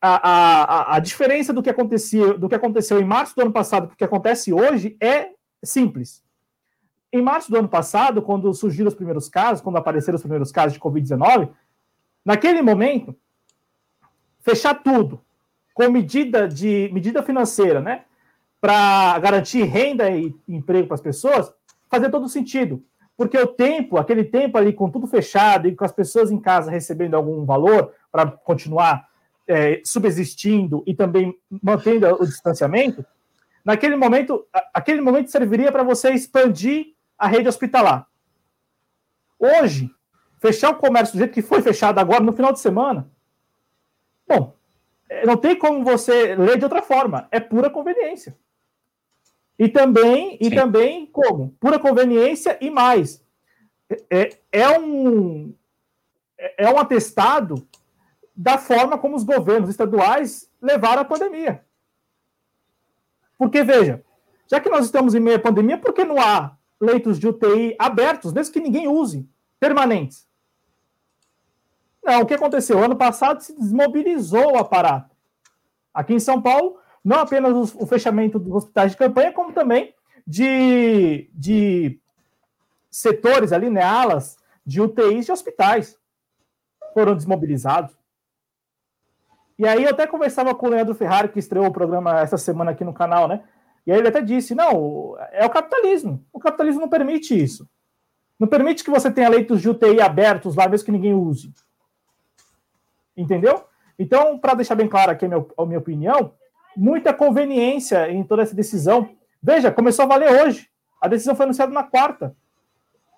a, a, a diferença do que, acontecia, do que aconteceu em março do ano passado para o que acontece hoje é simples. Em março do ano passado, quando surgiram os primeiros casos, quando apareceram os primeiros casos de Covid-19, naquele momento, fechar tudo com medida de medida financeira, né, para garantir renda e emprego para as pessoas, fazia todo sentido. Porque o tempo, aquele tempo ali com tudo fechado e com as pessoas em casa recebendo algum valor para continuar é, subsistindo e também mantendo o distanciamento, naquele momento, aquele momento serviria para você expandir a rede hospitalar. Hoje, fechar o comércio do jeito que foi fechado agora no final de semana, bom, é, não tem como você ler de outra forma, é pura conveniência. E também, e também como? Pura conveniência e mais. É, é, um, é um atestado da forma como os governos estaduais levaram a pandemia. Porque, veja, já que nós estamos em meio à pandemia, por que não há leitos de UTI abertos, mesmo que ninguém use, permanentes? Não, o que aconteceu? Ano passado se desmobilizou o aparato. Aqui em São Paulo, não apenas o fechamento dos hospitais de campanha, como também de, de setores ali, né, alas de UTIs de hospitais foram desmobilizados. E aí eu até conversava com o Leandro Ferrari, que estreou o programa essa semana aqui no canal, né? E aí ele até disse: não, é o capitalismo. O capitalismo não permite isso. Não permite que você tenha leitos de UTI abertos lá, mesmo que ninguém use. Entendeu? Então, para deixar bem claro aqui a minha, a minha opinião, muita conveniência em toda essa decisão. Veja, começou a valer hoje. A decisão foi anunciada na quarta.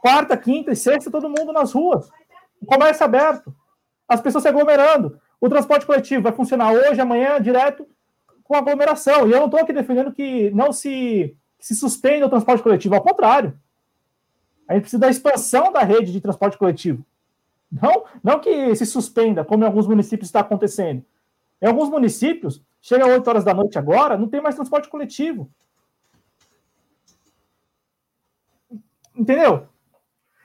Quarta, quinta e sexta, todo mundo nas ruas. O comércio aberto. As pessoas se aglomerando. O transporte coletivo vai funcionar hoje, amanhã, direto com aglomeração. E eu não estou aqui defendendo que não se, se suspenda o transporte coletivo. Ao contrário. A gente precisa da expansão da rede de transporte coletivo. Não, não que se suspenda, como em alguns municípios está acontecendo. Em alguns municípios, chega às 8 horas da noite agora, não tem mais transporte coletivo. Entendeu?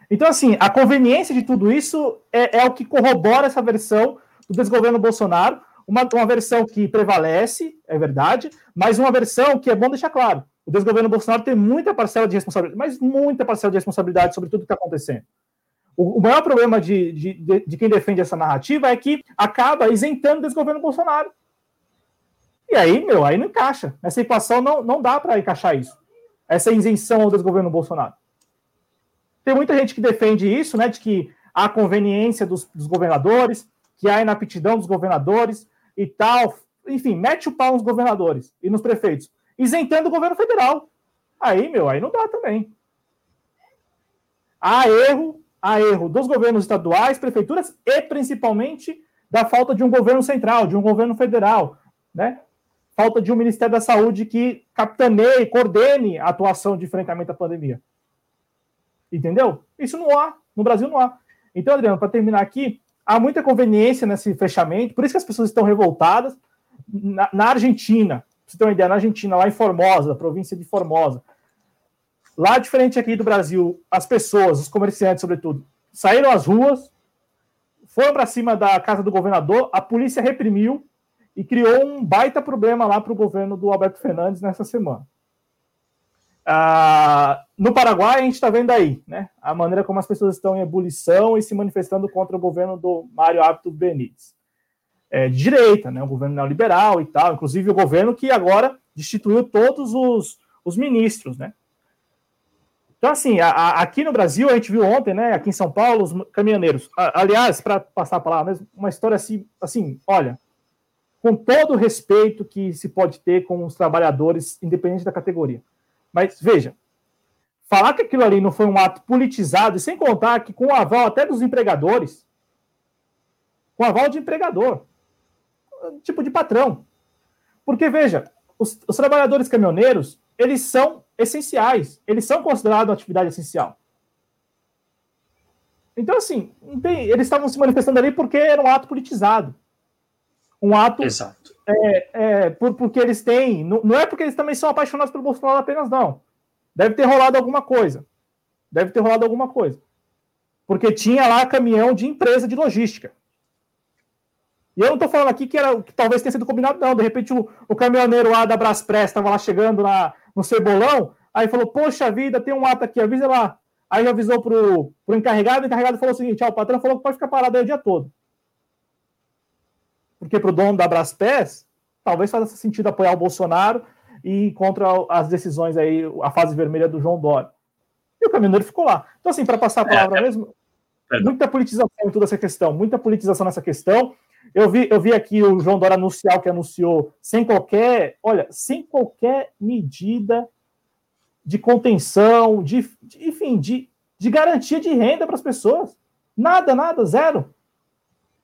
Então, assim, a conveniência de tudo isso é, é o que corrobora essa versão do desgoverno Bolsonaro, uma, uma versão que prevalece, é verdade, mas uma versão que é bom deixar claro o desgoverno Bolsonaro tem muita parcela de responsabilidade, mas muita parcela de responsabilidade sobre tudo que está acontecendo. O, o, maior problema de, de, de, de, quem defende essa narrativa é que acaba isentando o desgoverno Bolsonaro. E aí, meu, aí não encaixa. Nessa equação não, não dá para encaixar isso. Essa isenção ao desgoverno Bolsonaro. Tem muita gente que defende isso, né? De que há conveniência dos, dos governadores, que há inaptidão dos governadores e tal. Enfim, mete o pau nos governadores e nos prefeitos isentando o governo federal. Aí, meu, aí não dá também. Há erro, há erro dos governos estaduais, prefeituras e principalmente da falta de um governo central, de um governo federal, né? Falta de um Ministério da Saúde que capitaneie, coordene a atuação de enfrentamento à pandemia. Entendeu? Isso não há. No Brasil não há. Então, Adriano, para terminar aqui, há muita conveniência nesse fechamento, por isso que as pessoas estão revoltadas. Na, na Argentina, você ter uma ideia, na Argentina, lá em Formosa, província de Formosa, lá diferente aqui do Brasil, as pessoas, os comerciantes, sobretudo, saíram às ruas, foram para cima da casa do governador, a polícia reprimiu e criou um baita problema lá para o governo do Alberto Fernandes nessa semana. Ah, no Paraguai, a gente está vendo aí né, a maneira como as pessoas estão em ebulição e se manifestando contra o governo do Mário Hábito Benítez é, de direita, né, um governo neoliberal e tal, inclusive o governo que agora destituiu todos os, os ministros, né? Então, assim, a, a, aqui no Brasil, a gente viu ontem, né, aqui em São Paulo, os caminhoneiros. A, aliás, para passar a palavra mesmo, uma história assim, assim, olha, com todo o respeito que se pode ter com os trabalhadores, independente da categoria. Mas, veja, falar que aquilo ali não foi um ato politizado, e sem contar que com o aval até dos empregadores, com o aval de empregador, tipo de patrão. Porque, veja, os, os trabalhadores caminhoneiros, eles são essenciais, eles são considerados atividade essencial. Então, assim, eles estavam se manifestando ali porque era um ato politizado. Um ato. Exato. É, é, por, porque eles têm. Não, não, é porque eles também são apaixonados pelo Bolsonaro apenas, não. Deve ter rolado alguma coisa. Deve ter rolado alguma coisa. Porque tinha lá caminhão de empresa de logística. E eu não estou falando aqui que, era, que talvez tenha sido combinado, não. De repente o, o caminhoneiro lá da Braspress estava lá chegando na, no Cebolão, aí falou: Poxa vida, tem um ato aqui, avisa lá. Aí avisou pro, pro encarregado, o encarregado falou o seguinte: ah, o patrão falou que pode ficar parado aí o dia todo. Porque para o dono da Braspress, talvez faça sentido apoiar o Bolsonaro e contra as decisões aí, a fase vermelha do João Dória. E o caminhoneiro ficou lá. Então, assim, para passar a palavra é, é, mesmo, muita politização em toda essa questão, muita politização nessa questão. Eu vi, eu vi aqui o João Dória anunciar que anunciou sem qualquer, olha, sem qualquer medida de contenção, de, de enfim, de, de garantia de renda para as pessoas. Nada, nada, zero.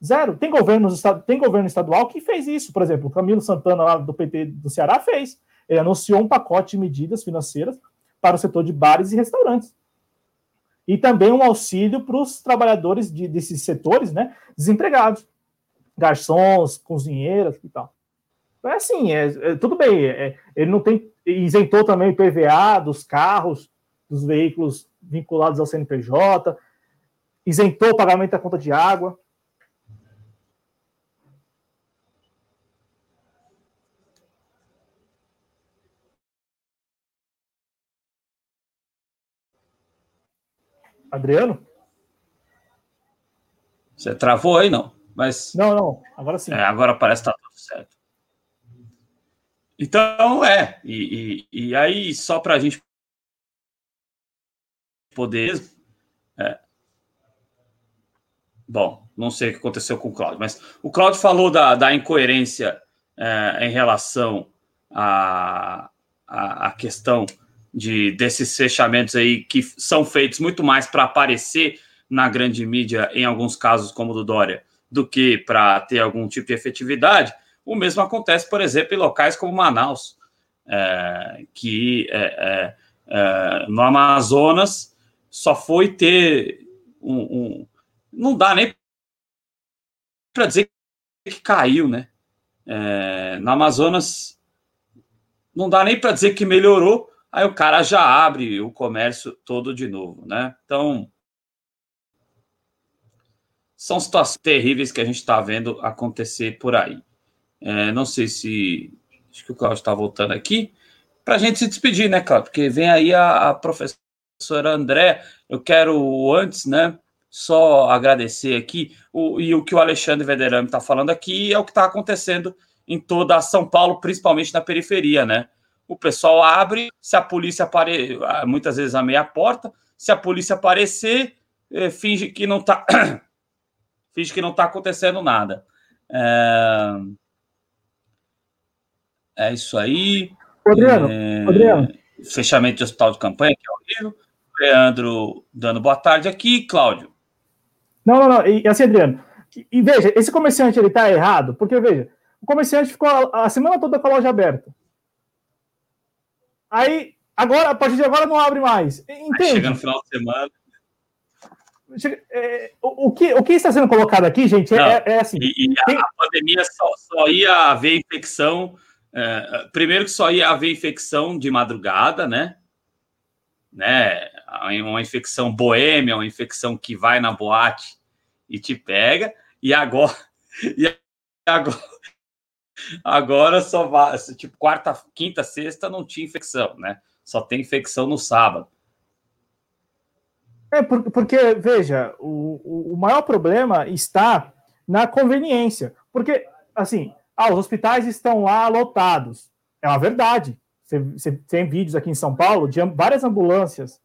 Zero. Tem governo, tem governo estadual que fez isso. Por exemplo, o Camilo Santana, lá do PT do Ceará, fez. Ele anunciou um pacote de medidas financeiras para o setor de bares e restaurantes. E também um auxílio para os trabalhadores de, desses setores, né, desempregados garçons, cozinheiras e tal. Então, é assim, é, é tudo bem. É, ele não tem isentou também o PVA dos carros, dos veículos vinculados ao CNPJ, isentou o pagamento da conta de água. Adriano? Você travou aí, não? Mas. Não, não, agora sim. É, agora parece que está tudo certo. Então, é. E, e, e aí, só para a gente poder. É. Bom, não sei o que aconteceu com o Cláudio, mas o Cláudio falou da, da incoerência é, em relação à a, a, a, questão de desses fechamentos aí que são feitos muito mais para aparecer na grande mídia, em alguns casos, como o do Dória, do que para ter algum tipo de efetividade. O mesmo acontece, por exemplo, em locais como Manaus, é, que é, é, é no Amazonas só foi ter um, um não dá nem para dizer que caiu, né? É, no Amazonas não dá nem para dizer que melhorou, aí o cara já abre o comércio todo de novo, né? Então são situações terríveis que a gente está vendo acontecer por aí. É, não sei se. Acho que o Cláudio está voltando aqui. Para a gente se despedir, né, Cláudio? Porque vem aí a, a professora André. Eu quero antes, né? Só agradecer aqui. O, e o que o Alexandre Vederame está falando aqui é o que está acontecendo em toda São Paulo, principalmente na periferia, né? O pessoal abre, se a polícia aparecer, muitas vezes a meia porta, se a polícia aparecer, eh, finge que não está finge que não está acontecendo nada. É... É isso aí. Adriano, é... Adriano. Fechamento de hospital de campanha, que é horrível. Leandro dando boa tarde aqui. Cláudio. Não, não, não. E assim, Adriano. E, e veja, esse comerciante ele tá errado, porque veja, o comerciante ficou a, a semana toda com a loja aberta. Aí, agora, a partir de agora não abre mais. Entende? Aí chega no final de semana. É, o, que, o que está sendo colocado aqui, gente, é, é, assim. E, e a, a pandemia só, só ia haver infecção é, primeiro que só ia haver infecção de madrugada, né? né? Uma infecção boêmia, uma infecção que vai na boate e te pega. E agora, e agora, agora só vai, tipo, quarta, quinta, sexta não tinha infecção, né? Só tem infecção no sábado. É, porque, veja, o, o maior problema está na conveniência. Porque, assim, ah, os hospitais estão lá lotados. É uma verdade. Você, tem vídeos aqui em São Paulo de várias ambulâncias,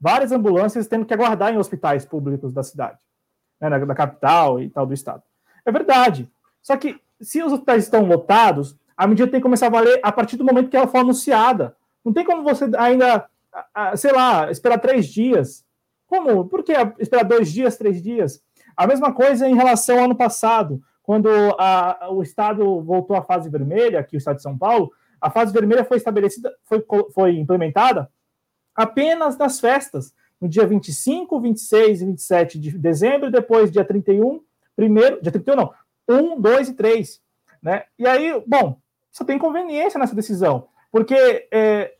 várias ambulâncias tendo que aguardar em hospitais públicos da cidade, né, da capital e tal do estado. É verdade. Só que se os hospitais estão lotados, a medida tem que começar a valer a partir do momento que ela for anunciada. Não tem como você ainda, sei lá, esperar três dias. Como? Por que esperar dois dias, três dias? A mesma coisa em relação ao ano passado quando a, o Estado voltou à fase vermelha, aqui o Estado de São Paulo, a fase vermelha foi estabelecida, foi, foi implementada apenas nas festas, no dia 25, 26 e 27 de dezembro, depois dia 31, primeiro, dia 31 não, 1, 2 e 3. Né? E aí, bom, só tem conveniência nessa decisão, porque é,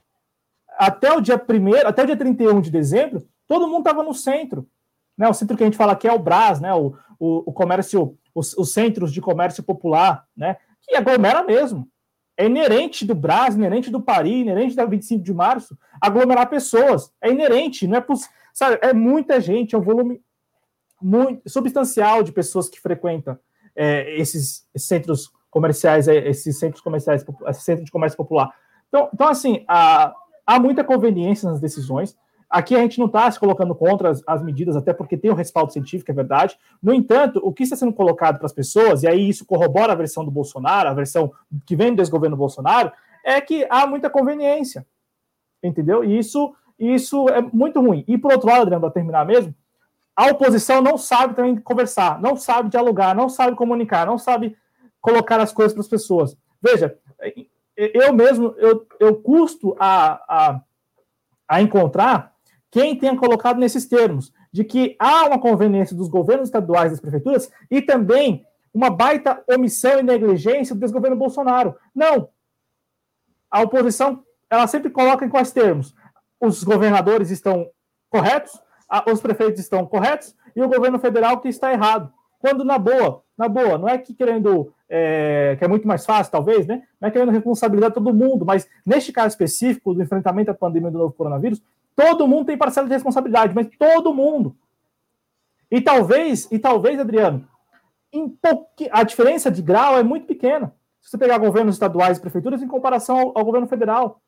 até o dia 1 até o dia 31 de dezembro, todo mundo estava no centro. Né? O centro que a gente fala aqui é o Brás, né? o, o, o comércio os, os centros de comércio popular, né? Que aglomera mesmo. É inerente do Brás, inerente do Paris, inerente da 25 de março, aglomerar pessoas. É inerente, não é. Sabe, é muita gente, é um volume muito substancial de pessoas que frequentam é, esses, centros comerciais, é, esses centros comerciais, esse centro de comércio popular. Então, então assim, há, há muita conveniência nas decisões. Aqui a gente não está se colocando contra as, as, medidas, até porque tem o um respaldo científico, é verdade. No entanto, o que está sendo colocado para as pessoas, e aí isso corrobora a versão do Bolsonaro, a versão que vem do desgoverno Bolsonaro, é que há muita conveniência. Entendeu? E isso, isso é muito ruim. E por outro lado, Adriano, para terminar mesmo, a oposição não sabe também conversar, não sabe dialogar, não sabe comunicar, não sabe colocar as coisas para as pessoas. Veja, eu mesmo, eu, eu custo a, a, a encontrar quem tenha colocado nesses termos, de que há uma conveniência dos governos estaduais das prefeituras e também uma baita omissão e negligência do desgoverno Bolsonaro. Não. A oposição, ela sempre coloca em quais termos? Os governadores estão corretos, os prefeitos estão corretos e o governo federal que está errado. Quando na boa, na boa, não é que querendo, é, que é muito mais fácil, talvez, né? Não é querendo responsabilizar todo mundo, mas neste caso específico do enfrentamento à pandemia do novo coronavírus, Todo mundo tem parcela de responsabilidade, mas todo mundo. E talvez, e talvez, Adriano, a diferença de grau é muito pequena. Se você pegar governos estaduais e prefeituras em comparação ao, ao governo federal,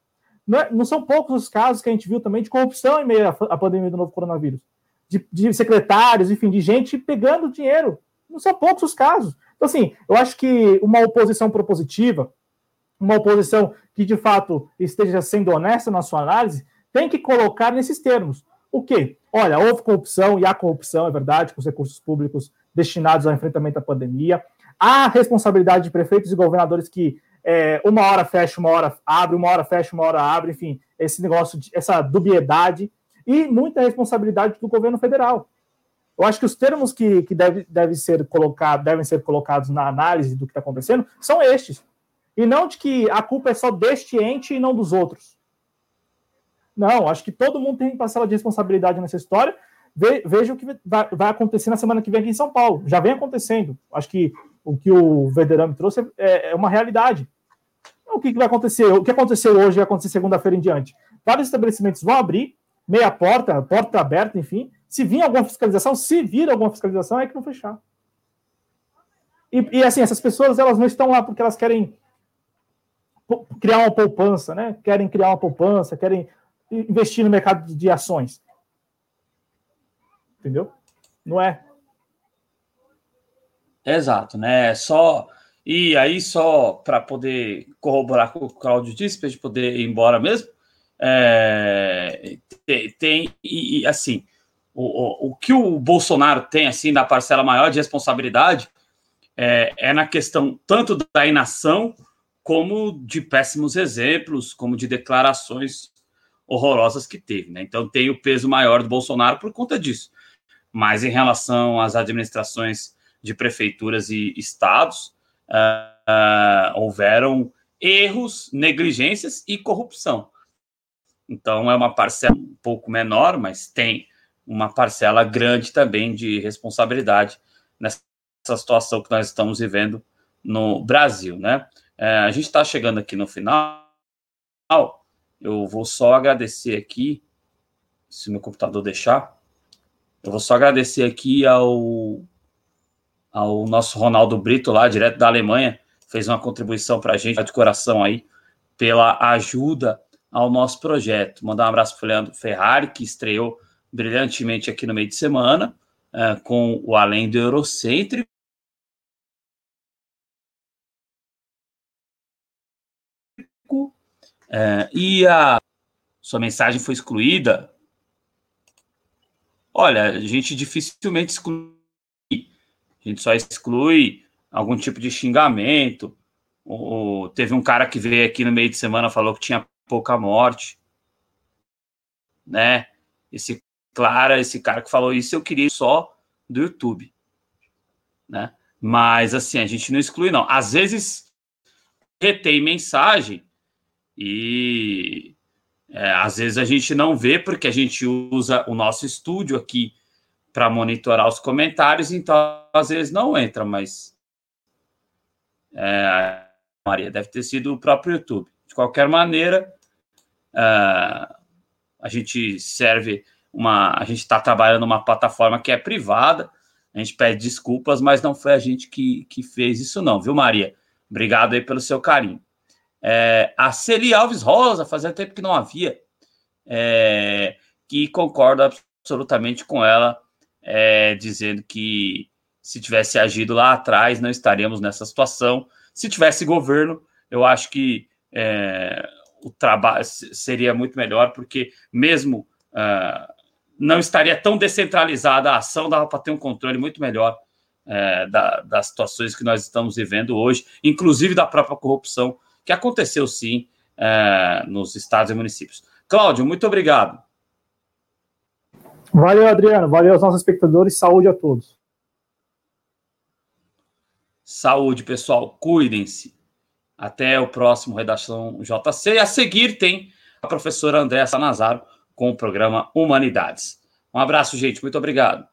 não, é, não, são poucos os casos que a gente viu também de corrupção em meio à, à pandemia do novo coronavírus. De, de, secretários, enfim, de gente pegando dinheiro. Não são poucos os casos. Então, assim, eu acho que uma oposição propositiva, uma oposição que de fato esteja sendo honesta na sua análise, tem que colocar nesses termos. O quê? Olha, houve corrupção e há corrupção, é verdade, com os recursos públicos destinados ao enfrentamento da pandemia. Há responsabilidade de prefeitos e governadores que é, uma hora fecha, uma hora abre, uma hora fecha, uma hora abre, enfim, esse negócio, de, essa dubiedade e muita responsabilidade do governo federal. Eu acho que os termos que, que deve, deve ser colocado, devem ser colocados na análise do que está acontecendo são estes. E não de que a culpa é só deste ente e não dos outros. Não, acho que todo mundo tem parcela de responsabilidade nessa história. Ve, veja o que vai, acontecer na semana que vem aqui em São Paulo. Já vem acontecendo. Acho que o que o Verderame trouxe é, é uma realidade. Então, o que, que, vai acontecer? O que aconteceu hoje vai acontecer segunda-feira em diante. Vários estabelecimentos vão abrir, meia porta, porta aberta, enfim. Se vir alguma fiscalização, se vir alguma fiscalização, é que vão fechar. E, e assim, essas pessoas elas não estão lá porque elas querem criar uma poupança, né? Querem criar uma poupança, querem investir no mercado de ações. Entendeu? Não é. Exato, né? Só e aí só para poder corroborar com o que o Claudio disse, para gente poder ir embora mesmo, é, tem, tem e, e, assim o, o, o, que o Bolsonaro tem assim da parcela maior de responsabilidade é, é na questão tanto da inação como de péssimos exemplos, como de declarações horrorosas que teve. Né? Então tem o peso maior do Bolsonaro por conta disso. Mas em relação às administrações de prefeituras e estados, uh, uh, houveram erros, negligências e corrupção. Então é uma parcela um pouco menor, mas tem uma parcela grande também de responsabilidade nessa situação que nós estamos vivendo no Brasil, né? É, a gente está chegando aqui no final. Eu vou só agradecer aqui, se meu computador deixar. Eu vou só agradecer aqui ao, ao nosso Ronaldo Brito, lá, direto da Alemanha, fez uma contribuição para a gente, de coração aí, pela ajuda ao nosso projeto. Mandar um abraço para o Leandro Ferrari, que estreou brilhantemente aqui no meio de semana, uh, com o Além do Eurocêntrico. É, e a sua mensagem foi excluída. Olha, a gente dificilmente exclui. A gente só exclui algum tipo de xingamento. O, teve um cara que veio aqui no meio de semana falou que tinha pouca morte, né? Esse Clara, esse cara que falou isso, eu queria só do YouTube, né? Mas assim, a gente não exclui não. Às vezes retém mensagem e é, às vezes a gente não vê porque a gente usa o nosso estúdio aqui para monitorar os comentários, então às vezes não entra, mas é, Maria deve ter sido o próprio YouTube. De qualquer maneira, é, a gente serve uma, a gente está trabalhando uma plataforma que é privada. A gente pede desculpas, mas não foi a gente que, que fez isso, não, viu, Maria? Obrigado aí pelo seu carinho. É, a Celi Alves Rosa, fazia tempo que não havia, é, que concorda absolutamente com ela, é, dizendo que se tivesse agido lá atrás, não estaríamos nessa situação. Se tivesse governo, eu acho que é, o trabalho seria muito melhor, porque mesmo uh, não estaria tão descentralizada a ação, dava para ter um controle muito melhor é, da, das situações que nós estamos vivendo hoje, inclusive da própria corrupção que aconteceu sim é, nos estados e municípios. Cláudio, muito obrigado. Valeu, Adriano. Valeu aos nossos espectadores. Saúde a todos. Saúde, pessoal. Cuidem-se. Até o próximo Redação JC. A seguir tem a professora Andréa Sanazaro com o programa Humanidades. Um abraço, gente. Muito obrigado.